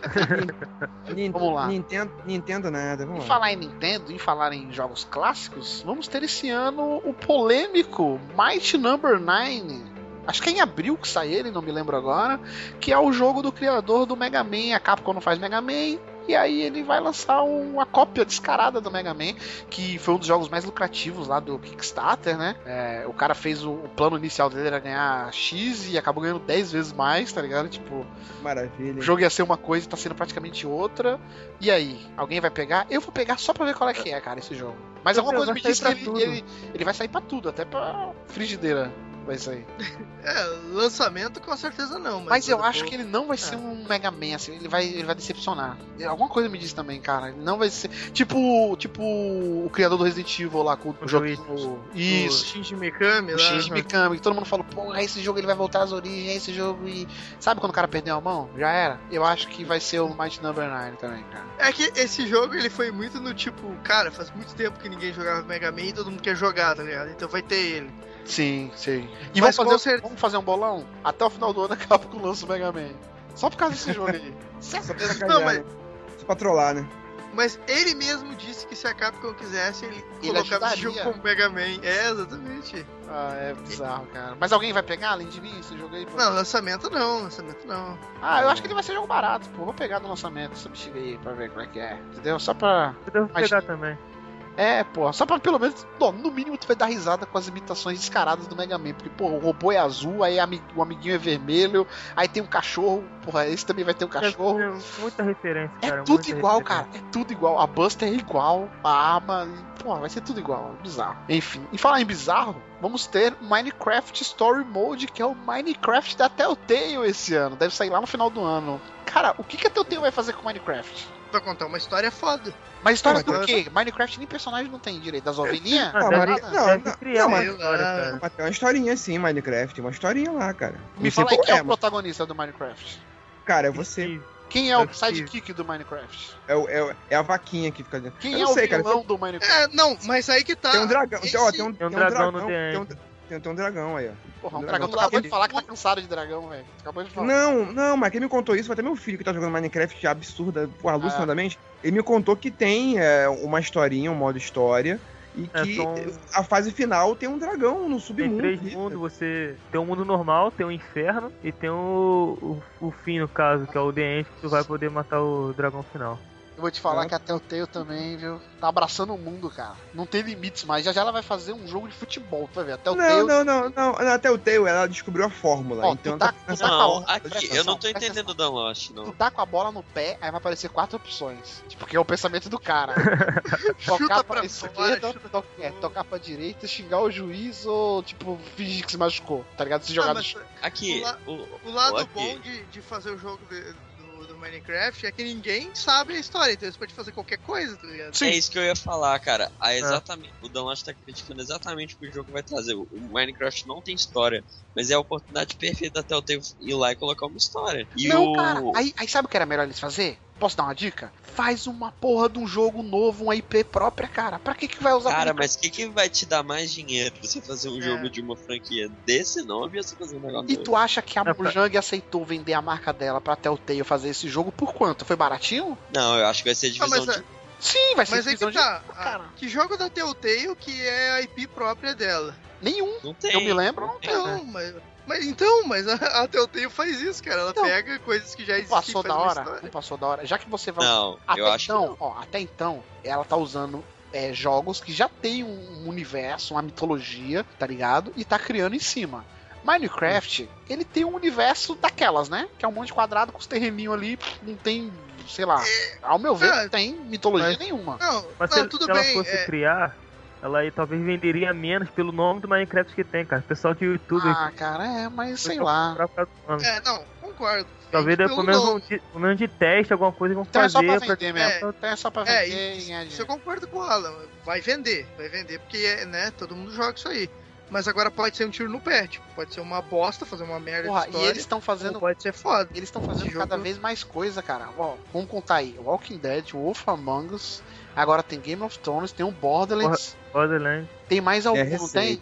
Vamos lá. Nintendo, Nintendo nada, Em vamos lá. falar em Nintendo, em falar em jogos clássicos, vamos ter esse ano o polêmico Might Number 9. Acho que é em abril que sai ele, não me lembro agora. Que é o jogo do criador do Mega Man. A Capcom não faz Mega Man. E aí ele vai lançar uma cópia descarada do Mega Man, que foi um dos jogos mais lucrativos lá do Kickstarter, né? É, o cara fez o, o plano inicial dele era ganhar X e acabou ganhando 10 vezes mais, tá ligado? Tipo, Maravilha. o jogo ia ser uma coisa e tá sendo praticamente outra. E aí, alguém vai pegar? Eu vou pegar só pra ver qual é que é, cara, esse jogo. Mas alguma coisa me diz que ele, ele, ele vai sair pra tudo, até pra frigideira vai sair. É, lançamento com certeza não. Mas, Mas eu depois- acho que ele não vai ser É. um Mega Man, assim, ele vai, ele vai decepcionar. Alguma coisa me diz também, cara. Ele não vai ser. Tipo, tipo o criador do Resident Evil lá com o O jogo. O- O Isso. Shinji Mikami O lá. Shinji Mikami, que todo mundo falou, porra, esse jogo ele vai voltar às origens, esse jogo e. Sabe quando o cara perdeu a mão? Já era. Eu acho que vai ser o Might Number 9 também, cara. É que esse jogo ele foi muito no tipo, cara, faz muito tempo que ninguém jogava Mega Man e todo mundo quer jogar, tá ligado? Então vai ter ele. Sim, sim. E Mas vamos fazer, cer- vamos fazer um bolão? Até o final do ano acaba com o lance do Mega Man. Só por causa desse jogo aí. Só pra Não, mas- né? Só pra trollar, né? Mas ele mesmo disse que se a Capcom quisesse, ele, Ele colocava esse jogo como Mega Man. É, exatamente. Ah, é bizarro, cara. Mas alguém vai pegar além de mim esse jogo aí? pô? Não, lançamento não, lançamento não. Ah, eu acho que ele vai ser jogo barato, pô. Vou pegar no lançamento essa bexiga aí pra ver como é que é. Entendeu? Só pra. Eu devo Mas- pegar também. É, pô, só pra pelo menos, bom, no mínimo tu vai dar risada com as imitações descaradas do Mega Man, porque, pô, o robô é azul, aí o amiguinho é vermelho, aí tem um cachorro, porra, esse também vai ter um cachorro. É, muita referência, É cara. tudo muita igual, referência. cara, é tudo igual. A Buster é igual, a arma, pô, vai ser tudo igual, é bizarro. Enfim, e falar em bizarro, vamos ter Minecraft Story Mode, que é o Minecraft da Telltale esse ano, deve sair lá no final do ano. Cara, o que, que a Telltale vai fazer com Minecraft? Vai contar uma história foda. Mas história Não, do quê? Minecraft nem personagem não tem direito. Das ovelhinhas? Ah, Ah, não, deve não, criar não, uma mas- história. Mas tem uma historinha assim, Minecraft. Tem uma historinha lá, cara. Me Não sei fala aí quem é, é, o protagonista do Minecraft. cara, é você. Quem é É o sidekick do Minecraft? É, o- é, é a vaquinha que fica dentro. Quem Eu é não o sei, cara. vilão do Minecraft? É, não, mas aí que tá. Tem um dragão. Esse- Ó, tem um, Tem um tem dragão no dragão. The Tem um. Tem, tem um dragão aí, ó. Porra, um Dragão. dragão. Tu acabou de falar que tá cansado de dragão, velho. Tu Acabou de falar. Não, não, mas quem me contou isso foi até meu filho que tá jogando Minecraft absurda, Ah. porra, alucinadamente. Ele me contou que tem é, uma historinha, um modo história, e É, que são- a fase final tem um dragão no Tem submundo. três mundos, você tem um mundo normal, tem um inferno e tem o, o, o fim, no caso, que é o The End, que tu vai poder matar o dragão final. Eu vou te falar Tá. que a Telltale também, viu? Tá abraçando o mundo, cara. Não tem limites mais. Já já ela vai fazer um jogo de futebol, tu vai ver. A Telltale. Não, não, não, não. Até o Teo, ela descobriu a fórmula. Ó, então tu tá- tá, tu tá Não, Presta aqui, atenção, eu não tô entendendo da Lost, Tu não. tá com a bola no pé, aí vai aparecer quatro opções. Tipo, que é o pensamento do cara. Chuta tocar pra pra fora, esquerda, chuta to- é, tocar pra direita, xingar o juiz ou, tipo, fingir que se machucou, tá ligado? Se Ah, jogar no mas. Aqui, O la- o, o lado Aqui. bom de, de fazer o jogo de- Minecraft é que ninguém sabe a história, então você pode fazer qualquer coisa, tá ligado? Sim. É isso que eu ia falar, cara. A exatamente, O Dan Lost tá criticando exatamente o que o jogo vai trazer. O o Minecraft não tem história, mas é a oportunidade perfeita da Telltale ir lá e colocar uma história. E não, o... cara, aí, aí sabe o que era melhor eles fazer? Posso dar uma dica? Faz uma porra de um jogo novo, uma IP própria, cara. Pra que que vai usar Cara, mas o que, que vai te dar mais dinheiro você fazer um É. jogo de uma franquia desse nome ou você fazer um negócio E novo? tu acha que a É Mojang aceitou vender a marca dela pra Telltale fazer esse jogo por quanto? Foi baratinho? Não, eu acho que vai ser Ah, divisão mas, de... Sim, vai ser mas aí divisão que de- tá. a- cara. que jogo da Telltale que é a IP própria dela? Nenhum. Não tem. Eu me lembro, não tem. Não, mas. Mas então, mas a, a Telltale faz isso, cara. Ela Não. pega coisas que já existem. passou da hora? Não passou da hora. Já que você vai. Não, até eu acho que então, não. ó, até então, ela tá usando é, jogos que já tem um universo, uma mitologia, tá ligado? E tá criando em cima. Minecraft, ele tem um universo daquelas, né? Que é um monte de quadrado com os terreninhos ali, não tem, sei lá. Ao meu ver, É, não tem mitologia mas- nenhuma. Não, Mas não, se, tudo se ela bem. fosse é, criar, ela aí talvez venderia menos pelo nome do Minecraft que tem, cara. O pessoal de YouTube. Ah, cara, é, mas sei lá. pra é, não, concordo. Talvez pelo menos um de, pelo menos de teste, alguma coisa que vão Então é só fazer. pra vender mesmo. Então é só pra É, vender ganhar isso eu concordo com o Alan. Vai vender, vai vender, porque, né, todo mundo joga isso aí. Mas agora pode ser um tiro no pé, tipo, pode ser uma bosta, fazer uma merda Porra, de e história. eles estão fazendo pode ser foda. Eles estão fazendo Esse cada jogo- vez mais coisa, cara. Ó, vamos contar aí. Walking Dead, Wolf Among Us, agora tem Game of Thrones, tem um Borderlands, Borderlands. tem mais É algum, a não tem?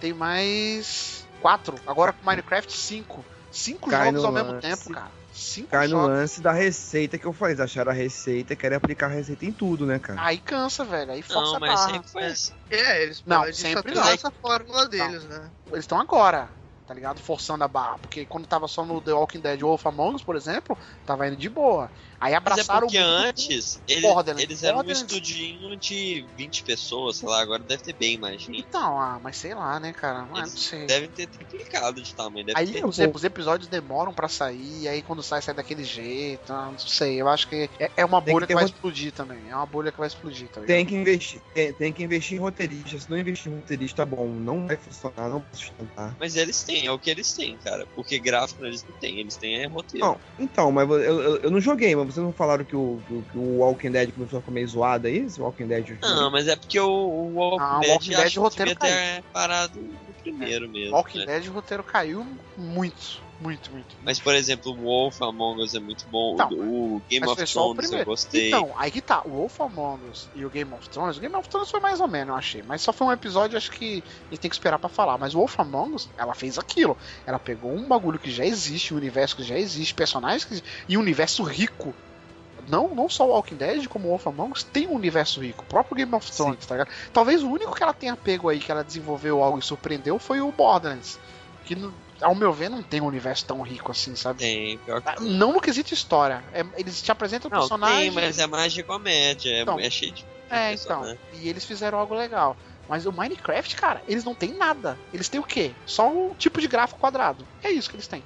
Tem mais quatro. Agora com Minecraft, cinco. Cinco Cai jogos no ao mesmo lance. tempo, cara. Cinco Cai no jogos. lance da receita que eu falei. Acharam a receita e querem aplicar a receita em tudo, né, cara? Aí cansa, velho. Aí força Não, a mas barra. sempre foi assim. É, eles Não, podem sempre não. essa fórmula deles, né? Eles estão agora, tá ligado? Forçando a barra. Porque quando tava só no The Walking Dead Wolf Among Us, por exemplo, tava indo de boa. Aí Mas é abraçaram porque o mundo antes eles, Borderlands. eles eram um estudinho de 20 pessoas, sei lá, agora deve ter bem mais gente. Então, ah, mas sei lá, né, cara? Não Eles sei. Devem ter triplicado de tamanho. Deve Aí ter. os, os episódios demoram pra sair, aí quando sai, sai daquele jeito. ah, Não sei, eu acho que é, é uma Tem que bolha que, ter vai rot- explodir também. É uma bolha que vai explodir, tá ligado? Tem que investir, tem, tem que investir em roteirista. Se não investir em roteirista bom, não vai funcionar, não vai sustentar. Mas eles têm, é o que eles têm, cara. Porque gráfico eles não têm, eles têm é roteiro. Não, então, mas eu, eu, eu não joguei, mas vocês não falaram que o, que, o- que o Walking Dead começou a ficar meio zoado aí? Esse Walking Dead. Não, mas é porque o, o Walking Ah, o Dead, Walking Dead, acho o roteiro que devia ter parado no primeiro mesmo. Walking né? Dead o roteiro caiu muito, muito, muito. Mas, por exemplo, o Wolf Among Us é muito bom. Então, o o Game of o Thrones eu gostei. Então, aí que tá, o Wolf Among Us e o Game of Thrones, o Game of Thrones foi mais ou menos, eu achei, mas só foi um episódio, acho que a gente tem que esperar pra falar, mas o Wolf Among Us, ela fez aquilo, ela pegou um bagulho que já existe, um universo que já existe, personagens que e um universo rico, não, não só o Walking Dead, como o Wolf Among Us, tem um universo rico, o próprio Game of Thrones, tá ligado? Talvez o único que ela tenha pego aí, que ela desenvolveu algo e surpreendeu, foi o Borderlands, que, ao meu ver, não tem um universo tão rico assim, sabe? Tem, pior que Ah, Não no quesito história. É- eles te apresentam Não, personagem. tem, mas é mais de comédia. É, Então, é cheio de. É, então. E eles fizeram algo legal. Mas o Minecraft, cara, eles não têm nada. Eles têm o quê? Só um tipo de gráfico quadrado. É isso que eles têm.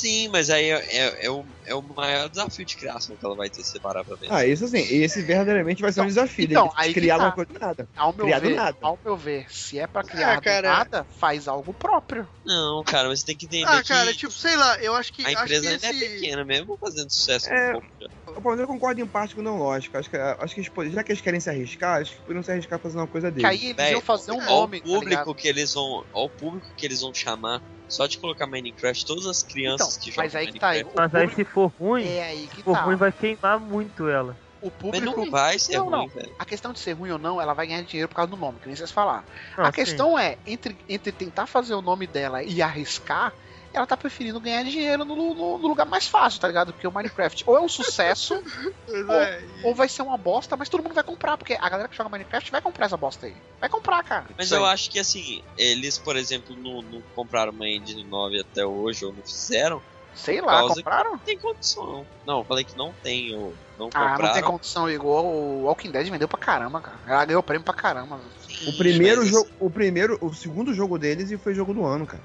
Sim, mas aí é, é, é o, é o maior desafio de criação que ela vai ter se parar pra ver. Ah, isso assim, esse verdadeiramente vai ser um desafio. então, aí que criar tá. uma coisa do nada. Ao meu Criado ver, nada. ao meu ver, se é pra criar do cara. nada, faz algo próprio. Não, cara, mas você tem que entender Ah, que cara, tipo, sei lá, eu acho que. a acho empresa que ainda esse... é pequena mesmo, fazendo sucesso É. com pouco. Bom, eu concordo em parte com o não lógico. Acho que, acho que eles, podem- já que eles querem se arriscar, acho que poderiam se arriscar fazendo uma coisa Que deles. aí eles Véi, iam fazer um nome. o tá público que eles vão. Público que eles vão chamar. Só de colocar Minecraft, todas as crianças Então, que jogam mas aí que tá. Minecraft. Mas aí se for ruim, é aí que se for tá. ruim vai queimar muito ela. O Mas público. não vai ser Não, ruim, não. velho. A questão de ser ruim ou não, ela vai ganhar dinheiro por causa do nome, que nem vocês falaram. Não, a sim. questão é, entre, entre tentar fazer o nome dela e arriscar, ela tá preferindo ganhar dinheiro no, no- no lugar mais fácil, tá ligado? Porque o Minecraft ou é um sucesso, Ou- é, ou vai ser uma bosta, mas todo mundo vai comprar, porque a galera que joga Minecraft vai comprar essa bosta aí. Vai comprar, cara. Mas eu acho que assim, eles, por exemplo, não, não compraram uma Engine 9 até hoje, ou não fizeram, Sei lá, compraram? não tem condição. Não, eu falei que não tem, ou não Ah, não tem compraram. condição igual o Walking Dead vendeu pra caramba, cara. Ela ganhou prêmio pra caramba. O primeiro Mas, jogo, o primeiro, o segundo jogo deles e foi jogo do ano, cara.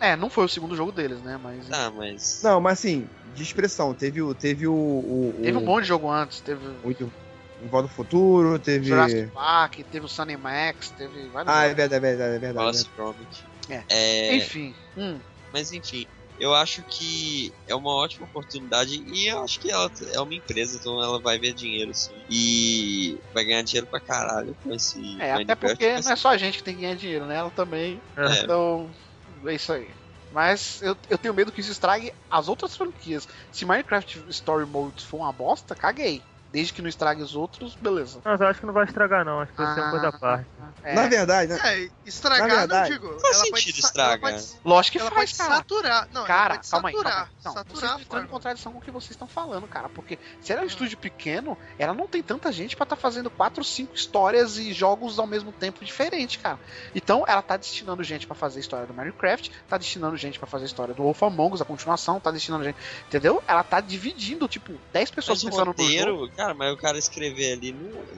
É, não foi o segundo jogo deles, né? Mas. Tá, mas. Não, mas assim, de expressão, teve o teve o, o, Teve um monte de jogo antes, teve muito em Volta ao Futuro, teve Jurassic Park, teve o Sunny Max, teve vários Ah, é verdade, é verdade, é verdade. Wallace Gromit. É. É, Enfim. Hum. Mas enfim, eu acho que é uma ótima oportunidade e eu acho que ela é uma empresa, então ela vai ver dinheiro sim. E vai ganhar dinheiro pra caralho com esse É, até porque mas- não é só a gente que tem que ganhar dinheiro, né? Ela também. É. Então, é isso aí. Mas eu, eu tenho medo que isso estrague as outras franquias. Se Minecraft Story Mode for uma bosta, caguei. Desde que não estrague os outros, beleza. Mas eu acho que não vai estragar, não. Acho que vai ser uma coisa à parte. É, Na verdade, né? É, estragar, Na verdade, não digo. faz ela sentido pode, lógico que ela faz, pode cara. saturar. Não, Cara, ela pode calma aí, saturar. calma aí. Não, saturar vocês estão em contradição com o que vocês estão falando, cara. Porque se ela é um estúdio pequeno, ela não tem tanta gente pra estar fazendo quatro, cinco histórias e jogos ao mesmo tempo diferente, cara. Então ela tá destinando gente pra fazer a história do Minecraft, tá destinando gente pra fazer a história do Wolf Among Us, a continuação, tá destinando gente. Entendeu? Ela tá dividindo, tipo, 10 pessoas Mas pensando no jogo. Cara, mas o cara escrever ali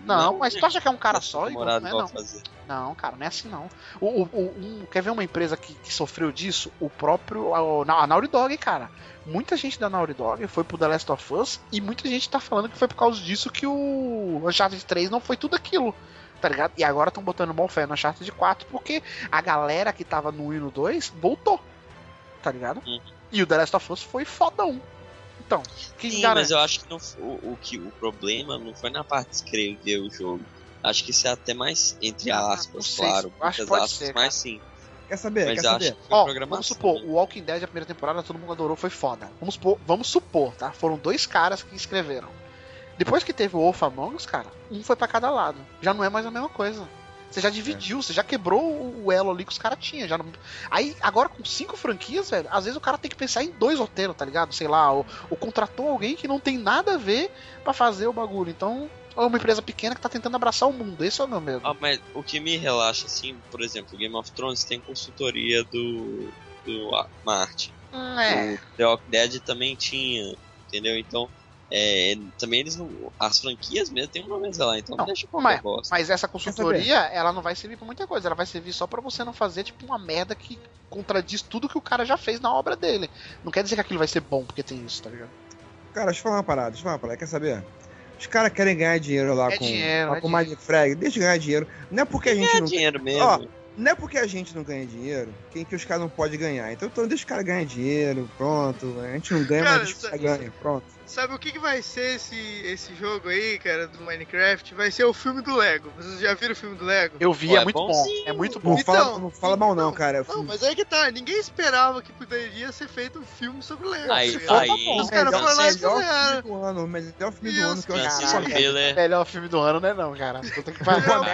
não. Não, mas tu acha que é um cara só? Demorado Não é, igual não. fazer. Não, cara, não é assim não. O, o- o- quer ver uma empresa que, que sofreu disso? O próprio. A, a Naughty Dog, cara. Muita gente da Naughty Dog foi pro The Last of Us e muita gente tá falando que foi por causa disso que o Uncharted 3 não foi tudo aquilo. Tá ligado? E agora estão botando bom fé no Uncharted 4 porque a galera que tava no 1 e no 2 voltou. Tá ligado? Uhum. E o The Last of Us foi fodão. Então, quem Sim, garante? mas eu acho que não o, o que o problema não foi na parte de escrever o jogo. Acho que isso é até mais, entre Ah, aspas, sei, claro, acho que aspas, ser, mas sim. Quer saber? Mas Quer saber? acho que foi Ó, vamos supor, né? o Walking Dead, a primeira temporada, todo mundo adorou, foi foda. Vamos supor, vamos supor, tá? Foram dois caras que escreveram. Depois que teve o Wolf Among Us, cara, um foi pra cada lado. Já não é mais a mesma coisa. Você já dividiu, você já quebrou o o elo ali que os caras tinham. Já não... Aí, agora com cinco franquias, velho, às vezes o cara tem que pensar em dois roteiros, tá ligado? Sei lá, ou, ou contratou alguém que não tem nada a ver pra fazer o bagulho. Então, é uma empresa pequena que tá tentando abraçar o mundo. Esse é o meu medo. Ah, mas o que me relaxa, assim, por exemplo, Game of Thrones tem consultoria do, do ah, Marte. Hum, é. O The Walking Dead também tinha, entendeu? Então, é, também eles não. As franquias mesmo tem uma mesa lá, então Não, deixa qualquer mas- bosta. Mas essa consultoria, ela não vai servir pra muita coisa. Ela vai servir só pra você não fazer, tipo, uma merda que contradiz tudo que o cara já fez na obra dele. Não quer dizer que aquilo vai ser bom porque tem isso, tá ligado? Cara, deixa eu falar uma parada, deixa eu falar uma parada. Quer saber? Os caras querem ganhar dinheiro lá É com, dinheiro, lá é com dinheiro. Mindfrag. Deixa eu ganhar dinheiro. Não é porque a gente É não dinheiro mesmo. Ó, Não é porque a gente não ganha dinheiro que, que os caras não podem ganhar. Então, então deixa os caras ganhar dinheiro, pronto. A gente não ganha, Cara, mas deixa os isso- caras ganham, pronto. Sabe o que, que vai ser esse, esse jogo aí, cara, do Minecraft? Vai ser o filme do Lego. Vocês já viram o filme do Lego? Eu vi, Pô, é, é muito bom. bonzinho. É muito Não bom. Então, fala, não fala mal não, então, cara. Não, mas aí que tá, ninguém esperava que poderia ser feito um filme sobre Lego. Aí- tá ligado? aí- os caras melhor, foram lá e fizeram. filme do ano, melhor filme do ano que eu. Miller. Melhor filme do ano, né, não, cara? Puta que pariu. Não,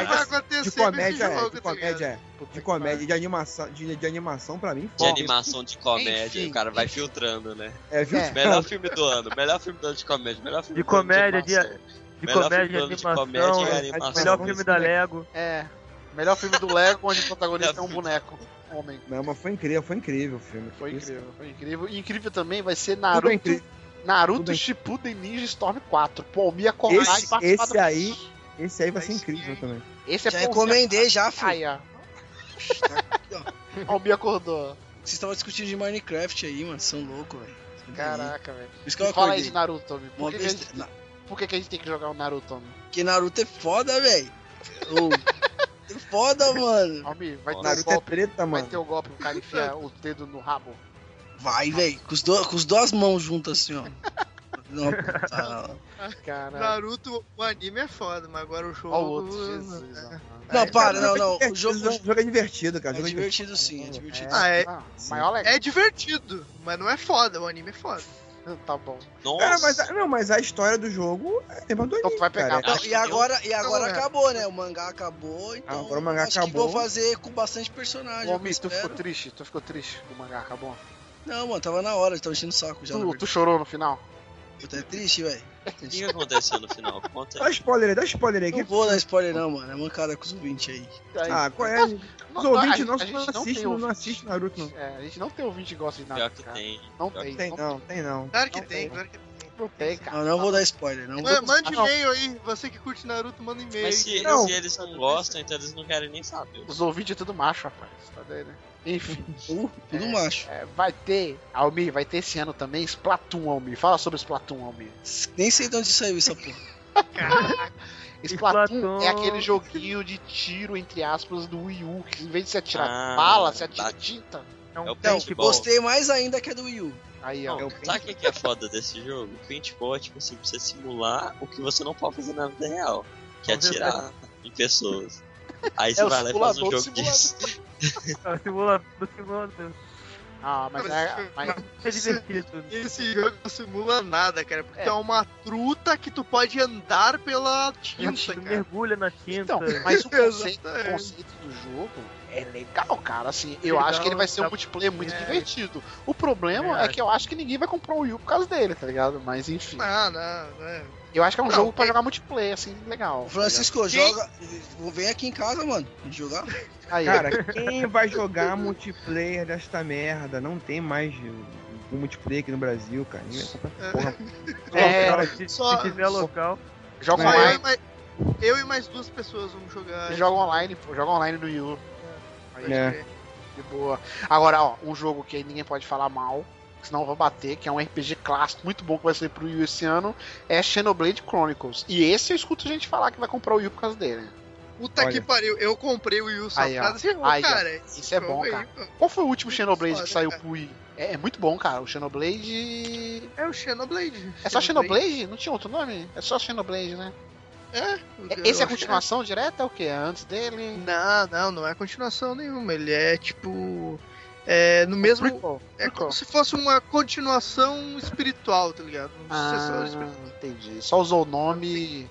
comédia, de é, de tá comédia é. Puta De comédia, de animação, de, de animação pra mim, De foda. animação de comédia, Enfim, o cara vai enfim. filtrando, né? É? É. Melhor filme do ano, melhor filme do ano de comédia, melhor filme De do ano comédia, de, animação. de Melhor comédia, filme de ano de animação. comédia e animação. Melhor filme da Lego. É. Melhor filme do Lego, onde o protagonista é um boneco. Homem. Não, mas foi incrível, foi incrível o filme. Foi Isso. incrível, foi incrível. E incrível também vai ser Naruto. Naruto Tudo Shippuden Ninja Storm 4. Pô, me acordar Esse- e participar esse do- aí- Esse aí vai ser incrível também. Esse é Já pô, encomendei já, filho. Ó. Ó, o Mi acordou. Vocês estavam discutindo de Minecraft aí, mano. São loucos, velho. Caraca, velho. Fala aí de Naruto, Por que, que, gente, na- por que, que a gente tem que jogar o Naruto, Tommy? Porque Naruto é foda, velho. É foda, mano. Tommy, vai ter, o Naruto é golpe, treta, vai mano. ter o golpe, o cara enfia o dedo no rabo. Vai, velho. Com, os do- com as duas mãos juntas assim, ó. Não, tá, Caralho. Naruto, o anime é foda, mas agora o jogo. Ó o outro, Jesus. ó. não, para, não, É não. O divertido, jogo, O jogo é divertido, cara. o É jogo divertido sim, é divertido. Ah, é- Ah, maior. É divertido, mas não é foda. O anime é foda. Tá bom. Nossa, Cara, mas, a- não, mas a história do jogo é a mesma do Então tu vai pegar. cara. Não, e que agora, e agora Não, é. acabou, né? O mangá acabou, então Agora o mangá acho que acabou. vou fazer com bastante personagem. Mi, tu ficou triste? Tu ficou triste com o mangá, acabou? Não, mano, tava na hora, tava enchendo o saco já. Tu, tu verdade. chorou no final? Puta, é triste, velho. o que que aconteceu no final? Conta Dá spoiler aí, dá spoiler aí. Não que- vou dar spoiler não, mano. É mancada com os ouvintes aí. Aí- Ah, qual é? Os ouvintes nossos a não gente não assistem, tem não, assiste Naruto, não. É, a gente não tem ouvinte que gosta de Pior Naruto, que cara. tem. Não Pior tem. que Tem não, tem não. Claro que Não tem, tem. claro que tem. Não tem, cara. Não, não vou dar spoiler, não. Ma- Vou... Mande Ah, não. e-mail aí. Você que curte Naruto, manda e-mail. Mas aí. se, Não. se eles não gostam, então eles não querem nem saber. Os ouvintes é tudo macho, rapaz. Tá doido, né? Enfim, Uh, tudo É. macho. é, vai ter, Almir, vai ter esse ano também Splatoon, Almir. Fala sobre Splatoon, Almir. Nem sei de onde saiu essa porra. Splatoon, Splatoon. é aquele joguinho de tiro, entre aspas, do Wii U, que em vez de você atirar Ah, bala, você atira tá. tinta. É um É o Não, paintball. gostei mais ainda que a do Wii U. Aí, ó. Não, sabe o que é foda desse jogo? O paintball é tipo assim, pra você simular o que você não pode fazer na vida real. Que é atirar em pessoas. Aí você É o vai lá e faz um simulador jogo do disso. É o simulador do simulador. Ah, mas Mas é. Mas, É divertido. Esse jogo não simula nada, cara, porque É. é uma truta que tu pode andar pela tinta, Tu cara. mergulha na tinta. então, mas o conceito, o conceito do jogo é legal, cara. Assim, eu Legal, acho que ele vai ser um tá- multiplayer muito É. divertido. O problema É. é que eu acho que ninguém vai comprar o Wii U por causa dele, tá ligado? Mas enfim. Não, não, é. Eu acho que é um Não, jogo pra é- jogar multiplayer, assim, legal. tá Francisco, Quem- joga. Vem aqui em casa, mano. Jogar. Aí, Cara, quem vai jogar multiplayer desta merda? Não tem mais um multiplayer aqui no Brasil, cara. Porra. É, Local, se, só- se tiver local. joga Mas- Só eu, e online. mais, eu e mais duas pessoas vamos jogar. Joga online, pô. Joga online no Wii U. Pode É. De boa. Agora, ó, um jogo que ninguém pode falar mal, senão eu vou bater, que é um RPG clássico muito bom que vai sair pro Wii esse ano, é Xenoblade Chronicles. E esse eu escuto gente falar que vai comprar o Wii U por causa dele. Puta Olha. que pariu, eu comprei o Wii U só Aí, por causa jogo, Aí, ó. cara. Isso é bom, cara. Qual foi o último Xenoblade Foda, que saiu cara. pro Wii? É, é muito bom, cara. O Xenoblade. É o Xenoblade. É só Xenoblade? Não tinha outro nome? É só Xenoblade, né? É. É- Esse é a acho que continuação direta? É o quê? É antes dele? Não, não, não é continuação nenhuma. Ele é tipo. É no mesmo. Prequel. É como se fosse uma continuação espiritual, tá ligado? Um sucessor Ah, espiritual. entendi. Só usou o nome.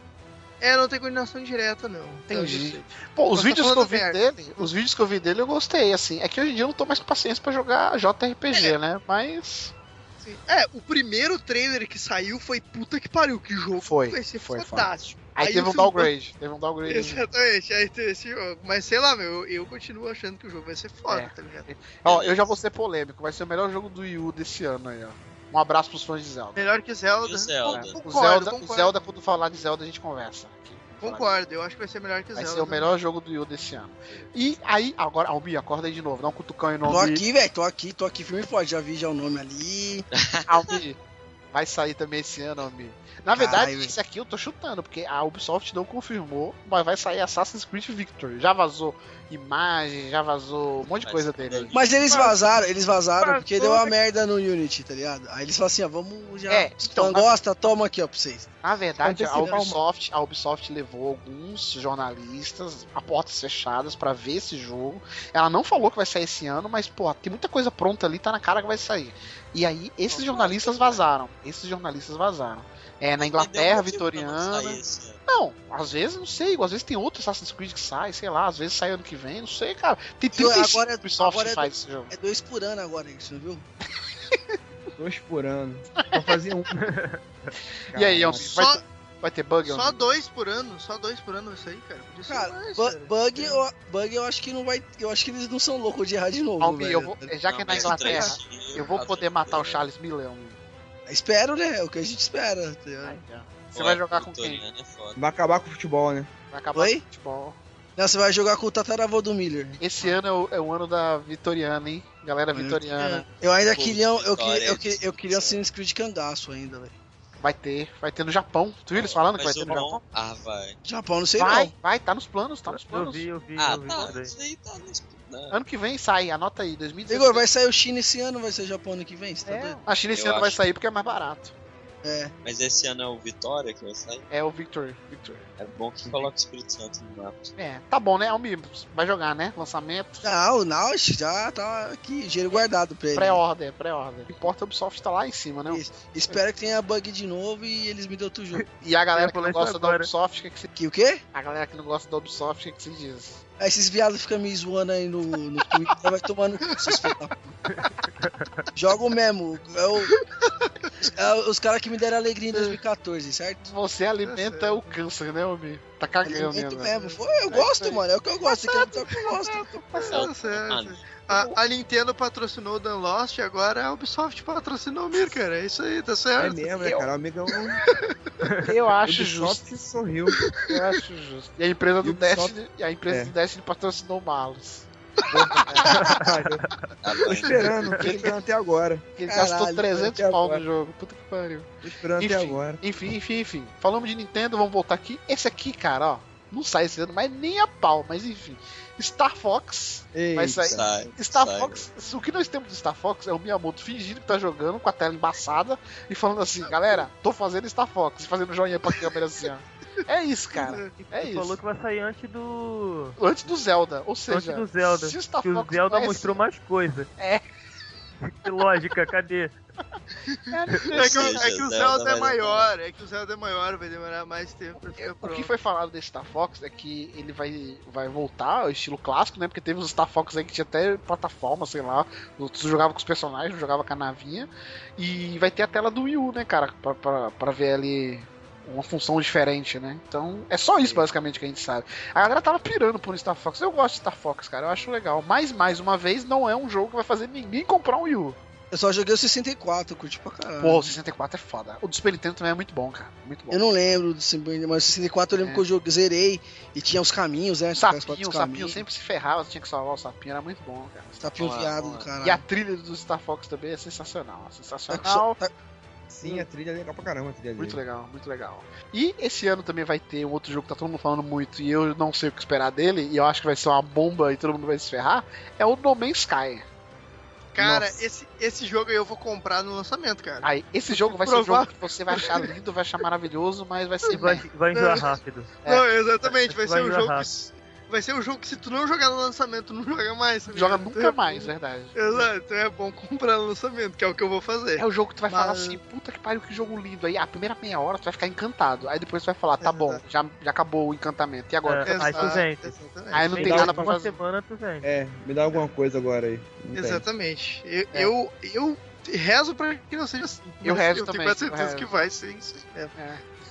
É, não tem continuação direta, não. Então, Entendi. Pô, os tá vídeos que eu vi merda. dele, os vídeos que eu vi dele eu gostei, assim. É que hoje em dia eu não tô mais com paciência pra jogar JRPG, né? Mas. Sim. É, o primeiro trailer que saiu foi puta que pariu, que jogo Foi, vai ser foi, foi. Aí, Aí teve o um filme- downgrade. Teve um downgrade. Exatamente, aí tem esse jogo. Mas sei lá, meu, eu, eu continuo achando que o jogo vai ser foda, É. tá ligado? Ó, eu já vou ser polêmico. Vai ser o melhor jogo do Wii U desse ano aí, ó. Um abraço pros fãs de Zelda. Melhor que Zelda. E o Zelda? Con- O Concordo, Zelda, o concordo. Zelda, quando falar de Zelda, a gente conversa. aqui. Concordo, eu acho que vai ser melhor que Vai Zelda. ser o melhor jogo do Wii U desse ano. E aí, agora, Albi, acorda aí de novo. Dá um cutucão aí no Tô aqui, velho. Tô aqui, tô aqui firme e forte. Já vi já o nome ali. Albi. Vai sair também esse ano, Albi. Na verdade, Caralho, esse aqui eu tô chutando, porque a Ubisoft não confirmou, mas vai sair Assassin's Creed Victory. Já vazou imagem, já vazou um monte de Mas- coisa dele aí. Mas eles vazaram, eles vazaram Mas porque deu uma merda no Unity, tá ligado? Aí eles falaram assim, ó, vamos já. É, então, Não na- gosta, toma aqui, ó, pra vocês. Na verdade, a Ubisoft, a Ubisoft levou alguns jornalistas a portas fechadas pra ver esse jogo. Ela não falou que vai sair esse ano, mas pô, tem muita coisa pronta ali, tá na cara que vai sair. E aí esses jornalistas vazaram. Esses jornalistas vazaram. É na Inglaterra vitoriana. Não, às vezes não sei, às vezes tem outro Assassin's Creed que sai, sei lá, às vezes sai ano que vem, não sei, cara. Tem Viu, 35 agora é- Ubisoft agora que é faz esse jogo. É dois por ano agora isso, não viu? Dois por ano. Vou fazer um. E aí, vai, Só, vai ter bug? só dois por ano, só dois por ano isso aí, cara. Podia ser Cara, mais, bu- cara. bug, eu, bug eu acho que não vai. Eu acho que eles não são loucos de errar de novo. Albi, eu velho. vou, já que é na Inglaterra, eu vou poder matar o Charles. Albi. Espero, né? É o que a gente espera. tá. Você vai jogar com quem? É foda. Vai acabar com o futebol, né? Vai acabar Oi? com o futebol. Não, você vai jogar com o tataravô do Miller. Esse ano é o, é o ano da Vitoriana, hein? Galera Vitoriana. Eu ainda Pô, queria. Eu Vitória, queria, queria Assassin's Creed cangaço ainda, velho. Vai ter, vai ter no Japão. Tu viu eles falando que vai ter no. Japão? Ah, vai. Japão, não sei Vai, não. vai, tá nos planos, tá nos Eu planos. vi, eu vi, Ah, eu vi tá. isso aí tá nos. Ano que vem sai, anota aí, 2016. Igor, vai sair o China esse ano, vai ser Japão ano que vem? Você tá É, doido? a China esse Eu ano vai acho. sair porque é mais barato. É. Mas esse ano é o Vitória que vai sair. É o Victory. Victory. É bom que coloca o Espírito Santo no mapa. É, tá bom, né? Almi, vai jogar, né? Lançamento. Não, não, já tá aqui, dinheiro guardado pra ele. Pré-order, pré-order. O que importa é o Ubisoft tá lá em cima, né? Isso. Espero que tenha bug de novo e eles me dão outro jogo. E a galera que não gosta da. Ubisoft, o que, que se... Que o quê? A galera que não gosta da Ubisoft, o que, que se diz? Aí esses viados ficam me zoando aí no, no Twitter, vai tomando seus. Jogo mesmo. É o, é os caras que me deram alegria em 2014, certo? Você alimenta o câncer, né, Almi? Tá cagando, né? Mesmo. Foi, eu gosto, mano. É o que eu gosto. Você quer dizer o que eu gosto. Tá certo. A, a Nintendo patrocinou o Dan Lost e agora a Ubisoft patrocinou o Mir, cara. É isso aí, tá É certo. mesmo, né, Eu- cara? O amigão Eu acho justo. Ubisoft sorriu. Eu acho justo. E a empresa do Ubisoft- Destiny, e a empresa É. do Destiny patrocinou o Malus. Tô esperando, tô esperando até agora. Ele Caralho, gastou 300 até pau agora. no jogo. Puta que pariu. Tô esperando até Enfim. agora. Enfim, enfim, enfim. Falamos de Nintendo, vamos voltar aqui. Esse aqui, cara, ó. Não sai esse ano, mas nem a pau, mas enfim. Star Fox. Vai sair. Sai. Star sai. Fox, o que nós temos de Star Fox é o Miyamoto fingindo que tá jogando com a tela embaçada e falando assim, galera, tô fazendo Star Fox e fazendo joinha pra câmera assim, ó. É isso, cara. É Tu isso. falou que vai sair antes do. Antes do Zelda, ou seja, antes do Zelda. se o Star Que o Fox Zelda vai mostrou ser- mais coisa. Que lógica, cadê? É que, o- é que o Zelda é vai maior, é que o Zelda é maior, vai demorar mais tempo pra ficar O pronto. que foi falado desse Star Fox é que ele vai, vai voltar ao estilo clássico, né? Porque teve os Star Fox aí que tinha até plataforma, sei lá. Tu jogava com os personagens, jogava com a navinha. E vai ter a tela do Wii U, né, cara? Pra, pra, pra ver ali uma função diferente, né? Então, é só isso basicamente que a gente sabe. A galera tava pirando por Star Fox. Eu gosto de Star Fox, cara. Eu acho legal. Mas, mais uma vez, não é um jogo que vai fazer ninguém comprar um Wii U. Eu só joguei o 64, eu curti pra caralho. Pô, o 64 é foda. O do Super Nintendo também é muito bom, cara. Muito bom. Eu não lembro do Super mas o 64 eu lembro É. que eu joguei, zerei e tinha os caminhos, né? Sapinho, o sapinho caminhos. sempre se ferrava, você tinha que salvar o sapinho, era muito bom, cara. Sapinho viado do caralho. E a trilha do Star Fox também é sensacional. Tá- Sensacional. tá- Sim, a trilha é legal pra caramba, a trilha dele. Muito legal, muito legal. E esse ano também vai ter um outro jogo que tá todo mundo falando muito e eu não sei o que esperar dele, e eu acho que vai ser uma bomba e todo mundo vai se ferrar, é o No Man's Sky. Cara, Nossa. esse, esse jogo aí eu vou comprar no lançamento, cara. Aí, esse jogo vai ser um jogo que você vai achar lindo, vai achar maravilhoso, mas vai ser Vai, vai enjoar rápido. É. Não, exatamente, vai, Vai ser um jogo rápido. que, vai ser um jogo que se tu não jogar no lançamento, tu não joga mais. tá Joga nunca mais, verdade. Exato, então é bom comprar no lançamento, que é o que eu vou fazer. É o jogo que tu vai Mas- falar assim, puta que pariu, que jogo lindo. Aí a primeira meia hora tu vai ficar encantado. Aí depois tu vai falar, tá bom, Exato. já, já acabou o encantamento. E agora? É, aí tu vende. Aí não Me tem nada pra fazer. semana tu vende. É, me dá alguma coisa agora aí. Não. Exatamente. Eu, É. eu, eu rezo pra que não seja assim. Eu rezo eu também, tenho quase eu certeza que vai ser isso. É.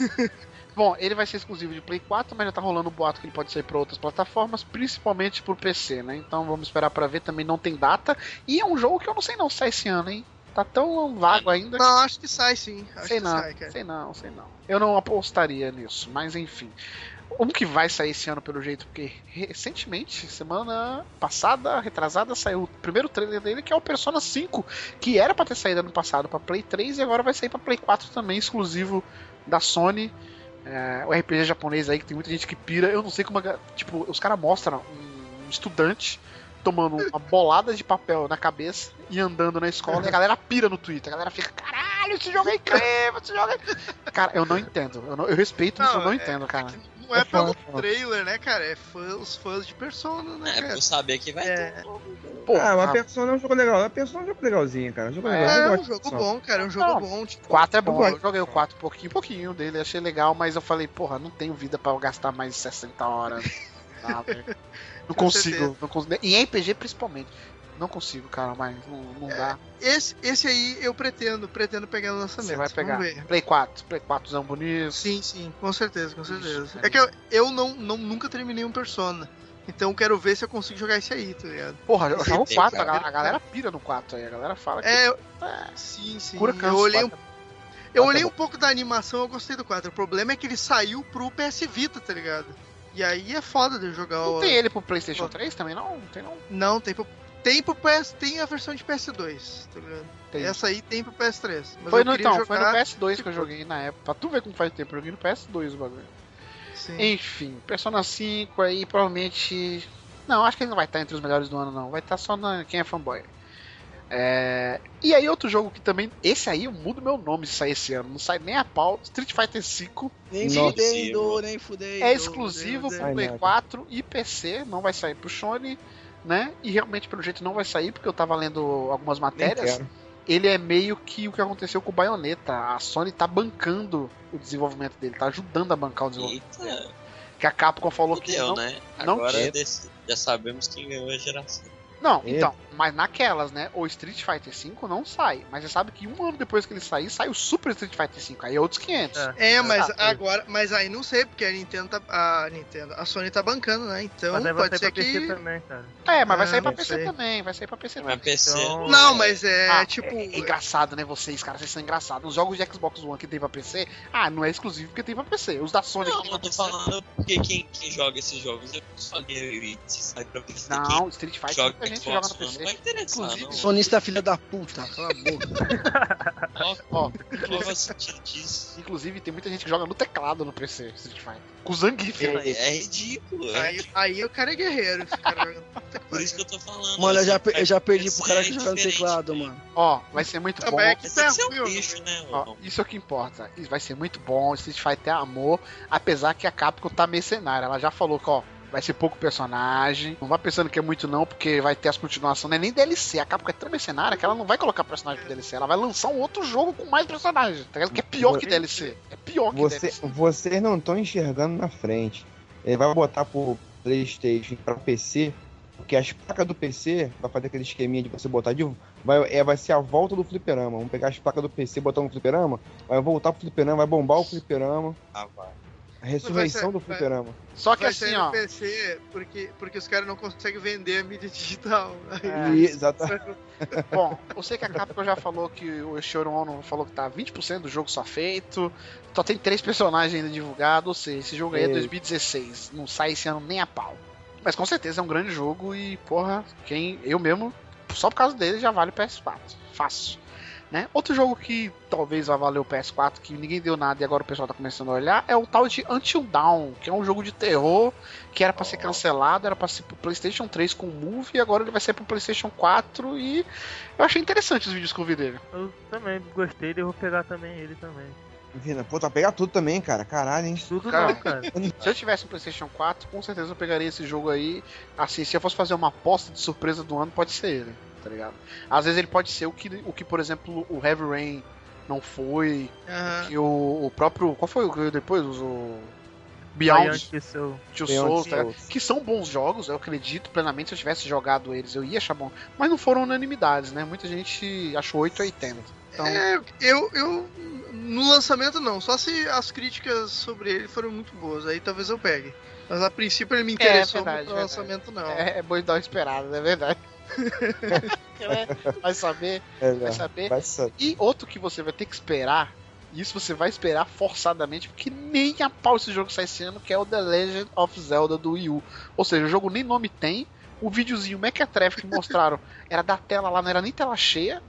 Bom, ele vai ser exclusivo de Play 4, mas já tá rolando o boato que ele pode sair pra outras plataformas, principalmente pro PC, né? Então vamos esperar pra ver, também não tem data. E é um jogo que eu não sei não se sai esse ano, hein? Tá tão vago ainda. Não, acho que sai sim. Acho sei não, sai, sei não, sei não. Eu não apostaria nisso, mas enfim. Um que vai sair esse ano pelo jeito, porque recentemente, semana passada, retrasada, saiu o primeiro trailer dele, que é o Persona 5, que era pra ter saído ano passado pra Play 3 e agora vai sair pra Play 4 também, exclusivo da Sony. É, o RPG japonês aí, que tem muita gente que pira. Eu não sei como. Tipo, os caras mostram um estudante tomando uma bolada de papel na cabeça e andando na escola e a galera pira no Twitter. A galera fica, caralho, esse jogo é incrível, esse jogo é. Cara, eu não entendo. Eu, não- eu respeito, mas Não, eu não é- entendo, cara. Não é, É pelo foda, foda. trailer, né, cara? É fã- os fãs de Persona, né, É, cara? por saber que vai É. ter. Pô, ah, mas a- Persona é um jogo legal. A Persona é um jogo legalzinho, cara. Um jogo É, legal. É, um jogo bom, cara. É um jogo Não, bom. Tipo, 4 é bom, eu joguei o 4 pouquinho, pouquinho dele, achei legal, mas eu falei, porra, não tenho vida pra eu gastar mais de 60 horas. Velho. não consigo, não consigo. Em RPG principalmente. Não consigo, cara, mas não, não dá. esse, esse aí eu pretendo, pretendo pegar no lançamento. Você vai pegar. Play 4, Play 4 bonito. Sim, sim, com certeza, com Isso, certeza. é É que eu, eu não, não, nunca terminei um Persona. Então eu quero ver se eu consigo jogar esse aí, tá ligado? Porra, eu jogo o Tem, 4, a, a galera pira no 4 aí, a galera fala que É, eu- é, sim, sim. cura eu olhei, um, quatro. eu é olhei um pouco da animação, eu gostei do 4. O problema é que ele saiu pro PS Vita, tá ligado? E aí é foda de jogar Não o. tem ele pro PlayStation Pô. 3 também, não? Não tem não. Não, tem pro. Tem pro PS. Tem a versão de PS2, tá ligado? Tem. Essa aí tem pro PS3. Mas Foi eu no, queria então, foi no jogar- PS2 que eu joguei na época. Pra tu ver como faz tempo, eu joguei no PS2 o bagulho. Sim. Enfim, Persona 5 aí provavelmente. Não, acho que ele não vai estar entre os melhores do ano, não. Vai estar só na quem é fanboy. É... E aí, outro jogo que também. Esse aí eu mudo meu nome se sair esse ano. Não sai nem a pau. Street Fighter V Nem fudendo, nem fudendo. é exclusivo nem pro Play nada. 4 e PC. Não vai sair pro Sony, né? E realmente, pelo jeito, não vai sair, porque eu tava lendo algumas Nem matérias. quero. Ele é meio que o que aconteceu com o Bayonetta. A Sony tá bancando o desenvolvimento dele, tá ajudando a bancar o desenvolvimento. Eita, Que a Capcom falou que fudeu, não. né? não Agora quer. desse- já sabemos quem ganhou a geração. Não, Eita. então, mas naquelas, né? O Street Fighter V não sai. Mas você sabe que um ano depois que ele sair, sai o Super Street Fighter V. Aí é outros 500. É. É, mas Ah, agora. Mas aí não sei, porque a Nintendo tá. A Nintendo. A Sony tá bancando, né? Então Mas vai pode sair ser pra PC que. também, cara. É, mas vai Ah, sair pra não PC sei. também. Vai sair pra PC Mas também. PC. Então- Não, mas é Ah, tipo. é, é engraçado, né? Vocês, cara, vocês são engraçados. Os jogos de Xbox One que tem pra PC, ah, não é exclusivo porque tem pra PC. Os da Sony Não, que tem pra eu tô PC. falando porque quem, quem joga esses jogos é só se sai pra PC. Não, Street quem Fighter joga muita gente Xbox joga no One não PC. vai interessar, Inclusive, não. Sonista filha da puta, cala a boca. Ó, Ó, inclusive tem muita gente que joga no teclado no PC, Street Fighter. Com o Zangief. né? É, é ridículo. é Aí, aí o cara é guerreiro. Esse cara. Por isso que eu tô falando. Mano, eu já, eu já perdi pro cara que joga no teclado, mano. Ó, vai ser muito bom. é que Mas tem que ser um bicho, né? Ó, isso é o que importa. Isso vai ser muito bom. Street Fighter é amor. Apesar que a Capcom tá mercenária. Ela já falou que, ó, Vai ser pouco personagem. Não vá pensando que é muito, não, porque vai ter as continuações. Não é nem DLC. A Capcom é tão mercenária que ela não vai colocar personagem pro DLC. Ela vai lançar um outro jogo com mais personagens. Tá ligado? Que é pior que DLC. É pior que Você, DLC. vocês não estão enxergando na frente. Ele vai botar pro PlayStation pra PC, porque as placas do PC vai fazer aquele esqueminha de você botar de. Vai, é, vai ser a volta do fliperama. Vamos pegar as placas do PC, botar no fliperama, vai voltar pro fliperama, vai bombar o fliperama, Ah, vai. A ressurreição Vai do ser- vai-. Só que Vai assim, ó. no PC porque, porque os caras não conseguem vender a mídia digital. É. E, exata- Bom, eu sei que a Capcom já falou que o Shioro Ono falou que tá 20% do jogo só feito. Só tem três personagens ainda divulgados, ou seja, esse jogo aí é Ei. 2016. Não sai esse ano nem a pau. Mas com certeza é um grande jogo e, porra, quem. Eu mesmo, só por causa dele já vale o PS4. Fácil. Né? Outro jogo que talvez vá valer o PS4, que ninguém deu nada e agora o pessoal tá começando a olhar, é o tal de Until Dawn, que é um jogo de terror que era pra ser cancelado, era pra ser pro PlayStation 3 com Move e agora ele vai ser pro PlayStation 4 e eu achei interessante os vídeos que eu vi dele. Eu também gostei, eu vou pegar também ele também. Vina, pô, tá pegar tudo também, cara. Caralho, hein? Tudo Cara. não, cara. Se eu tivesse um PlayStation 4, com certeza eu pegaria esse jogo aí. Assim, se eu fosse fazer uma aposta de surpresa do ano, pode ser ele, tá ligado? Às vezes ele pode ser o que, o que por exemplo, o Heavy Rain não foi, Aham. que o, o próprio. Qual foi o que veio depois? O Beyond Beyond. Two Souls, tá que são bons jogos, eu acredito plenamente. Se eu tivesse jogado eles, eu ia achar bom. Mas não foram unanimidades, né? Muita gente achou 8 ou 80. Então, É, eu, eu. No lançamento não, só se as críticas sobre ele foram muito boas, aí talvez eu pegue. Mas a princípio ele me interessou, verdade, mas no verdade. lançamento não. é, é bom dar uma esperada, é verdade. É, vai saber, É, vai saber. vai saber. E outro que você vai ter que esperar, e isso você vai esperar forçadamente, porque nem a pau esse jogo sai esse ano, que é o The Legend of Zelda do Wii U. Ou seja, o jogo nem nome tem, o videozinho Mequetrefe que mostraram era da tela lá, não era nem tela cheia,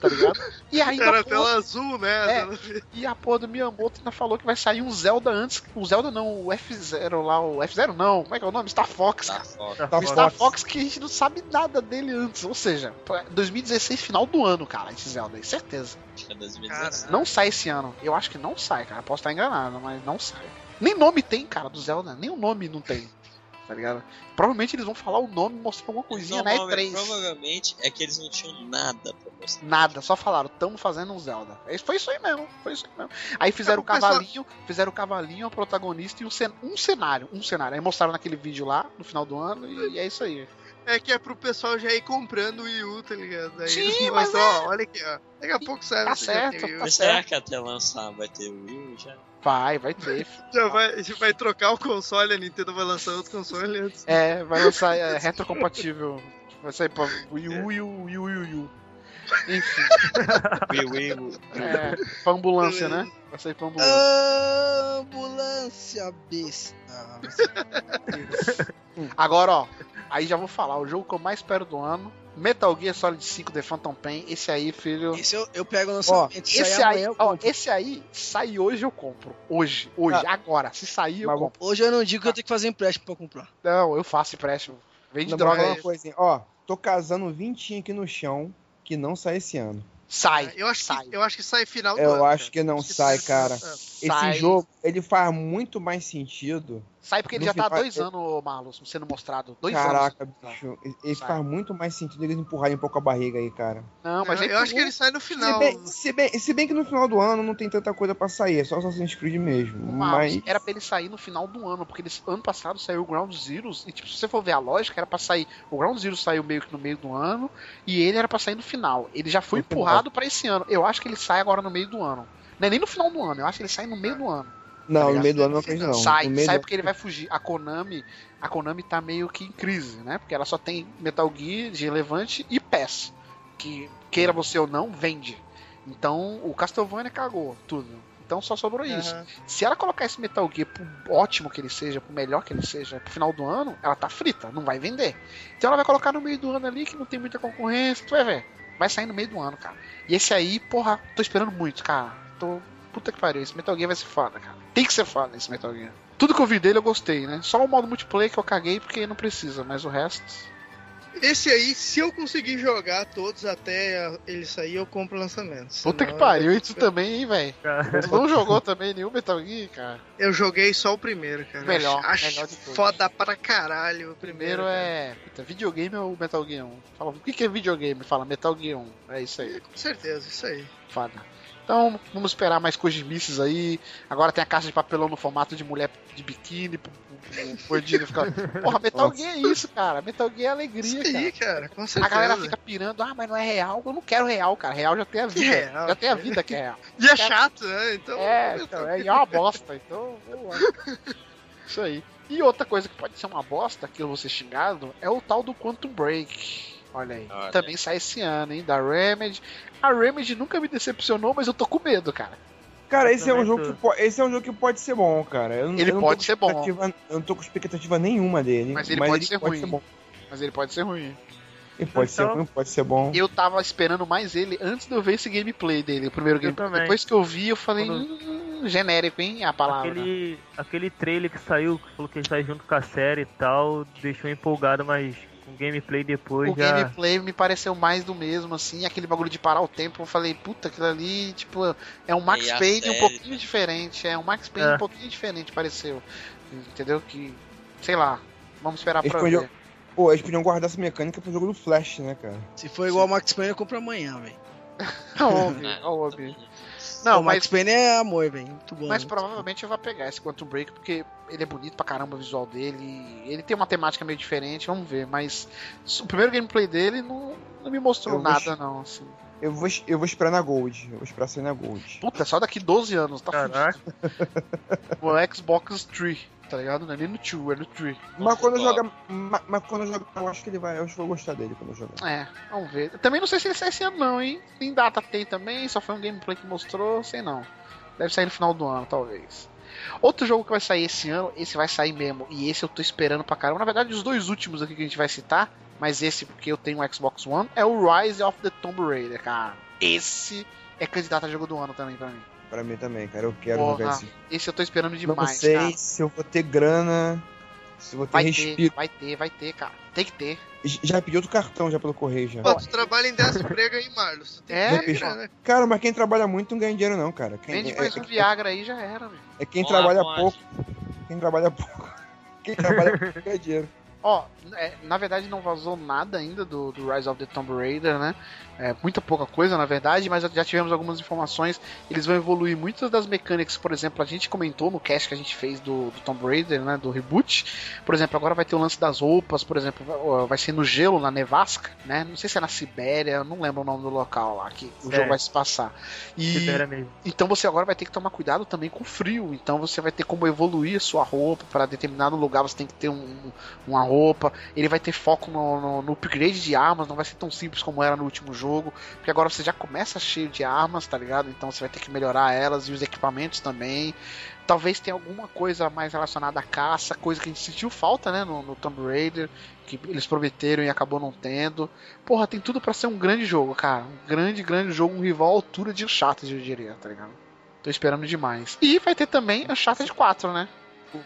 tá ligado? E ainda Era pô, tela azul, né? É. E a porra do Miyamoto ainda falou que vai sair um Zelda antes. O Zelda não, o F0 lá, o F0 não, como é que é o nome? Star Fox, cara. foda. Tá O Star Fox. Fox que a gente não sabe nada dele antes. Ou seja, pra 2016, final do ano, cara, esse Zelda aí, certeza. É 2017. Não sai esse ano. Eu acho que não sai, cara. Posso estar enganado, mas não sai. Nem nome tem, cara, do Zelda. Nem o nome não tem. Tá ligado? Provavelmente eles vão falar o nome e mostrar alguma coisinha na Normalmente- E3. Provavelmente é que eles não tinham nada pra mostrar. Nada, só falaram, tamo fazendo um Zelda. É, Foi isso aí mesmo, foi isso aí mesmo. Aí fizeram É, o pessoal- cavalinho, fizeram o cavalinho, a protagonista e um, cen- um cenário, um cenário. Aí mostraram naquele vídeo lá, no final do ano, e é isso aí. É que é pro pessoal já ir comprando o Wii U, tá ligado? Aí Sim, eles mas mostram, ó, olha aqui, ó. Daqui a pouco sai Tá certo, U. tá Mas será que até lançar vai ter o Wii já? Vai, vai ter. Já vai, vai trocar o console, a Nintendo vai lançar outro console antes. É, vai lançar é, retrocompatível. Vai sair pra Wii U e o Wii U Wii U. Enfim, Wii, Wii, Wii. é, pra ambulância, né? Vai sair pra ambulância. Ambulância besta. Agora, ó, aí já vou falar, o jogo que eu mais espero do ano, Metal Gear Solid 5 The Phantom Pain, esse aí, filho. Esse eu, eu pego o lançamento. Se Esse aí, eu ó, esse aí sai hoje eu compro. Hoje, hoje, agora. Se sair eu Mas compro. Hoje eu não digo que eu tenho que fazer empréstimo pra comprar. Não, eu faço empréstimo. Vende Não, droga aí. uma coisinha. Ó, tô casando um vintinho aqui no chão que não sai esse ano. Sai. Eu acho, sai. que, eu acho que sai final do Eu ano. acho cara. que não sai, cara. do sai. Esse jogo, ele faz muito mais sentido. Sai porque ele no já tá há final- dois anos, Marlos, sendo mostrado. Dois Caraca, anos. bicho. Ele- Ele Sai. faz muito mais sentido eles empurrarem um pouco a barriga aí, cara. Não, mas eu, ele eu acho que ele sai no Se final. bem, se, bem, se bem que no final do ano não tem tanta coisa pra sair, é só Assassin's Creed mesmo. Marlos, Mas. era pra ele sair no final do ano, porque eles, ano passado saiu o Ground Zeroes, e tipo, se você for ver a lógica, era pra sair. O Ground Zero saiu meio que no meio do ano, e ele era pra sair no final. Ele já foi No empurrado pra esse ano. Eu acho que ele sai agora no meio do ano. Não é nem no final do ano, eu acho que ele sai no meio do ano. Não, tá no meio do ano não acredito, não. sai, sai porque ele vai fugir. A Konami, a Konami tá meio que em crise, né? Porque ela só tem Metal Gear de relevante e PES, que queira você ou não, vende. Então, o Castlevania cagou tudo. Então só sobrou isso. Aham. Se ela colocar esse Metal Gear pro ótimo que ele seja, pro melhor que ele seja, pro final do ano, ela tá frita, não vai vender. Então ela vai colocar no meio do ano ali, que não tem muita concorrência, tu vai ver. Vai sair no meio do ano, cara. E esse aí, porra, tô esperando muito, cara. Tô. Puta que pariu, esse Metal Gear vai ser foda, cara. Tem que ser foda esse Metal Gear. Tudo que eu vi dele eu gostei, né? Só o modo multiplayer que eu caguei porque não precisa, mas o resto. Esse aí, se eu conseguir jogar todos até ele sair, eu compro o lançamento. Puta que pariu, e tu também, hein, velho? Tu não jogou também nenhum Metal Gear, cara? Eu joguei só o primeiro, cara. Melhor, Acho melhor de todos. foda pra caralho o primeiro. Primeiro é. Puta, videogame ou Metal Gear 1? Fala, o que que é videogame? Fala Metal Gear 1. É isso aí. Com certeza, isso aí. Foda. Então, vamos esperar mais cojimices aí. Agora tem a caixa de papelão no formato de mulher de biquíni. Gordinho ficar. Porra, Metal Gear é isso, cara. Metal Gear é alegria, Isso aí, cara. cara, com A certeza. galera fica pirando, ah, mas não é real. Eu não quero real, cara. Real já tem a vida. real, já tem a vida que é real. E é chato, né? Então. É, então, é, e é uma bosta. Então. Isso aí. E outra coisa que pode ser uma bosta, que eu vou ser xingado, é o tal do Quantum Break. Olha aí. Olha. Também sai esse ano, hein? Da Remedy. A Remedy nunca me decepcionou, mas eu tô com medo, cara. Cara, Eu esse é um jogo que po- esse é um jogo que pode ser bom, cara. Eu, Ele eu pode ser bom. Eu não tô com expectativa nenhuma dele. Mas ele pode ser ruim. bom. Mas ele pode ser ruim. Ele pode ser Então- ruim, pode ser bom. Eu tava esperando mais ele antes de eu ver esse gameplay dele, o primeiro gameplay. também. Depois que eu vi, eu falei, Quando- hum, genérico, hein? A palavra. aquele, aquele trailer que saiu, que falou que ele sai junto com a série e tal, deixou empolgado, mas com gameplay depois O já. gameplay me pareceu mais do mesmo, assim, aquele bagulho de parar o tempo, eu falei, puta, aquilo ali, tipo, é um Max a Payne um pouquinho né? diferente, é um Max Payne É. um pouquinho diferente, pareceu. Entendeu? Que, sei lá, vamos esperar Eles pra podiam- ver. Pô, eles podiam guardar essa mecânica pro jogo do Flash, né, cara? Se for igual ao Max Payne, eu compro amanhã, velho. Não, ouve, É, não, o Max mas, Payne é amor, velho. Muito bom. mas muito provavelmente eu vou pegar esse Quantum Break, porque ele é bonito pra caramba o visual dele, ele tem uma temática meio diferente, vamos ver, mas o primeiro gameplay dele não, não me mostrou Eu vou nada, não, assim. Eu vou, eu vou esperar na Gold. Eu vou esperar sair na Gold. Puta, é só daqui 12 anos, tá Caraca. fudido. O Xbox 3, tá ligado? Não é nem no 2, é no 3. Mas quando eu jogar. ma- Mas quando eu jogar, eu acho que ele vai. Eu acho que eu vou gostar dele quando eu jogar. É, vamos ver. Também não sei se ele sai esse ano não, hein? Tem data, tem também, só foi um gameplay que mostrou, sei não. Deve sair no final do ano, talvez. Outro jogo que vai sair esse ano, esse vai sair mesmo, e esse eu tô esperando pra caramba. Na verdade, os dois últimos aqui que a gente vai citar, mas esse porque eu tenho um Xbox One, é o Rise of the Tomb Raider, cara. Esse é candidato a jogo do ano também pra mim. Pra mim também, cara. Eu quero Porra, jogar esse. Esse eu tô esperando Não demais, sei cara. se eu vou ter grana. Se eu vou ter Vai ter, respiro. vai ter, vai ter, cara. Tem que ter. Já pedi outro cartão já pelo correio já. Pô, tu trabalha em 10 empregos aí, Marlos. Tu tem É, que né? Cara, mas quem trabalha muito não ganha dinheiro não, cara. Quem, Vende é, mais é- um Viagra aí já era, velho. é quem Vamos lá, trabalha lá. pouco. Quem trabalha pouco. Quem trabalha pouco ganha dinheiro. Ó, é, na verdade não vazou nada ainda do, do Rise of the Tomb Raider, né? É, muita pouca coisa, na verdade, mas já tivemos algumas informações. Eles vão evoluir muitas das mecânicas, por exemplo, a gente comentou no cast que a gente fez do, do Tomb Raider, né? Do reboot. Por exemplo, agora vai ter o lance das roupas, por exemplo, vai, ser no gelo, na nevasca, né? Não sei se é na Sibéria, não lembro o nome do local lá que o É. jogo vai se passar. E Libera mesmo. então você agora vai ter que tomar cuidado também com o frio. Então você vai ter como evoluir a sua roupa. Para determinado lugar você tem que ter um- uma roupa. Ele vai ter foco no, no- no upgrade de armas. Não vai ser tão simples como era no último jogo. Porque agora você já começa cheio de armas, tá ligado? Então você vai ter que melhorar elas e os equipamentos também. Talvez tenha alguma coisa mais relacionada à caça, coisa que a gente sentiu falta, né, no, no Tomb Raider, que eles prometeram e acabou não tendo. Porra, tem tudo pra ser um grande jogo, cara. Um grande, grande jogo, um rival à altura de Uncharted, eu diria, tá ligado? Tô esperando demais. E vai ter também Uncharted 4, né?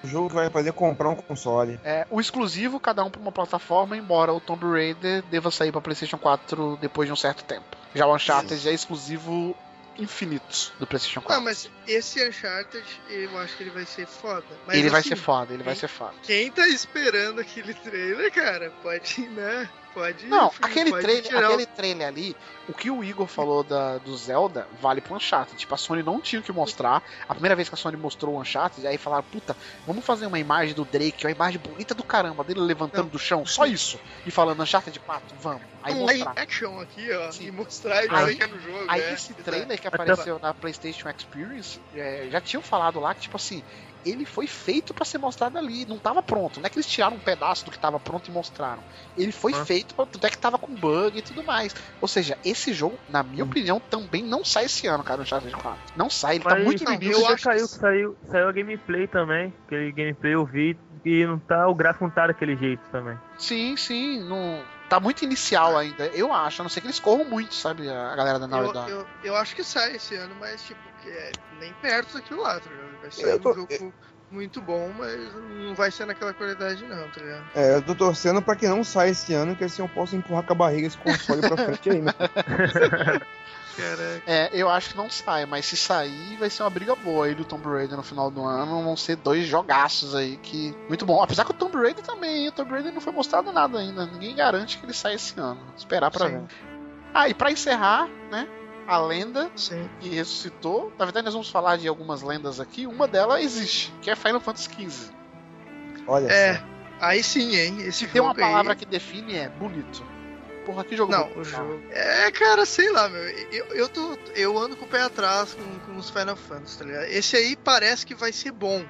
O jogo que vai fazer comprar um console. É, o exclusivo, cada um pra uma plataforma, embora o Tomb Raider deva sair pra PlayStation 4 depois de um certo tempo. Já o Uncharted é exclusivo infinito do PlayStation 4. Ah, mas esse Uncharted, eu acho que ele vai ser foda. Mas, ele vai assim, ser foda, ele vai quem- ser foda. Quem tá esperando aquele trailer, cara, pode, né? Pode. Não, enfim, aquele pode trailer, tirar aquele trailer ali, o que o Igor falou da, do Zelda vale pro Uncharted. Tipo, a Sony não tinha o que mostrar. A primeira vez que a Sony mostrou o Uncharted, aí falaram, puta, vamos fazer uma imagem do Drake, uma imagem bonita do caramba, dele levantando Não. do chão, só isso. E falando, Uncharted 4, vamos. Aí um live mostrar. action aqui, ó, Sim. e mostrar e Aí- no jogo. Aí é, esse trailer que apareceu na PlayStation Experience, é, já tinham falado lá que, tipo assim, ele foi feito pra ser mostrado ali, não tava pronto. Não é que eles tiraram um pedaço do que tava pronto e mostraram. Ele foi Ah. feito, pra, tanto é que tava com bug e tudo mais. Ou seja, esse jogo, na minha Hum. opinião, também não sai esse ano, cara, no Uncharted 4. Não sai, ele tá Mas muito no não, início. eu já acho que- saiu, saiu a gameplay também. Aquele gameplay eu vi e não tá, o gráfico não tá daquele jeito também. Sim, sim, não... tá muito inicial ainda, eu acho. A não ser que eles corram muito, sabe, a galera da Naughty Eu, Dog. eu, eu acho que sai esse ano, mas tipo, que é nem perto daquilo lá, tá ligado? Vai sair tô- um jogo muito bom, mas não vai ser naquela qualidade não, tá ligado? É, eu tô torcendo pra que não saia esse ano, que assim eu posso empurrar com a barriga esse console pra frente aí, né? Caraca. É, eu acho que não sai, mas se sair, vai ser uma briga boa aí do Tomb Raider no final do ano. Vão ser dois jogaços aí que. Muito bom. Apesar que o Tomb Raider também, hein? o Tomb Raider não foi mostrado nada ainda. Ninguém garante que ele saia esse ano. Esperar pra Sim. ver. Ah, e pra encerrar, né? A lenda Sim. que ressuscitou. Na verdade, nós vamos falar de algumas lendas aqui. Uma delas existe, que é Final Fantasy XV. Olha É, só. aí sim, hein? Esse Se tem uma jogo aí- palavra que define é bonito. Porra, que jogo Não, bonito, o cara. jogo. É, cara, sei lá, meu. Eu, eu, tô, eu ando com o pé atrás com, com os Final Fantasy, tá ligado? Esse aí parece que vai ser bom.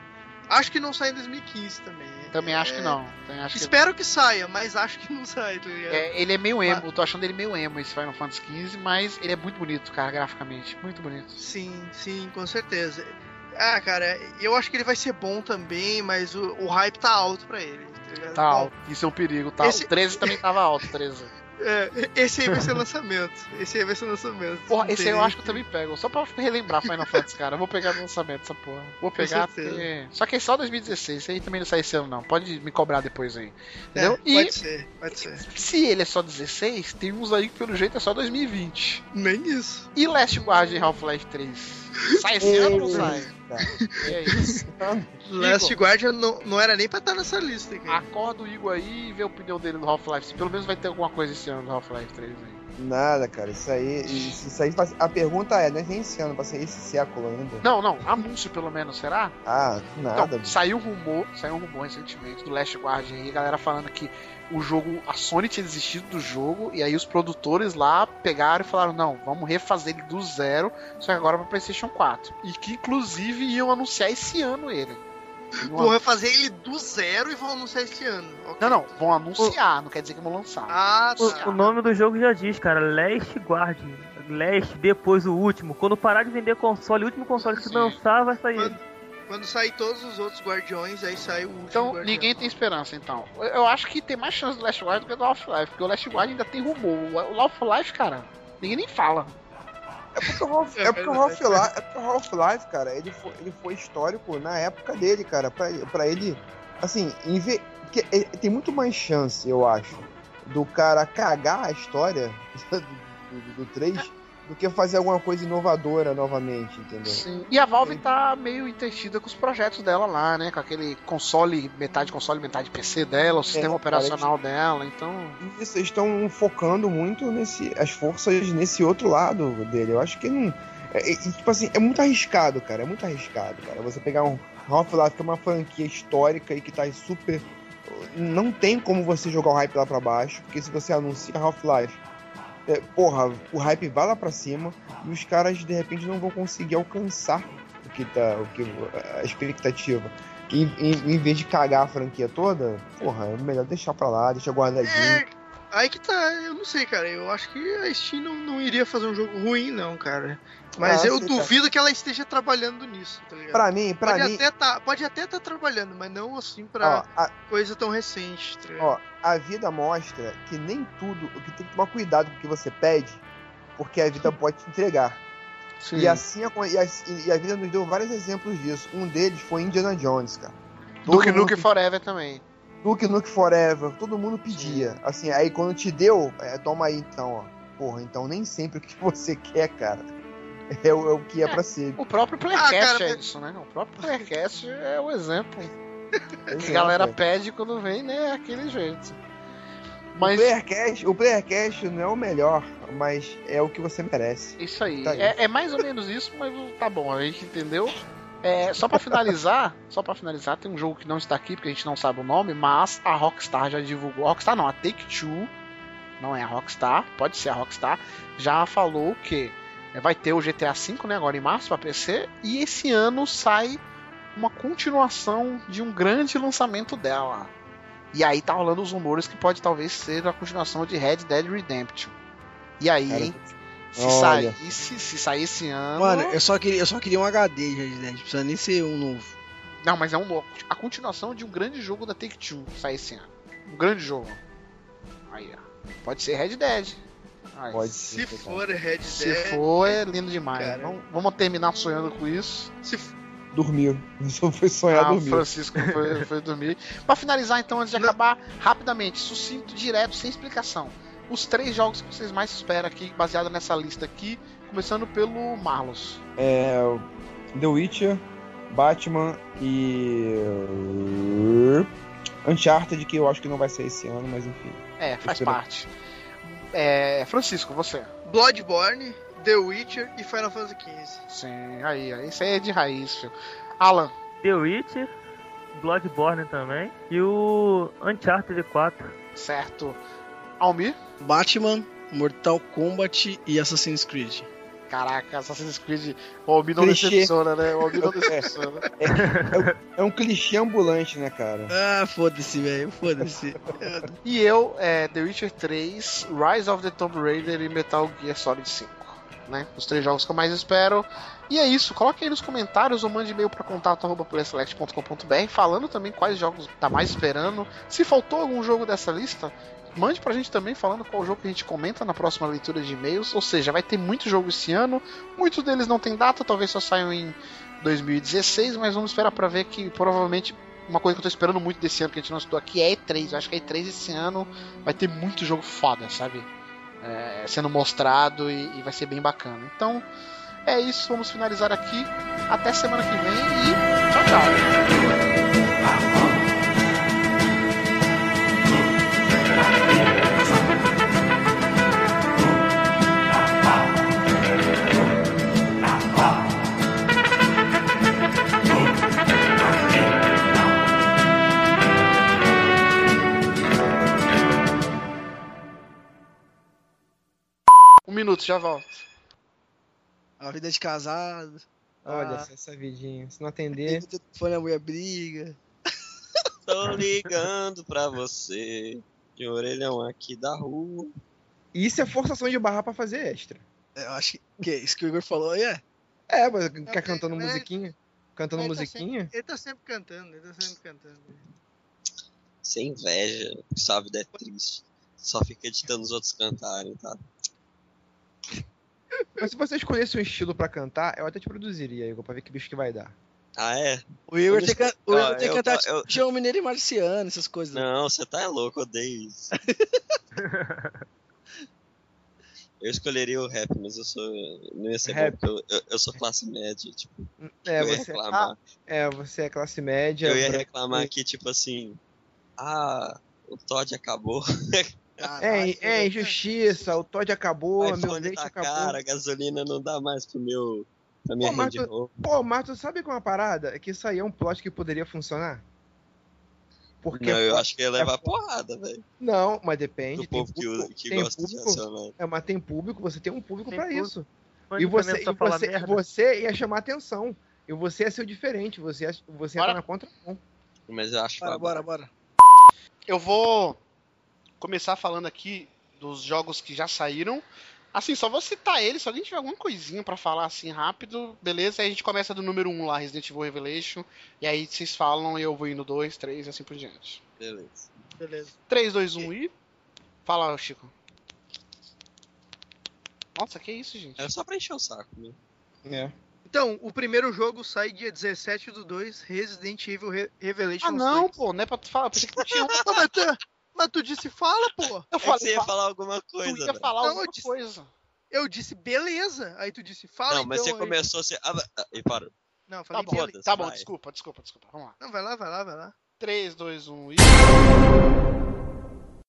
Acho que não sai em 2015 também. Também acho que É, não. Também acho que Espero que saia, mas acho que não sai, tá ligado? É, ele é meio emo, eu tô achando ele meio emo esse Final Fantasy XV, mas ele é muito bonito, cara, graficamente. Muito bonito. Sim, sim, com certeza. Ah, cara, eu acho que ele vai ser bom também, mas o, o hype tá alto pra ele. Tá, ligado? Tá alto. Isso é um perigo, tá? Esse- O 13 também tava alto, 13. é, esse aí vai ser lançamento. Esse aí vai ser lançamento. Porra, esse aí eu acho que eu também pego. Só pra relembrar Final Fantasy, cara. Eu vou pegar no lançamento essa porra. Vou pegar porque. Só que é só 2016. Esse aí também não sai esse ano, não. Pode me cobrar depois aí. Entendeu? É, e Pode ser, pode ser. se ele é só 16, tem uns aí que pelo jeito é só 2020. Nem isso. E Last Guard Half-Life 3? Sai esse ano ou não sai? E aí? Last Guardian não, não era nem pra estar nessa lista, cara. Acorda o Igor aí e vê a opinião dele do Half-Life. Pelo menos vai ter alguma coisa esse ano do Half-Life 3 aí. Nada, cara. Isso aí. Isso, isso aí a pergunta é, não é nem esse ano, vai ser esse século ainda. Não, não, anúncio pelo menos, será? Ah, nada. Bicho. saiu um rumor, saiu um rumor recentemente do Last Guardian aí, a galera falando que o jogo, a Sony tinha desistido do jogo, e aí os produtores lá pegaram e falaram, não, vamos refazer ele do zero, só que agora pra Playstation 4. E que inclusive iam anunciar esse ano ele. Vão refazer ele do zero e vão anunciar esse ano. Ok. Não, não, vão anunciar, não quer dizer que vão lançar. Ah, tá. O, o nome do jogo já diz, cara, Last Guard. Last, depois o último. Quando parar de vender console, o último console que Sim. lançar vai sair. Quando, quando sair todos os outros guardiões, aí sai o último Então, guardião. ninguém tem esperança, então. Eu- acho que tem mais chance do Last Guard do que do Half-Life, porque o Last Guard ainda tem rumor. O Half-Life, cara, ninguém nem fala. É porque o Half- É é porque o verdade. Half-Life, é porque o Half-Life, cara, ele foi, ele foi histórico na época dele, cara. Pra, pra ele, assim, em ve- porque, é, tem muito mais chance, eu acho, do cara cagar a história do, do, do 3 do que fazer alguma coisa inovadora novamente, entendeu? Sim. E a Valve tá meio entretida com os projetos dela lá, né? Com aquele console, metade console, metade PC dela, o sistema cara, operacional dela, então. E vocês estão focando muito nesse as forças nesse outro lado dele. Eu acho que não. É, é, tipo assim, é muito arriscado, cara. É muito arriscado, cara. Você pegar um Half-Life que é uma franquia histórica e que tá super. Não tem como você jogar o hype lá pra baixo, porque se você anuncia Half-Life, é, porra, o hype vai lá pra cima e os caras de repente não vão conseguir alcançar o que tá. O que, a expectativa. Que em, em- vez de cagar a franquia toda, porra, é melhor deixar pra lá, deixar guardadinho. Aí que tá, eu não sei, cara. Eu acho que a Steam não, não iria fazer um jogo ruim, não, cara. Mas Ah, eu sei, duvido que ela esteja trabalhando nisso, tá ligado? Pra mim, pra pode, mim, até tá, pode até estar trabalhando, mas não assim pra ó, a, coisa tão recente, tá ligado? ó, a vida mostra que nem tudo, que tem que tomar cuidado com o que você pede, porque a vida pode te entregar. Sim. E assim a, e, a, e a vida nos deu vários exemplos disso. Um deles foi Indiana Jones, cara. Duke mundo Nukem pe- Forever também. Duke Nukem Forever, todo mundo pedia. Assim, aí quando te deu, é, toma aí então, ó. Porra, então nem sempre o que você quer, cara, é o, é o que é, pra ser. O próprio Playercast Ah, cara, é mas- isso, né? O próprio Playercast é o exemplo. Que Exemplo, a galera é. pede quando vem, né? Aquele jeito. O Mas Playercast, o Playercast não é o melhor, mas é o que você merece. isso aí. Tá. É, é mais ou menos isso, mas tá bom, a gente entendeu. É, só pra finalizar, só para finalizar, tem um jogo que não está aqui porque a gente não sabe o nome, mas a Rockstar já divulgou. A Rockstar não, a Take Two, não é a Rockstar, pode ser a Rockstar, já falou que é, vai ter o GTA V, né, agora em março para PC, e esse ano sai uma continuação de um grande lançamento dela. E aí tá rolando os rumores que pode talvez ser a continuação de Red Dead Redemption. E aí, Cara? Se olha. sair, se, se sair esse ano. Mano, eu só queria, eu só queria um HD, já, né? Não precisa nem ser um novo. Não, mas é um louco. A continuação de um grande jogo da Take Two sai esse ano. Um grande jogo. Aí, ó. Pode ser Red Dead. Aí. Pode Se ser, cara. for Red Dead. Se for, é lindo demais. cara. Vamos, vamos terminar sonhando com isso. Se, Dormiu. Só foi sonhar Ah, o dormir. Francisco foi, foi dormir. Pra finalizar, então, antes de acabar, rapidamente, sucinto, direto, sem explicação. Os três jogos que vocês mais esperam aqui, baseado nessa lista aqui, começando pelo Marlos. É. The Witcher, Batman e. Uncharted, que eu acho que não vai ser esse ano, mas enfim. É, faz Espero- parte. É, Francisco, você. Bloodborne, The Witcher e Final Fantasy XV. Sim, aí, aí, isso aí é de raiz, filho. Alan, The Witcher, Bloodborne também. E o Uncharted 4. certo. Almir, Batman, Mortal Kombat e Assassin's Creed. caraca, Assassin's Creed, o Almir não Clichê. decepciona, né? O Almir não decepciona. É um clichê ambulante, né, cara? Ah, foda-se, velho, foda-se. E eu, é, The Witcher 3, Rise of the Tomb Raider e Metal Gear Solid 5. Né? Os três jogos que eu mais espero. E é isso, coloque aí nos comentários ou mande e-mail para contato.playselect.com.br falando também quais jogos tá mais esperando. Se faltou algum jogo dessa lista, mande pra gente também falando qual jogo que a gente comenta na próxima leitura de e-mails. Ou seja, vai ter muito jogo esse ano, muitos deles não tem data, talvez só saiam em 2016, mas vamos esperar pra ver que provavelmente uma coisa que eu tô esperando muito desse ano que a gente não estudou aqui é E3. Eu acho que a E3 esse ano vai ter muito jogo foda, sabe? É, sendo mostrado e, e vai ser bem bacana. Então é isso, vamos finalizar aqui. Até semana que vem e tchau, tchau. Um minuto, já volto. A vida de casado. Olha, Ah. essa vidinha. Se não atender. Telefone a mulher briga. Tô ligando pra você. De orelhão aqui da rua. Isso é forçação de barra pra fazer extra. Eu acho que, isso que o Igor falou aí é. É, mas quer porque- cantando mas- musiquinha? Cantando Ele tá musiquinha? Ele tá sempre cantando, ele tá sempre cantando. Sem inveja. Sua vida é triste. Só fica editando os outros cantarem, tá? Mas se você escolhesse um estilo pra cantar, eu até te produziria, Igor, pra ver que bicho que vai dar. Ah, é? O Igor Eu tem que, o Ah, tem que eu- cantar eu- tipo, João Mineiro e Marciano, essas coisas. Não, você tá louco, eu odeio isso. eu escolheria o rap, mas eu sou. Não ia ser Rap. bom, eu, eu, eu sou classe média, tipo. É, eu ia você, reclamar. é, você é classe média. eu ia reclamar que, tipo assim. Ah, o Todd acabou. Caralho, É, é injustiça, o Todd acabou, o meu leite tá acabou. caro, a gasolina não dá mais pro meu. pra minha Pô, tu- Rover. Pô, mas tu sabe qual é uma parada? É que isso aí é um plot que poderia funcionar? Porque Não, eu acho que ia levar é- porrada, velho. Não, mas depende. Do povo que, público, que tem gosta de público, racional. é, mas tem público, você tem um público público. isso. Mas E você, e você, você ia chamar atenção. E você ia ser o diferente, você ia, você ia estar na contramão. Mas eu acho Bora, bora, bora. Eu vou começar falando aqui dos jogos que já saíram. Assim, só vou citar eles, se alguém tiver alguma coisinha pra falar assim rápido, beleza? Aí a gente começa do número 1 lá, Resident Evil Revelation. E aí vocês falam e eu vou indo 2, 3 e assim por diante. Beleza. Beleza. 3, 2, 1 e. Fala, Chico. Nossa, que isso, gente? Era só pra encher o saco, né? É. Então, o primeiro jogo sai dia 17 do 2, Resident Evil Re Revelation Ah, não, 2. pô, não é pra tu falar. Pensei que tu tinha. Mas, tu, mas tu disse fala, pô. Eu É falei, você ia fala- falar alguma tu coisa, ia velho. falar Não, alguma eu disse- coisa. Eu disse beleza. Aí tu disse fala, Não, mas então. você aí- começou assim. Ah, ah, e parou. Não, eu Tá falei bom, beleza. tá bom, vai. desculpa, desculpa, desculpa. Vamos lá. Não, vai lá, vai lá, vai lá. 3, 2, 1 e.